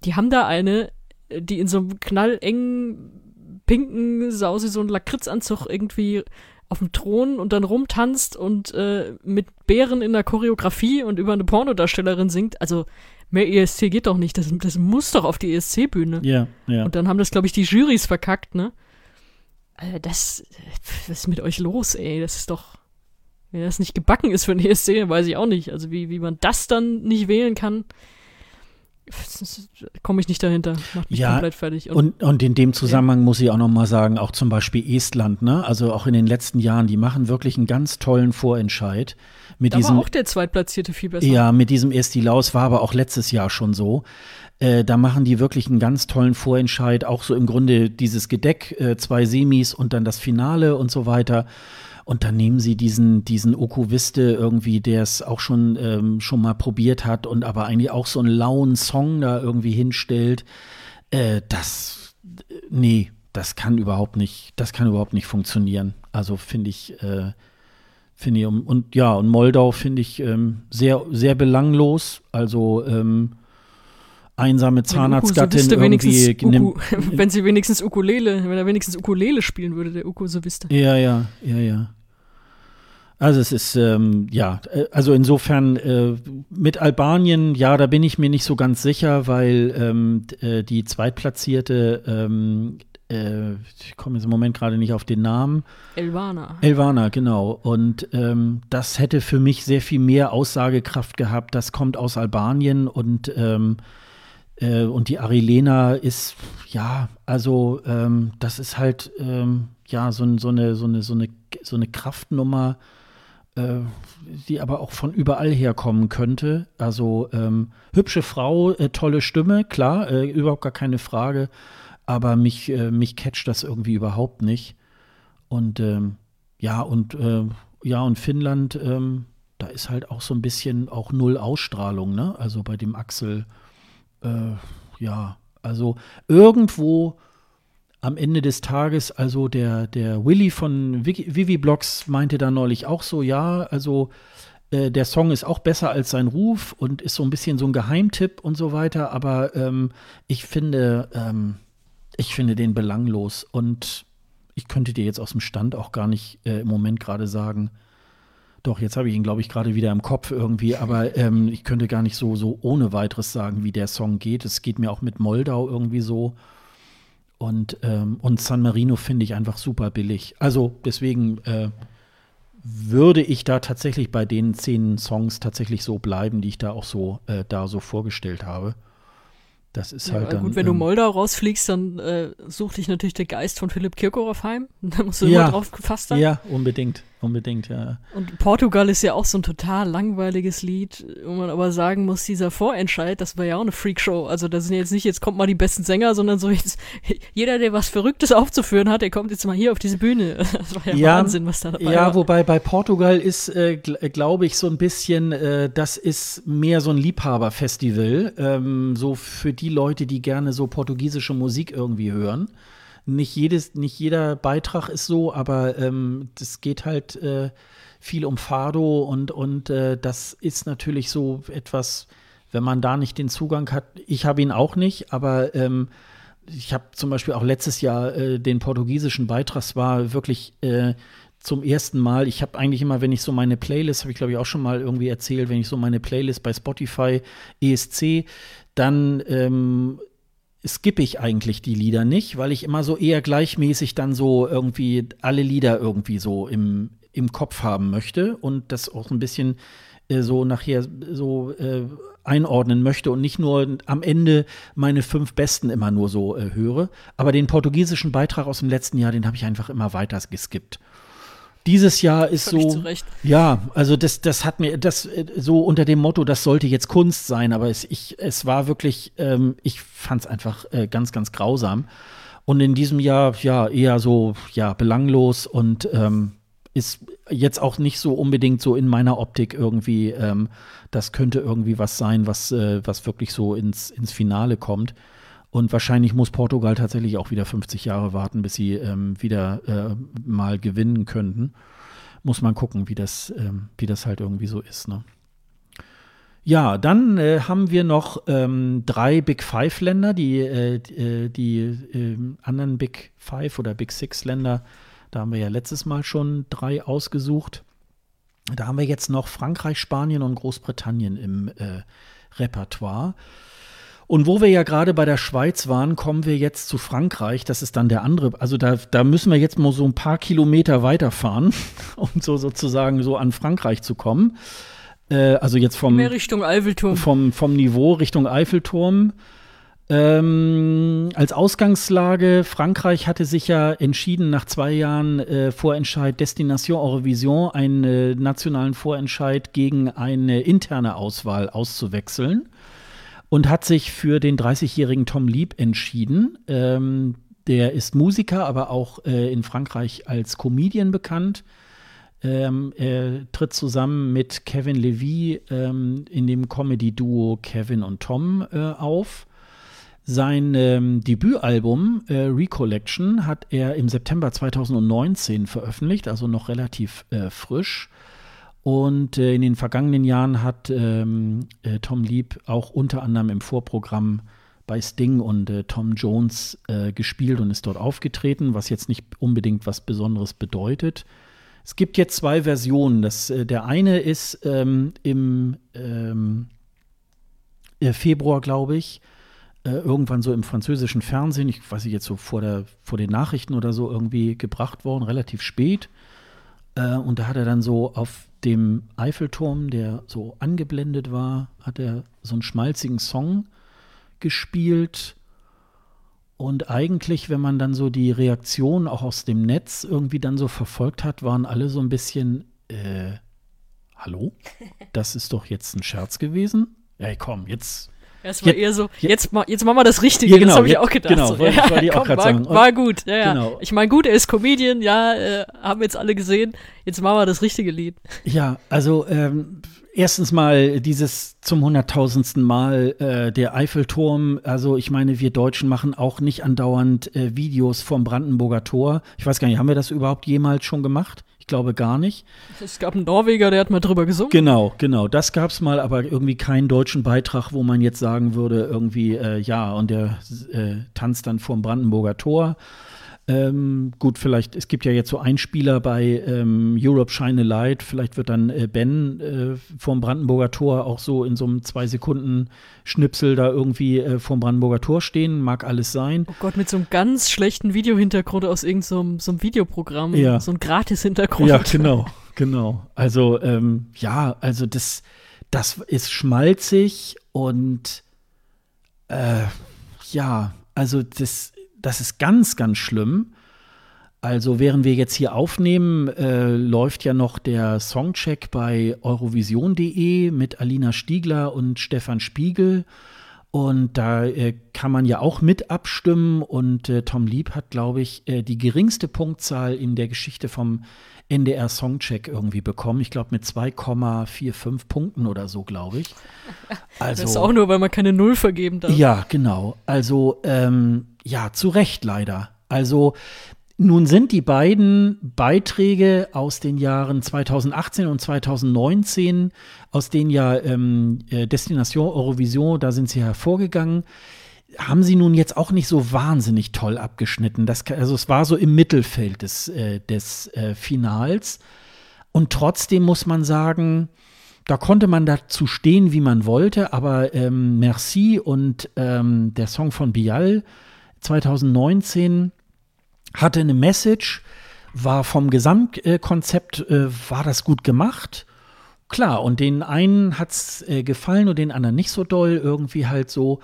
die haben da eine, die in so einem knallengen, pinken Sausi, so einen Lakritzanzug irgendwie auf dem Thron und dann rumtanzt und äh, mit Bären in der Choreografie und über eine Pornodarstellerin singt. Also mehr ESC geht doch nicht. Das, das muss doch auf die ESC-Bühne. Ja, ja. Und dann haben das, glaube ich, die Jurys verkackt, ne? Also das, was ist mit euch los, ey? Das ist doch, wenn das nicht gebacken ist für den ESC, weiß ich auch nicht. Also wie, wie man das dann nicht wählen kann, komme ich nicht dahinter. Macht mich Ja, komplett fertig. Und, und in dem Zusammenhang muss ich auch noch mal sagen, auch zum Beispiel Estland, ne? Also auch in den letzten Jahren, die machen wirklich einen ganz tollen Vorentscheid mit da diesem war auch der Zweitplatzierte viel besser. Ja, mit diesem Esti Laus war aber auch letztes Jahr schon so. Äh, da machen die wirklich einen ganz tollen Vorentscheid, auch so im Grunde dieses Gedeck, äh, zwei Semis und dann das Finale und so weiter. Und dann nehmen sie diesen, diesen Okuviste irgendwie, der es auch schon, ähm, schon mal probiert hat und aber eigentlich auch so einen lauen Song da irgendwie hinstellt. Äh, das, äh, nee, das kann überhaupt nicht, das kann überhaupt nicht funktionieren. Also finde ich, äh, finde ich, und, und ja, und Moldau finde ich ähm, sehr, sehr belanglos. Also ähm, einsame Uku Zahnarztgattin wenigstens irgendwie. nimmt- Uku, wenn sie wenigstens Ukulele, wenn er wenigstens Ukulele spielen würde, der Uku so wüsste. Ja, ja, ja, ja. Also es ist, ähm, ja, äh, also insofern äh, mit Albanien, ja, da bin ich mir nicht so ganz sicher, weil ähm, äh, die Zweitplatzierte, ähm, äh, ich komme jetzt im Moment gerade nicht auf den Namen, Elvana. Elvana, genau. Und ähm, das hätte für mich sehr viel mehr Aussagekraft gehabt. Das kommt aus Albanien und, ähm, äh, und die Arilena ist, ja, also ähm, das ist halt, ähm, ja, so, so, eine, so, eine, so, eine, so eine Kraftnummer, äh, die aber auch von überall herkommen könnte. Also ähm, hübsche Frau, äh, tolle Stimme, klar, äh, überhaupt gar keine Frage. Aber mich, äh, mich catcht das irgendwie überhaupt nicht. Und ähm, ja, und ja, und Finnland, ähm, da ist halt auch so ein bisschen auch null Ausstrahlung, ne? Also bei dem Axel, äh, ja, also irgendwo am Ende des Tages, also der, der Willy von Vivi Blogs meinte da neulich auch so, ja, also äh, der Song ist auch besser als sein Ruf und ist so ein bisschen so ein Geheimtipp und so weiter, aber ähm, ich finde, ähm, ich finde den belanglos und ich könnte dir jetzt aus dem Stand auch gar nicht äh, im Moment gerade sagen. Doch, jetzt habe ich ihn, glaube ich, gerade wieder im Kopf irgendwie, aber ähm, ich könnte gar nicht so, so ohne weiteres sagen, wie der Song geht. Es geht mir auch mit Moldau irgendwie so. Und, ähm, und San Marino finde ich einfach super billig. Also deswegen äh, würde ich da tatsächlich bei den zehn Songs tatsächlich so bleiben, die ich da auch so äh, da so vorgestellt habe. Das ist Ja, halt dann. gut, wenn du ähm, Moldau rausfliegst, dann äh, sucht dich natürlich der Geist von Philipp Kirkorov heim. Da musst du Ja. immer drauf gefasst sein. Ja, unbedingt, unbedingt, ja. Und Portugal ist ja auch so ein total langweiliges Lied, wo man aber sagen muss, dieser Vorentscheid, das war ja auch eine Freakshow. Also da sind jetzt nicht, jetzt kommt mal die besten Sänger, sondern so jetzt, jeder, der was Verrücktes aufzuführen hat, der kommt jetzt mal hier auf diese Bühne. Das war ja, Ja, Wahnsinn, was da dabei Ja, war. wobei bei Portugal ist, äh, gl glaube ich, so ein bisschen, äh, das ist mehr so ein Liebhaberfestival, ähm, so für die Leute, die gerne so portugiesische Musik irgendwie hören. Nicht, jedes, nicht jeder Beitrag ist so, aber ähm, das geht halt äh, viel um Fado und, und äh, das ist natürlich so etwas, wenn man da nicht den Zugang hat. Ich habe ihn auch nicht, aber ähm, ich habe zum Beispiel auch letztes Jahr äh, den portugiesischen Beitrag, es war wirklich äh, zum ersten Mal, ich habe eigentlich immer, wenn ich so meine Playlist, habe ich glaube ich auch schon mal irgendwie erzählt, wenn ich so meine Playlist bei Spotify ESC, dann ähm, skippe ich eigentlich die Lieder nicht, weil ich immer so eher gleichmäßig dann so irgendwie alle Lieder irgendwie so im, im Kopf haben möchte und das auch ein bisschen äh, so nachher so äh, einordnen möchte und nicht nur am Ende meine fünf Besten immer nur so äh, höre. Aber den portugiesischen Beitrag aus dem letzten Jahr, den habe ich einfach immer weiter geskippt. Dieses Jahr ist Völlig so. zu Recht. Ja, also das, das hat mir, das äh, so unter dem Motto, das sollte jetzt Kunst sein, aber es, ich, es war wirklich, ähm, ich fand es einfach äh, ganz, ganz grausam. Und in diesem Jahr, ja, eher so, ja, belanglos und ähm, ist jetzt auch nicht so unbedingt so in meiner Optik irgendwie, ähm, das könnte irgendwie was sein, was, äh, was wirklich so ins, ins Finale kommt. Und wahrscheinlich muss Portugal tatsächlich auch wieder 50 Jahre warten, bis sie ähm, wieder äh, mal gewinnen könnten. Muss man gucken, wie das, ähm, wie das halt irgendwie so ist. Ne? Ja, dann äh, haben wir noch ähm, drei Big Five Länder, die, äh, die, die äh, anderen Big Five oder Big Six Länder. Da haben wir ja letztes Mal schon drei ausgesucht. Da haben wir jetzt noch Frankreich, Spanien und Großbritannien im äh, Repertoire. Und wo wir ja gerade bei der Schweiz waren, kommen wir jetzt zu Frankreich. Das ist dann der andere. Also da, da müssen wir jetzt mal so ein paar Kilometer weiterfahren, um so sozusagen so an Frankreich zu kommen. Äh, also jetzt vom Mehr Richtung Eiffelturm. Vom, vom Niveau Richtung Eiffelturm. Ähm, als Ausgangslage, Frankreich hatte sich ja entschieden, nach zwei Jahren äh, Vorentscheid Destination Eurovision einen äh, nationalen Vorentscheid gegen eine interne Auswahl auszuwechseln und hat sich für den 30-jährigen Tom Lieb entschieden. Ähm, der ist Musiker, aber auch äh, in Frankreich als Comedian bekannt. Ähm, er tritt zusammen mit Kevin Levy ähm, in dem Comedy-Duo Kevin und Tom äh, auf. Sein ähm, Debütalbum äh, Recollection hat er im September 2019 veröffentlicht, also noch relativ äh, frisch. Und äh, in den vergangenen Jahren hat ähm, äh, Tom Lieb auch unter anderem im Vorprogramm bei Sting und äh, Tom Jones äh, gespielt und ist dort aufgetreten, was jetzt nicht unbedingt was Besonderes bedeutet. Es gibt jetzt zwei Versionen. Das, der eine ist ähm, im ähm, Februar, glaube ich, äh, irgendwann so im französischen Fernsehen, ich weiß nicht jetzt so vor, der, vor den Nachrichten oder so irgendwie gebracht worden, relativ spät. Äh, und da hat er dann so auf dem Eiffelturm, der so angeblendet war, hat er so einen schmalzigen Song gespielt. Und eigentlich, wenn man dann so die Reaktion auch aus dem Netz irgendwie dann so verfolgt hat, waren alle so ein bisschen, äh, hallo? Das ist doch jetzt ein Scherz gewesen? Ja, komm, jetzt es war eher so, jetzt, jetzt machen wir das Richtige, ja, genau, das habe ich auch gedacht. Genau, so, wollte, ja, ja, komm, war, sagen. war, gut, ja, ja. Genau. Ich meine, gut, er ist Comedian, ja, äh, haben jetzt alle gesehen, jetzt machen wir das richtige Lied. Ja, also ähm, erstens mal dieses zum hunderttausendsten Mal äh, der Eiffelturm. Also ich meine, wir Deutschen machen auch nicht andauernd äh, Videos vom Brandenburger Tor. Ich weiß gar nicht, haben wir das überhaupt jemals schon gemacht? Ich glaube gar nicht. Es gab einen Norweger, der hat mal drüber gesungen. Genau, genau. Das gab es mal, aber irgendwie keinen deutschen Beitrag, wo man jetzt sagen würde, irgendwie, äh, ja, und der äh, tanzt dann vorm Brandenburger Tor. Ähm, gut, vielleicht, es gibt ja jetzt so Einspieler bei ähm, Europe Shine a Light. Vielleicht wird dann äh, Ben äh, vom Brandenburger Tor auch so in so einem zwei Sekunden Schnipsel da irgendwie äh, vorm Brandenburger Tor stehen. Mag alles sein. Oh Gott, mit so einem ganz schlechten Videohintergrund aus irgendeinem so, so Videoprogramm. Ja. So ein Gratis-Hintergrund. Ja, genau, genau. Also, ähm, ja, also das, das ist schmalzig und äh, ja, also das das ist ganz, ganz schlimm. Also während wir jetzt hier aufnehmen, äh, läuft ja noch der Songcheck bei eurovision.de mit Alina Stiegler und Stefan Spiegel. Und da äh, kann man ja auch mit abstimmen. Und äh, Tom Lieb hat, glaube ich, äh, die geringste Punktzahl in der Geschichte vom NDR Songcheck irgendwie bekommen. Ich glaube mit 2,45 Punkten oder so, glaube ich. Also, das ist auch nur, weil man keine Null vergeben darf. Ja, genau. Also ähm, ja, zu Recht leider. Also nun sind die beiden Beiträge aus den Jahren 2018 und 2019, aus denen ja ähm, äh, Destination Eurovision, da sind sie hervorgegangen, haben sie nun jetzt auch nicht so wahnsinnig toll abgeschnitten. Das, also es war so im Mittelfeld des, äh, des äh, Finals. Und trotzdem muss man sagen, da konnte man dazu stehen, wie man wollte, aber ähm, Merci und ähm, der Song von Bial 2019 hatte eine Message, war vom Gesamtkonzept, äh, war das gut gemacht. Klar, und den einen hat es äh, gefallen und den anderen nicht so doll, irgendwie halt so.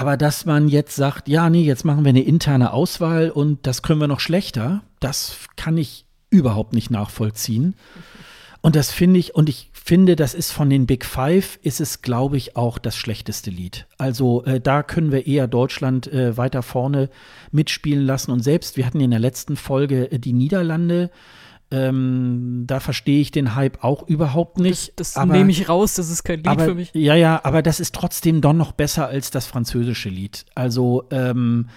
Aber dass man jetzt sagt, ja, nee, jetzt machen wir eine interne Auswahl und das können wir noch schlechter, das kann ich überhaupt nicht nachvollziehen. Und das finde ich, und ich finde, das ist von den Big Five, ist es, glaube ich, auch das schlechteste Lied. Also äh, da können wir eher Deutschland äh, weiter vorne mitspielen lassen. Und selbst, wir hatten in der letzten Folge äh, die Niederlande Ähm, da verstehe ich den Hype auch überhaupt nicht. Das, das aber, nehme ich raus, das ist kein Lied aber, für mich. Ja, ja, aber das ist trotzdem doch noch besser als das französische Lied. Also, ähm,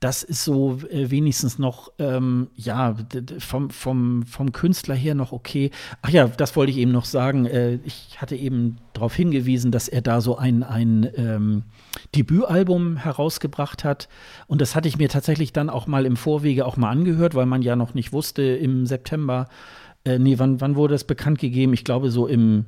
das ist so äh, wenigstens noch, ähm, ja, vom, vom, vom Künstler her noch okay. Ach ja, das wollte ich eben noch sagen. Äh, ich hatte eben darauf hingewiesen, dass er da so ein, ein ähm, Debütalbum herausgebracht hat. Und das hatte ich mir tatsächlich dann auch mal im Vorwege auch mal angehört, weil man ja noch nicht wusste im September, äh, nee, wann, wann wurde das bekannt gegeben? Ich glaube so im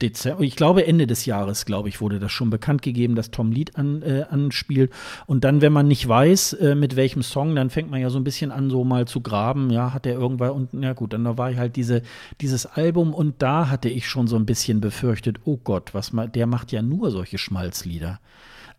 Dezember, ich glaube Ende des Jahres, glaube ich, wurde das schon bekannt gegeben, dass Tom Lied an, äh, anspielt. Und dann, wenn man nicht weiß, äh, mit welchem Song, dann fängt man ja so ein bisschen an, so mal zu graben. Ja, hat er irgendwann und ja gut, dann da war ich halt diese, dieses Album und da hatte ich schon so ein bisschen befürchtet, oh Gott, was der macht ja nur solche Schmalzlieder.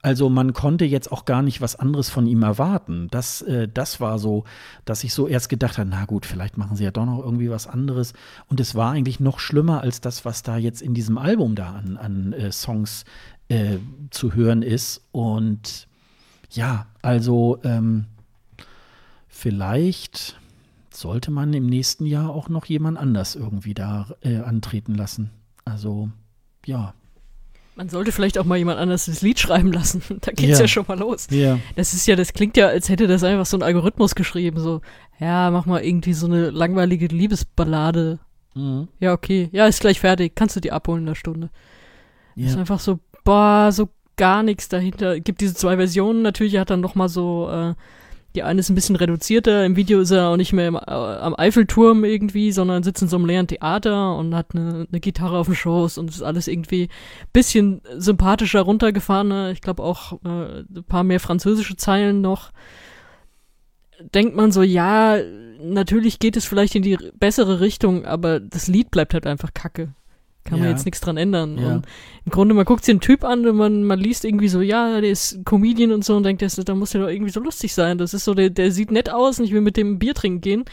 Also man konnte jetzt auch gar nicht was anderes von ihm erwarten. Das, äh, das war so, dass ich so erst gedacht habe, na gut, vielleicht machen sie ja doch noch irgendwie was anderes. Und es war eigentlich noch schlimmer als das, was da jetzt in diesem Album da an, an äh, Songs äh, zu hören ist. Und ja, also ähm, vielleicht sollte man im nächsten Jahr auch noch jemand anders irgendwie da äh, antreten lassen. Also ja. Man sollte vielleicht auch mal jemand anders das Lied schreiben lassen. Da geht's ja, ja schon mal los. Ja. Das ist ja, das klingt ja, als hätte das einfach so ein Algorithmus geschrieben. So, ja, mach mal irgendwie so eine langweilige Liebesballade. Mhm. Ja, okay. Ja, ist gleich fertig. Kannst du die abholen in der Stunde. Ja. Ist einfach so, boah, so gar nichts dahinter. Gibt diese zwei Versionen. Natürlich hat dann noch mal so äh, die eine ist ein bisschen reduzierter. Im Video ist er auch nicht mehr im, äh, am Eiffelturm irgendwie, sondern sitzt in so einem leeren Theater und hat eine, eine Gitarre auf dem Schoß und ist alles irgendwie bisschen sympathischer runtergefahren. Ich glaube auch äh, ein paar mehr französische Zeilen noch. Denkt man so, ja, natürlich geht es vielleicht in die bessere Richtung, aber das Lied bleibt halt einfach kacke. Kann ja. man jetzt nichts dran ändern. Ja. Und im Grunde, man guckt sich den Typ an und man, man liest irgendwie so, ja, der ist Comedian und so und denkt, das, da muss der doch irgendwie so lustig sein. Das ist so, der, der sieht nett aus und ich will mit dem Bier trinken gehen.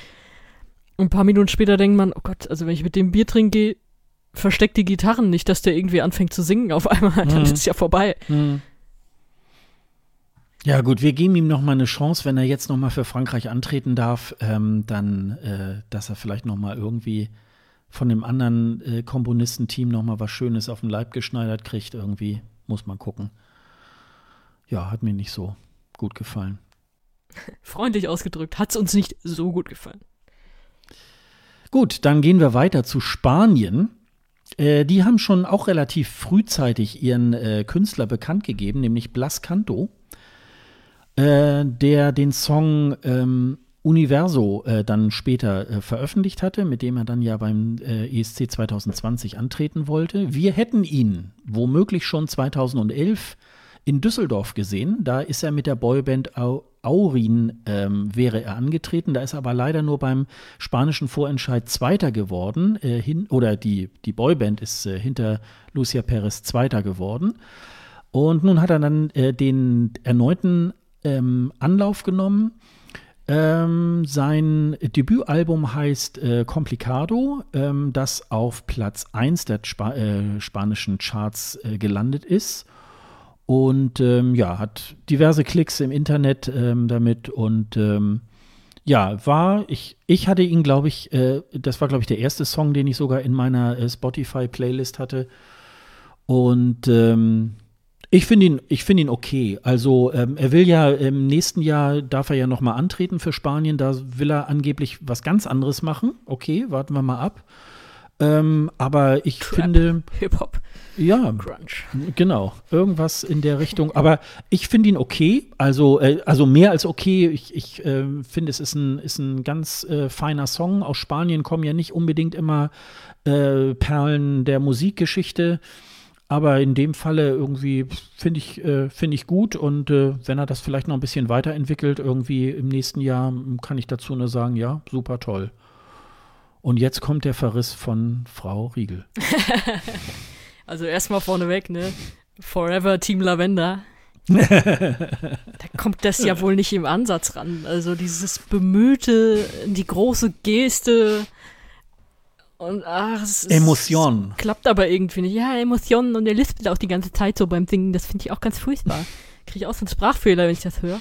Und ein paar Minuten später denkt man, oh Gott, also wenn ich mit dem Bier trinken gehe, versteckt die Gitarren nicht, dass der irgendwie anfängt zu singen auf einmal, dann mhm. ist es ja vorbei. Mhm. Ja gut, wir geben ihm noch mal eine Chance, wenn er jetzt noch mal für Frankreich antreten darf, ähm, dann, äh, dass er vielleicht noch mal irgendwie von dem anderen äh, Komponistenteam noch mal was Schönes auf den Leib geschneidert kriegt, irgendwie. Muss man gucken. Ja, hat mir nicht so gut gefallen. Freundlich ausgedrückt, hat es uns nicht so gut gefallen. Gut, dann gehen wir weiter zu Spanien. Äh, die haben schon auch relativ frühzeitig ihren äh, Künstler bekannt gegeben, nämlich Blas Canto, äh, der den Song ähm, Universo äh, dann später äh, veröffentlicht hatte, mit dem er dann ja beim äh, ESC 2020 antreten wollte. Wir hätten ihn womöglich schon 2011 in Düsseldorf gesehen. Da ist er mit der Boyband Au Aurin ähm, wäre er angetreten. Da ist er aber leider nur beim spanischen Vorentscheid Zweiter geworden. Äh, hin, oder die, die Boyband ist äh, hinter Lucia Perez Zweiter geworden. Und nun hat er dann äh, den erneuten ähm, Anlauf genommen ähm, sein Debütalbum heißt äh, Complicado, ähm, das auf Platz 1 der Spa äh, spanischen Charts äh, gelandet ist. Und ähm, ja, hat diverse Klicks im Internet ähm, damit und ähm, ja, war, ich, ich hatte ihn, glaube ich, äh, das war, glaube ich, der erste Song, den ich sogar in meiner äh, Spotify-Playlist hatte. Und ähm, ich finde ihn, ich ihn okay. Also ähm, er will ja im nächsten Jahr darf er ja noch mal antreten für Spanien. Da will er angeblich was ganz anderes machen. Okay, warten wir mal ab. Ähm, aber ich Crap. finde Hip Hop. Ja, Crunch. Genau, irgendwas in der Richtung. Aber ich finde ihn okay. Also äh, also mehr als okay. Ich, ich äh, finde es ist ein ist ein ganz äh, feiner Song. Aus Spanien kommen ja nicht unbedingt immer äh, Perlen der Musikgeschichte. Aber in dem Falle irgendwie finde ich, äh, find ich gut und äh, wenn er das vielleicht noch ein bisschen weiterentwickelt, irgendwie im nächsten Jahr, kann ich dazu nur sagen, ja, super toll. Und jetzt kommt der Verriss von Frau Riegel. also erstmal vorneweg, ne? Forever Team Lavender. da kommt das ja wohl nicht im Ansatz ran. Also dieses bemühte, die große Geste, und ach, es Emotion. Es klappt aber irgendwie nicht. Ja, Emotionen und er lispelt auch die ganze Zeit so beim Singen. Das finde ich auch ganz furchtbar. Kriege ich auch so einen Sprachfehler, wenn ich das höre.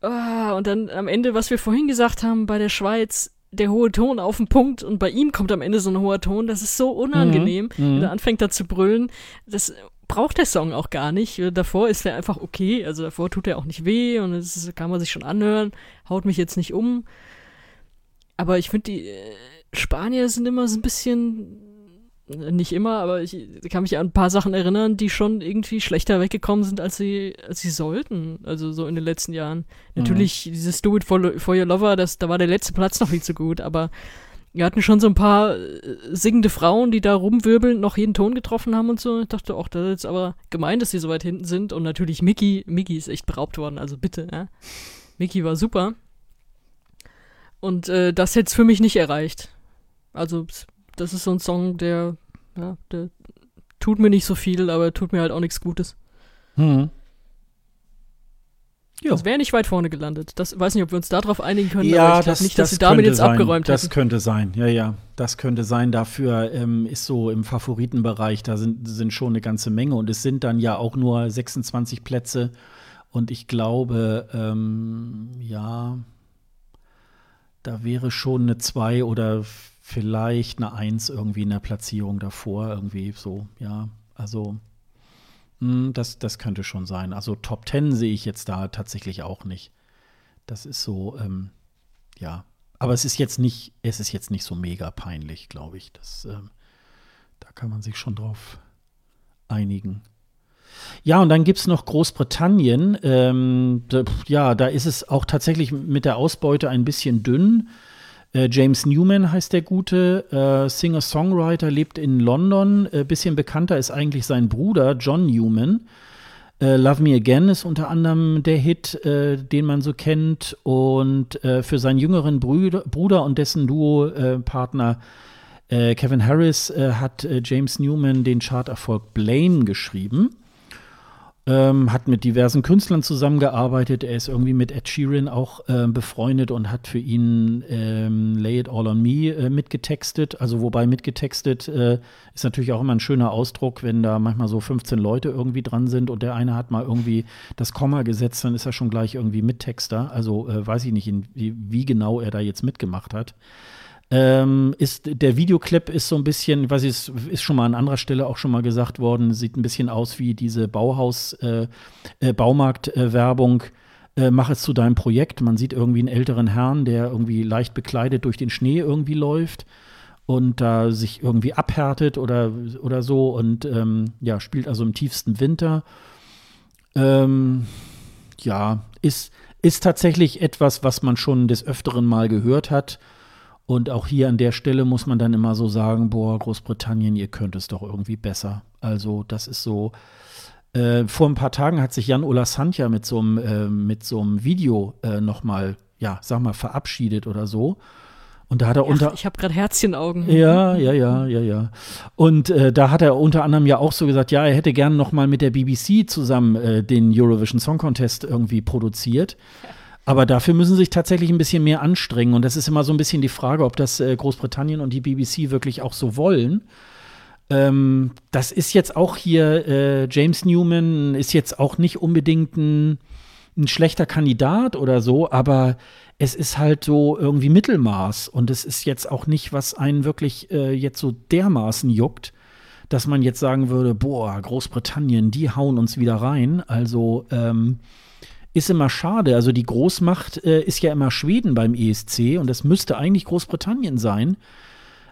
Ah, und dann am Ende, was wir vorhin gesagt haben bei der Schweiz, der hohe Ton auf den Punkt und bei ihm kommt am Ende so ein hoher Ton, das ist so unangenehm, Mhm. wenn er anfängt da zu brüllen. Das braucht der Song auch gar nicht. Davor ist er einfach okay, also davor tut er auch nicht weh und das kann man sich schon anhören, haut mich jetzt nicht um. Aber ich finde, die äh, Spanier sind immer so ein bisschen, nicht immer, aber ich kann mich an ein paar Sachen erinnern, die schon irgendwie schlechter weggekommen sind, als sie, als sie sollten. Also so in den letzten Jahren. Natürlich, dieses Do It for, for Your Lover, das, da war der letzte Platz noch viel zu gut, aber wir hatten schon so ein paar äh, singende Frauen, die da rumwirbeln, noch jeden Ton getroffen haben und so. Ich dachte auch, das ist jetzt aber gemein, dass sie so weit hinten sind. Und natürlich Mickey, Mickey ist echt beraubt worden, also bitte, ja. Mickey war super. Und äh, das hätte es für mich nicht erreicht. Also, das ist so ein Song, der, ja, der tut mir nicht so viel, aber tut mir halt auch nichts Gutes. Ja. Das wäre nicht weit vorne gelandet. Das weiß nicht, ob wir uns darauf einigen können, Ja, aber ich das, glaube nicht, dass das sie damit jetzt sein. abgeräumt Das hätten. könnte sein, ja, ja. Das könnte sein. Dafür ähm, ist so im Favoritenbereich, da sind, sind schon eine ganze Menge. Und es sind dann ja auch nur 26 Plätze. Und ich glaube, ähm, ja, da wäre schon eine 2 oder vielleicht eine 1 irgendwie in der Platzierung davor. Irgendwie so, ja. Also, mh, das, das könnte schon sein. Also Top 10 sehe ich jetzt da tatsächlich auch nicht. Das ist so, ähm, ja. Aber es ist jetzt nicht, es ist jetzt nicht so mega peinlich, glaube ich. Das, ähm, da kann man sich schon drauf einigen. Ja, und dann gibt es noch Großbritannien. Ähm, da, ja, da ist es auch tatsächlich mit der Ausbeute ein bisschen dünn. Äh, James Newman heißt der Gute, äh, Singer-Songwriter, lebt in London. Äh, bisschen bekannter ist eigentlich sein Bruder, John Newman. Äh, Love Me Again ist unter anderem der Hit, äh, den man so kennt. Und für seinen jüngeren Brüder, Bruder und dessen Duo-Partner Kevin Harris hat James Newman den Charterfolg Blame geschrieben. Ähm, hat mit diversen Künstlern zusammengearbeitet. Er ist irgendwie mit Ed Sheeran auch äh, befreundet und hat für ihn ähm, Lay It All on Me äh, mitgetextet. Also wobei mitgetextet äh, ist natürlich auch immer ein schöner Ausdruck, wenn da manchmal so 15 Leute irgendwie dran sind und der eine hat mal irgendwie das Komma gesetzt, dann ist er schon gleich irgendwie Mittexter. Also äh, weiß ich nicht, in, wie, wie genau er da jetzt mitgemacht hat. Ähm, ist, der Videoclip ist so ein bisschen, weiß es ist schon mal an anderer Stelle auch schon mal gesagt worden, sieht ein bisschen aus wie diese Bauhaus, äh, äh, Baumarkt-Werbung. Äh, mach es zu deinem Projekt. Man sieht irgendwie einen älteren Herrn, der irgendwie leicht bekleidet durch den Schnee irgendwie läuft und da sich irgendwie abhärtet oder, oder so und ähm, ja, spielt also im tiefsten Winter. Ähm, ja, ist, ist tatsächlich etwas, was man schon des Öfteren mal gehört hat. Und auch hier an der Stelle muss man dann immer so sagen, boah, Großbritannien, ihr könnt es doch irgendwie besser. Also das ist so. Äh, vor ein paar Tagen hat sich Jan Ola Santja mit so einem äh, mit so einem Video äh, noch mal, ja, sag mal, verabschiedet oder so. Und da hat er unter Ach, ich habe gerade Herzchenaugen. ja, ja, ja, ja, ja. Und äh, da hat er unter anderem ja auch so gesagt, ja, er hätte gern noch mal mit der BBC zusammen äh, den Eurovision Song Contest irgendwie produziert. Aber dafür müssen sie sich tatsächlich ein bisschen mehr anstrengen. Und das ist immer so ein bisschen die Frage, ob das äh, Großbritannien und die BBC wirklich auch so wollen. Ähm, das ist jetzt auch hier, äh, James Newman ist jetzt auch nicht unbedingt ein, ein schlechter Kandidat oder so, aber es ist halt so irgendwie Mittelmaß. Und es ist jetzt auch nicht, was einen wirklich äh, jetzt so dermaßen juckt, dass man jetzt sagen würde, boah, Großbritannien, die hauen uns wieder rein. Also, ähm, ist immer schade. Also die Großmacht äh, ist ja immer Schweden beim ESC und das müsste eigentlich Großbritannien sein.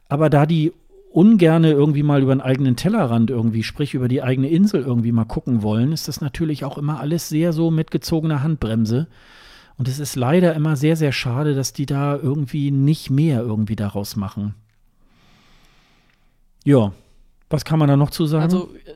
Aber da die ungerne irgendwie mal über den eigenen Tellerrand irgendwie, sprich über die eigene Insel irgendwie mal gucken wollen, ist das natürlich auch immer alles sehr so mit gezogener Handbremse. Und es ist leider immer sehr, sehr schade, dass die da irgendwie nicht mehr irgendwie daraus machen. Ja, was kann man da noch zu sagen? Also äh,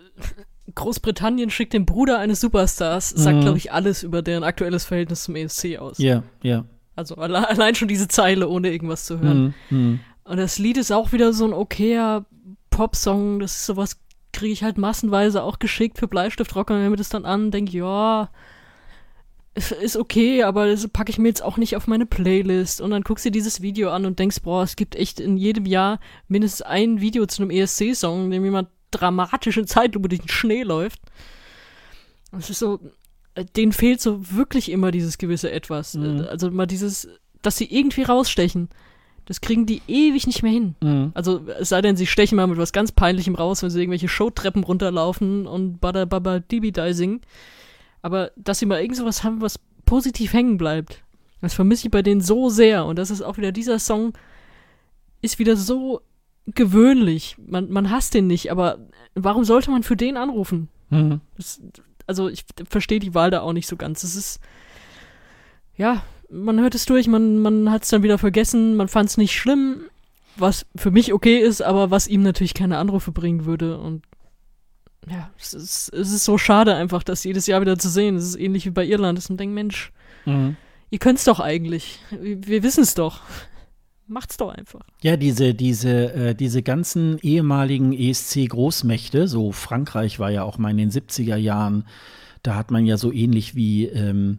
Großbritannien schickt den Bruder eines Superstars, sagt, Mhm. glaube ich, alles über deren aktuelles Verhältnis zum ESC aus. ja, ja. Also alle, allein schon diese Zeile, ohne irgendwas zu hören. Mhm, mhm. Und das Lied ist auch wieder so ein okayer Popsong. Das ist sowas, kriege ich halt massenweise auch geschickt für Bleistiftrocker. Und höre mir das dann an, denke, ja, es ist okay, aber das packe ich mir jetzt auch nicht auf meine Playlist. Und dann guckst du dir dieses Video an und denkst, boah, es gibt echt in jedem Jahr mindestens ein Video zu einem ESC-Song, in dem jemand dramatisch in Zeitlupe durch den Schnee läuft. Es ist so, äh, denen fehlt so wirklich immer dieses gewisse Etwas. Mhm. Äh, Also mal dieses, dass sie irgendwie rausstechen Das kriegen die ewig nicht mehr hin. Mhm. Also, es sei denn, sie stechen mal mit was ganz Peinlichem raus, wenn sie irgendwelche Showtreppen runterlaufen und Bada Baba Dibi singen. Aber dass sie mal irgend sowas haben, was positiv hängen bleibt, das vermisse ich bei denen so sehr. Und das ist auch wieder, dieser Song ist wieder so gewöhnlich. Man, man hasst den nicht, aber warum sollte man für den anrufen? Mhm. Das, also, ich verstehe die Wahl da auch nicht so ganz. Es ist, ja, man hört es durch, man, man hat es dann wieder vergessen, man fand es nicht schlimm, was für mich okay ist, aber was ihm natürlich keine Anrufe bringen würde. Und ja, es ist, es ist so schade einfach, das jedes Jahr wieder zu sehen. Es ist ähnlich wie bei Irland, dass man denkt, Mensch, Mhm. ihr könnt's doch eigentlich. Wir, wir wissen es doch. Macht's doch einfach. Ja, diese, diese, äh, diese ganzen ehemaligen ESC-Großmächte, so Frankreich war ja auch mal in den 70er Jahren, da hat man ja so ähnlich wie, ähm,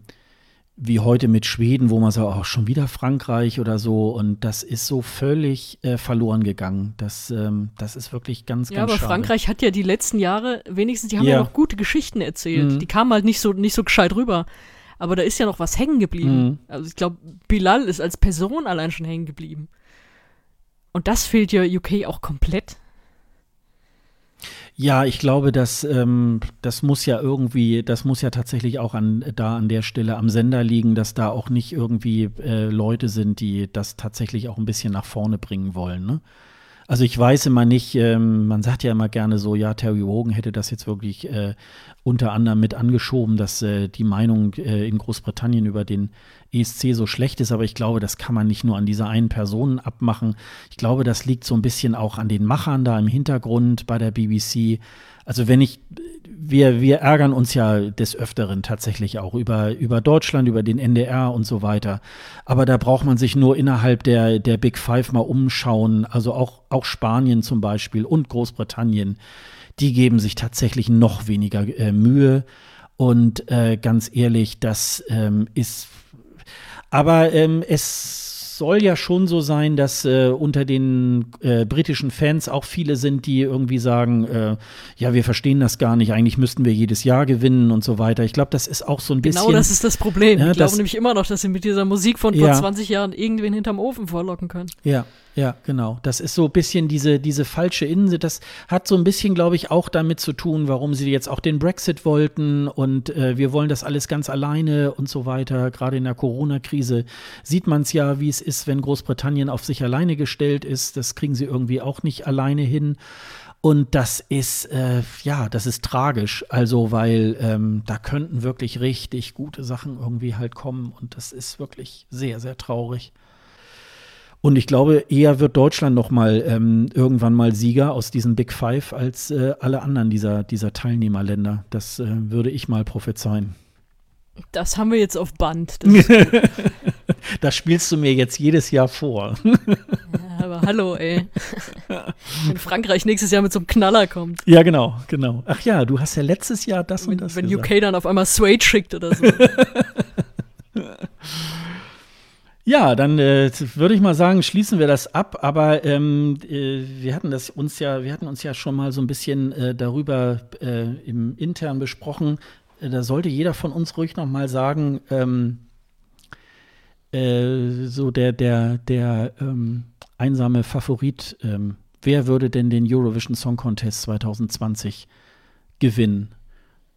wie heute mit Schweden, wo man so auch schon wieder Frankreich oder so und das ist so völlig äh, verloren gegangen. Das, ähm, das ist wirklich ganz, Ja, ganz aber schade. Frankreich hat ja die letzten Jahre wenigstens, die haben ja, Ja. noch gute Geschichten erzählt. Mhm. Die kamen halt nicht so, nicht so gescheit rüber. Aber da ist ja noch was hängen geblieben. Mhm. Also ich glaube, Bilal ist als Person allein schon hängen geblieben. Und das fehlt ja UK auch komplett. Ja, ich glaube, dass ähm, das muss ja irgendwie, das muss ja tatsächlich auch an da an der Stelle am Sender liegen, dass da auch nicht irgendwie äh, Leute sind, die das tatsächlich auch ein bisschen nach vorne bringen wollen. Ne? Also ich weiß immer nicht, ähm, man sagt ja immer gerne so, ja, Terry Wogan hätte das jetzt wirklich äh, unter anderem mit angeschoben, dass äh, die Meinung äh, in Großbritannien über den ESC so schlecht ist, aber ich glaube, das kann man nicht nur an dieser einen Person abmachen. Ich glaube, das liegt so ein bisschen auch an den Machern da im Hintergrund bei der BBC. Also wenn ich, wir, wir ärgern uns ja des Öfteren tatsächlich auch über, über Deutschland, über den NDR und so weiter. Aber da braucht man sich nur innerhalb der, der Big Five mal umschauen. Also auch, auch Spanien zum Beispiel und Großbritannien. Die geben sich tatsächlich noch weniger äh, Mühe. Und äh, ganz ehrlich, das ähm, ist aber ähm, es soll ja schon so sein, dass äh, unter den äh, britischen Fans auch viele sind, die irgendwie sagen, äh, ja, wir verstehen das gar nicht, eigentlich müssten wir jedes Jahr gewinnen und so weiter. Ich glaube, das ist auch so ein bisschen. Genau das ist das Problem. Ja, ich glaube nämlich immer noch, dass sie mit dieser Musik von vor Ja. 20 Jahren irgendwen hinterm Ofen vorlocken können. Ja, ja, genau. Das ist so ein bisschen diese, diese falsche Innensicht. Das hat so ein bisschen, glaube ich, auch damit zu tun, warum sie jetzt auch den Brexit wollten und äh, wir wollen das alles ganz alleine und so weiter. Gerade in der Corona-Krise sieht man es ja, wie es ist, wenn Großbritannien auf sich alleine gestellt ist. Das kriegen sie irgendwie auch nicht alleine hin. Und das ist, äh, ja, das ist tragisch. Also, weil ähm, da könnten wirklich richtig gute Sachen irgendwie halt kommen. Und das ist wirklich sehr, sehr traurig. Und ich glaube, eher wird Deutschland noch mal ähm, irgendwann mal Sieger aus diesen Big Five als äh, alle anderen dieser, dieser Teilnehmerländer. Das äh, würde ich mal prophezeien. Das haben wir jetzt auf Band. Das Das spielst du mir jetzt jedes Jahr vor. ja, aber hallo, ey. Wenn Frankreich nächstes Jahr mit so einem Knaller kommt. ja, genau, genau. Ach ja, du hast ja letztes Jahr das Wenn, und das wenn gesagt. UK dann auf einmal Suede schickt oder so. Ja, dann äh, würde ich mal sagen, schließen wir das ab. Aber ähm, äh, wir hatten das uns ja, wir hatten uns ja schon mal so ein bisschen äh, darüber äh, im intern besprochen. Äh, da sollte jeder von uns ruhig noch mal sagen, ähm, äh, so der der der ähm, einsame Favorit. Ähm, wer würde denn den Eurovision Song Contest 2020 gewinnen?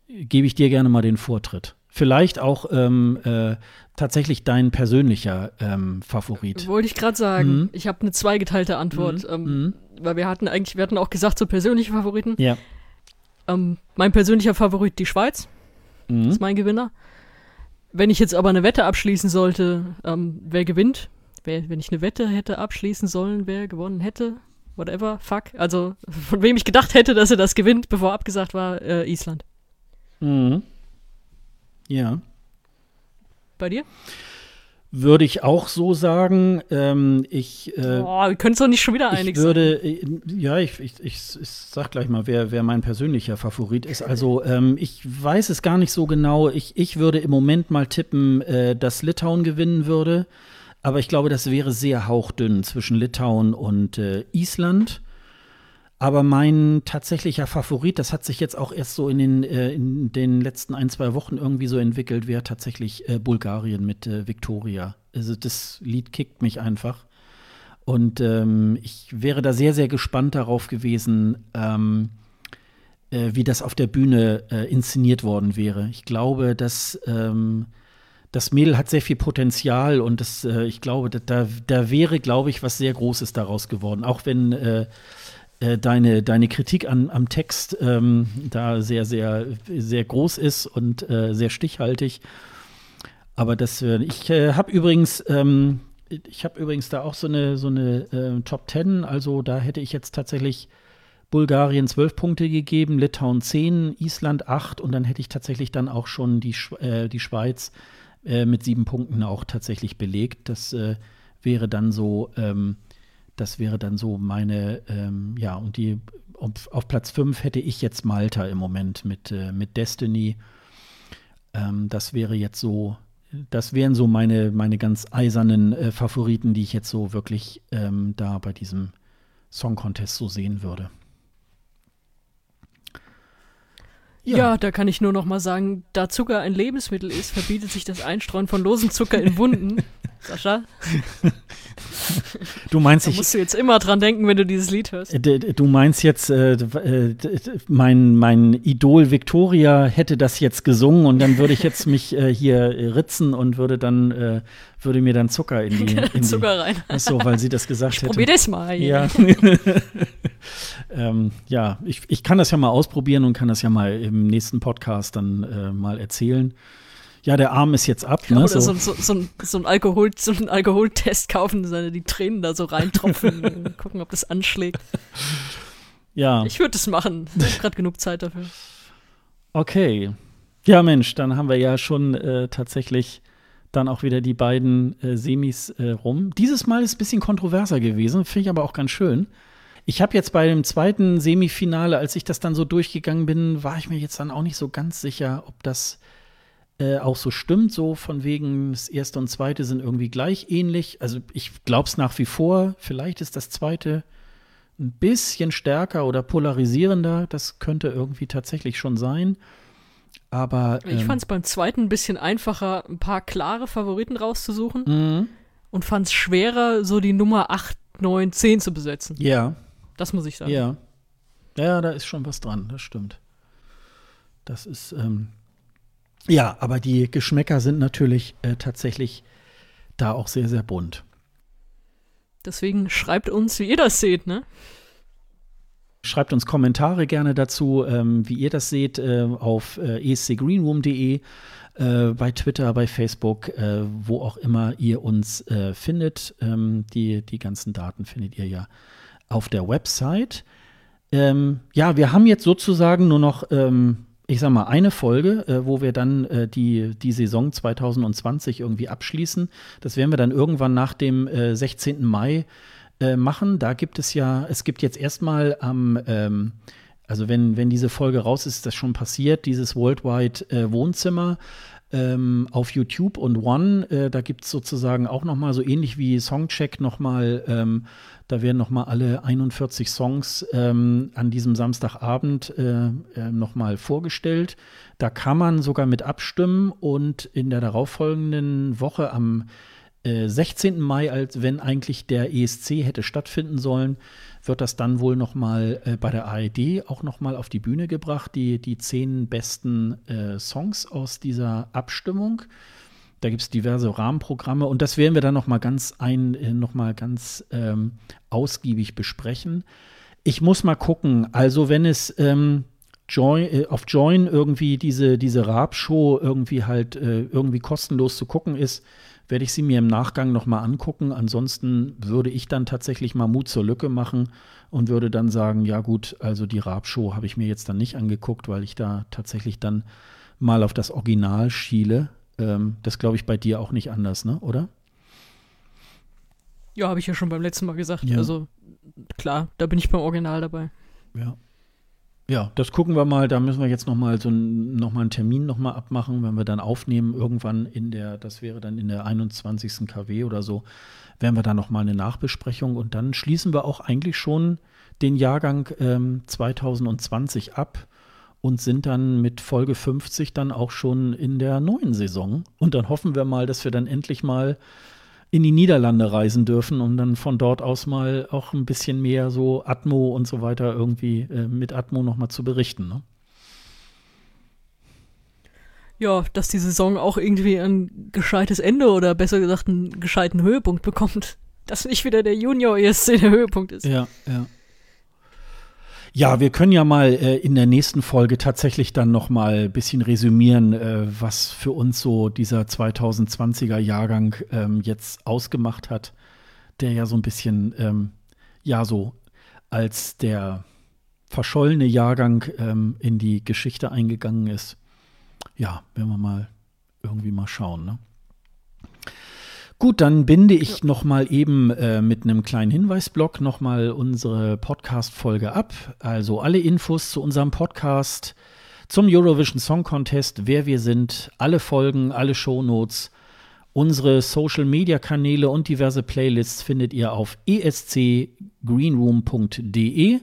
Gebe ich dir gerne mal den Vortritt. Vielleicht auch ähm, äh, tatsächlich dein persönlicher ähm, Favorit. Wollte ich gerade sagen. Mhm. Ich habe eine zweigeteilte Antwort. Ähm, Mhm. Weil wir hatten eigentlich, wir hatten auch gesagt, so persönliche Favoriten. Ja. Ähm, mein persönlicher Favorit, die Schweiz, Mhm. ist mein Gewinner. Wenn ich jetzt aber eine Wette abschließen sollte, ähm, wer gewinnt, wer, wenn ich eine Wette hätte abschließen sollen, wer gewonnen hätte, whatever, fuck. Also von wem ich gedacht hätte, dass er das gewinnt, bevor abgesagt war, äh, Island. Mhm. Ja. Bei dir? Würde ich auch so sagen. Ähm, ich äh, Boah, wir können es doch nicht schon wieder einig ich würde, äh, ja, ich, ich, ich, ich sag gleich mal, wer, wer mein persönlicher Favorit ist. Also, ähm, ich weiß es gar nicht so genau. Ich, ich würde im Moment mal tippen, äh, dass Litauen gewinnen würde. Aber ich glaube, das wäre sehr hauchdünn zwischen Litauen und äh, Island. Aber mein tatsächlicher Favorit, das hat sich jetzt auch erst so in den, äh, in den letzten ein, zwei Wochen irgendwie so entwickelt, wäre tatsächlich äh, Bulgarien mit äh, Victoria. Also das Lied kickt mich einfach. Und ähm, ich wäre da sehr, sehr gespannt darauf gewesen, ähm, äh, wie das auf der Bühne äh, inszeniert worden wäre. Ich glaube, dass ähm, das Mädel hat sehr viel Potenzial und das, äh, ich glaube, da, da wäre, glaube ich, was sehr Großes daraus geworden. Auch wenn äh, deine, deine Kritik an, am Text ähm, da sehr, sehr, sehr groß ist und äh, sehr stichhaltig. Aber das, äh, ich äh, habe übrigens, ähm, ich habe übrigens da auch so eine, so eine äh, Top Ten. Also da hätte ich jetzt tatsächlich Bulgarien 12 Punkte gegeben, Litauen 10, Island 8 und dann hätte ich tatsächlich dann auch schon die, äh, die Schweiz äh, mit sieben Punkten auch tatsächlich belegt. Das äh, wäre dann so, ähm, das wäre dann so meine, ähm, ja, und die auf, auf, Platz 5 hätte ich jetzt Malta im Moment mit, äh, mit Destiny. Ähm, das wäre jetzt so, das wären so meine, meine ganz eisernen äh, Favoriten, die ich jetzt so wirklich ähm, da bei diesem Song Contest so sehen würde. Ja. ja. da kann ich nur noch mal sagen, da Zucker ein Lebensmittel ist, verbietet sich das Einstreuen von losem Zucker in Wunden. Sascha? Du meinst, da musst du jetzt immer dran denken, wenn du dieses Lied hörst. Du meinst jetzt, äh, äh mein, mein Idol Victoria hätte das jetzt gesungen und dann würde ich jetzt mich äh, hier ritzen und würde dann äh, würde mir dann Zucker in die, in Zucker rein. Achso, weil sie das gesagt ich hätte. Probier das mal. Ja. ähm, ja, ich, ich kann das ja mal ausprobieren und kann das ja mal im nächsten Podcast dann äh, mal erzählen. Ja, der Arm ist jetzt ab. Ne? Oder so, so, so, ein, so, ein Alkohol, so einen Alkoholtest kaufen, seine die Tränen da so reintropfen, gucken, ob das anschlägt. Ja. Ich würde es machen. Ich habe gerade genug Zeit dafür. Okay. Ja, Mensch, dann haben wir ja schon äh, tatsächlich dann auch wieder die beiden äh, Semis äh, rum. Dieses Mal ist es ein bisschen kontroverser gewesen, finde ich aber auch ganz schön. Ich habe jetzt bei dem zweiten Semifinale, als ich das dann so durchgegangen bin, war ich mir jetzt dann auch nicht so ganz sicher, ob das äh, auch so stimmt, so von wegen das erste und zweite sind irgendwie gleich ähnlich. Also ich glaube es nach wie vor. Vielleicht ist das zweite ein bisschen stärker oder polarisierender. Das könnte irgendwie tatsächlich schon sein. Aber ähm, ich fand es beim zweiten ein bisschen einfacher, ein paar klare Favoriten rauszusuchen mhm. und fand es schwerer, so die Nummer 8, 9, 10 zu besetzen. Ja. Das muss ich sagen. Ja. Ja, da ist schon was dran, das stimmt. Das ist, ähm, ja, aber die Geschmäcker sind natürlich äh, tatsächlich da auch sehr, sehr bunt. Deswegen schreibt uns, wie ihr das seht, ne? Schreibt uns Kommentare gerne dazu, ähm, wie ihr das seht, äh, auf äh, escgreenroom.de, äh, bei Twitter, bei Facebook, äh, wo auch immer ihr uns äh, findet. Ähm, die, die ganzen Daten findet ihr ja auf der Website. Ähm, ja, wir haben jetzt sozusagen nur noch, ähm, ich sag mal, eine Folge, äh, wo wir dann äh, die, die Saison 2020 irgendwie abschließen. Das werden wir dann irgendwann nach dem äh, 16. Mai äh, machen. Da gibt es ja, es gibt jetzt erstmal am, ähm, also wenn, wenn diese Folge raus ist, ist das schon passiert, dieses Worldwide äh, Wohnzimmer ähm, auf YouTube und One. Äh, da gibt es sozusagen auch noch mal so ähnlich wie Songcheck noch mal, ähm, da werden noch mal alle 41 Songs ähm, an diesem Samstagabend äh, äh, noch mal vorgestellt. Da kann man sogar mit abstimmen und in der darauffolgenden Woche am 16. Äh, Mai, als wenn eigentlich der ESC hätte stattfinden sollen, wird das dann wohl noch mal äh, bei der ARD auch noch mal auf die Bühne gebracht, die, die zehn besten äh, Songs aus dieser Abstimmung. Da gibt es diverse Rahmenprogramme und das werden wir dann noch mal ganz ein, äh, noch mal ganz ähm, ausgiebig besprechen. Ich muss mal gucken, also wenn es ähm, Join, äh, auf Join irgendwie diese, diese Raab-Show irgendwie halt äh, irgendwie kostenlos zu gucken ist, werde ich sie mir im Nachgang nochmal angucken. Ansonsten würde ich dann tatsächlich mal Mut zur Lücke machen und würde dann sagen, ja gut, also die Raab-Show habe ich mir jetzt dann nicht angeguckt, weil ich da tatsächlich dann mal auf das Original schiele. Ähm, das glaube ich bei dir auch nicht anders, ne? Oder? Ja, habe ich ja schon beim letzten Mal gesagt. Ja. Also klar, da bin ich beim Original dabei. Ja. Ja, das gucken wir mal. Da müssen wir jetzt noch mal so noch mal einen Termin noch mal abmachen, wenn wir dann aufnehmen irgendwann in der, das wäre dann in der 21. KW oder so, werden wir da noch mal eine Nachbesprechung und dann schließen wir auch eigentlich schon den Jahrgang ähm, 2020 ab und sind dann mit Folge 50 dann auch schon in der neuen Saison. Und dann hoffen wir mal, dass wir dann endlich mal in die Niederlande reisen dürfen und dann von dort aus mal auch ein bisschen mehr so Atmo und so weiter irgendwie äh, mit Atmo nochmal zu berichten. Ne? Ja, dass die Saison auch irgendwie ein gescheites Ende oder besser gesagt einen gescheiten Höhepunkt bekommt. Dass nicht wieder der Junior ESC der Höhepunkt ist. Ja, ja. Ja, wir können ja mal äh, in der nächsten Folge tatsächlich dann noch mal ein bisschen resümieren, äh, was für uns so dieser 2020er Jahrgang ähm, jetzt ausgemacht hat, der ja so ein bisschen, ähm, ja, so als der verschollene Jahrgang ähm, in die Geschichte eingegangen ist. Ja, werden wir mal irgendwie mal schauen, ne? Gut, dann binde ich ja. noch mal eben äh, mit einem kleinen Hinweisblock noch mal unsere Podcast-Folge ab. Also alle Infos zu unserem Podcast, zum Eurovision Song Contest, wer wir sind, alle Folgen, alle Shownotes, unsere Social-Media-Kanäle und diverse Playlists findet ihr auf escgreenroom.de.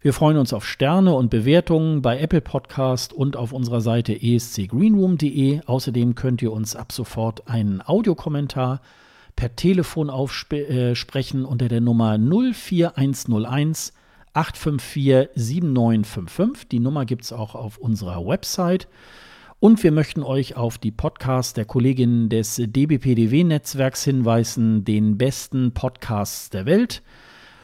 Wir freuen uns auf Sterne und Bewertungen bei Apple Podcast und auf unserer Seite escgreenroom.de. Außerdem könnt ihr uns ab sofort einen Audiokommentar per Telefon aufsprechen äh, unter der Nummer 04101 854 7955. Die Nummer gibt es auch auf unserer Website. Und wir möchten euch auf die Podcasts der Kolleginnen des DBPDW-Netzwerks hinweisen, den besten Podcasts der Welt.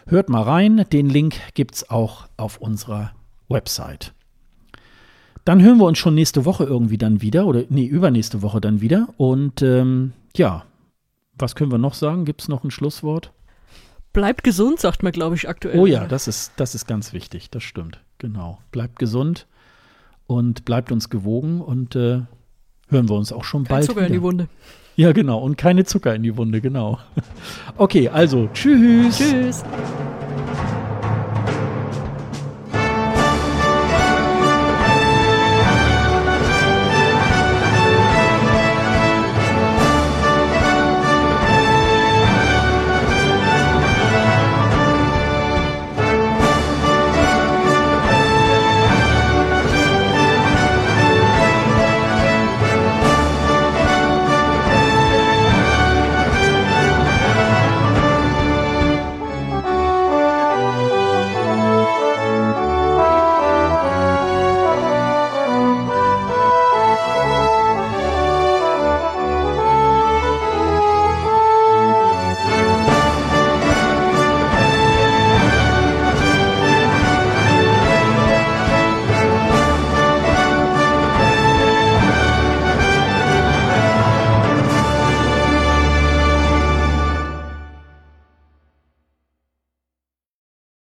Hört mal rein, den Link gibt es auch auf unserer Website. Dann hören wir uns schon nächste Woche irgendwie dann wieder oder nee, übernächste Woche dann wieder. Und ähm, ja, was können wir noch sagen? Gibt es noch ein Schlusswort? Bleibt gesund, sagt man, glaube ich, aktuell. Oh ja, das ist, das ist ganz wichtig, das stimmt. Genau. Bleibt gesund und bleibt uns gewogen und äh, hören wir uns auch schon Kein bald. Zucker wieder. in die Wunde. Ja, genau. Und keine Zucker in die Wunde, genau. Okay, also tschüss. Tschüss.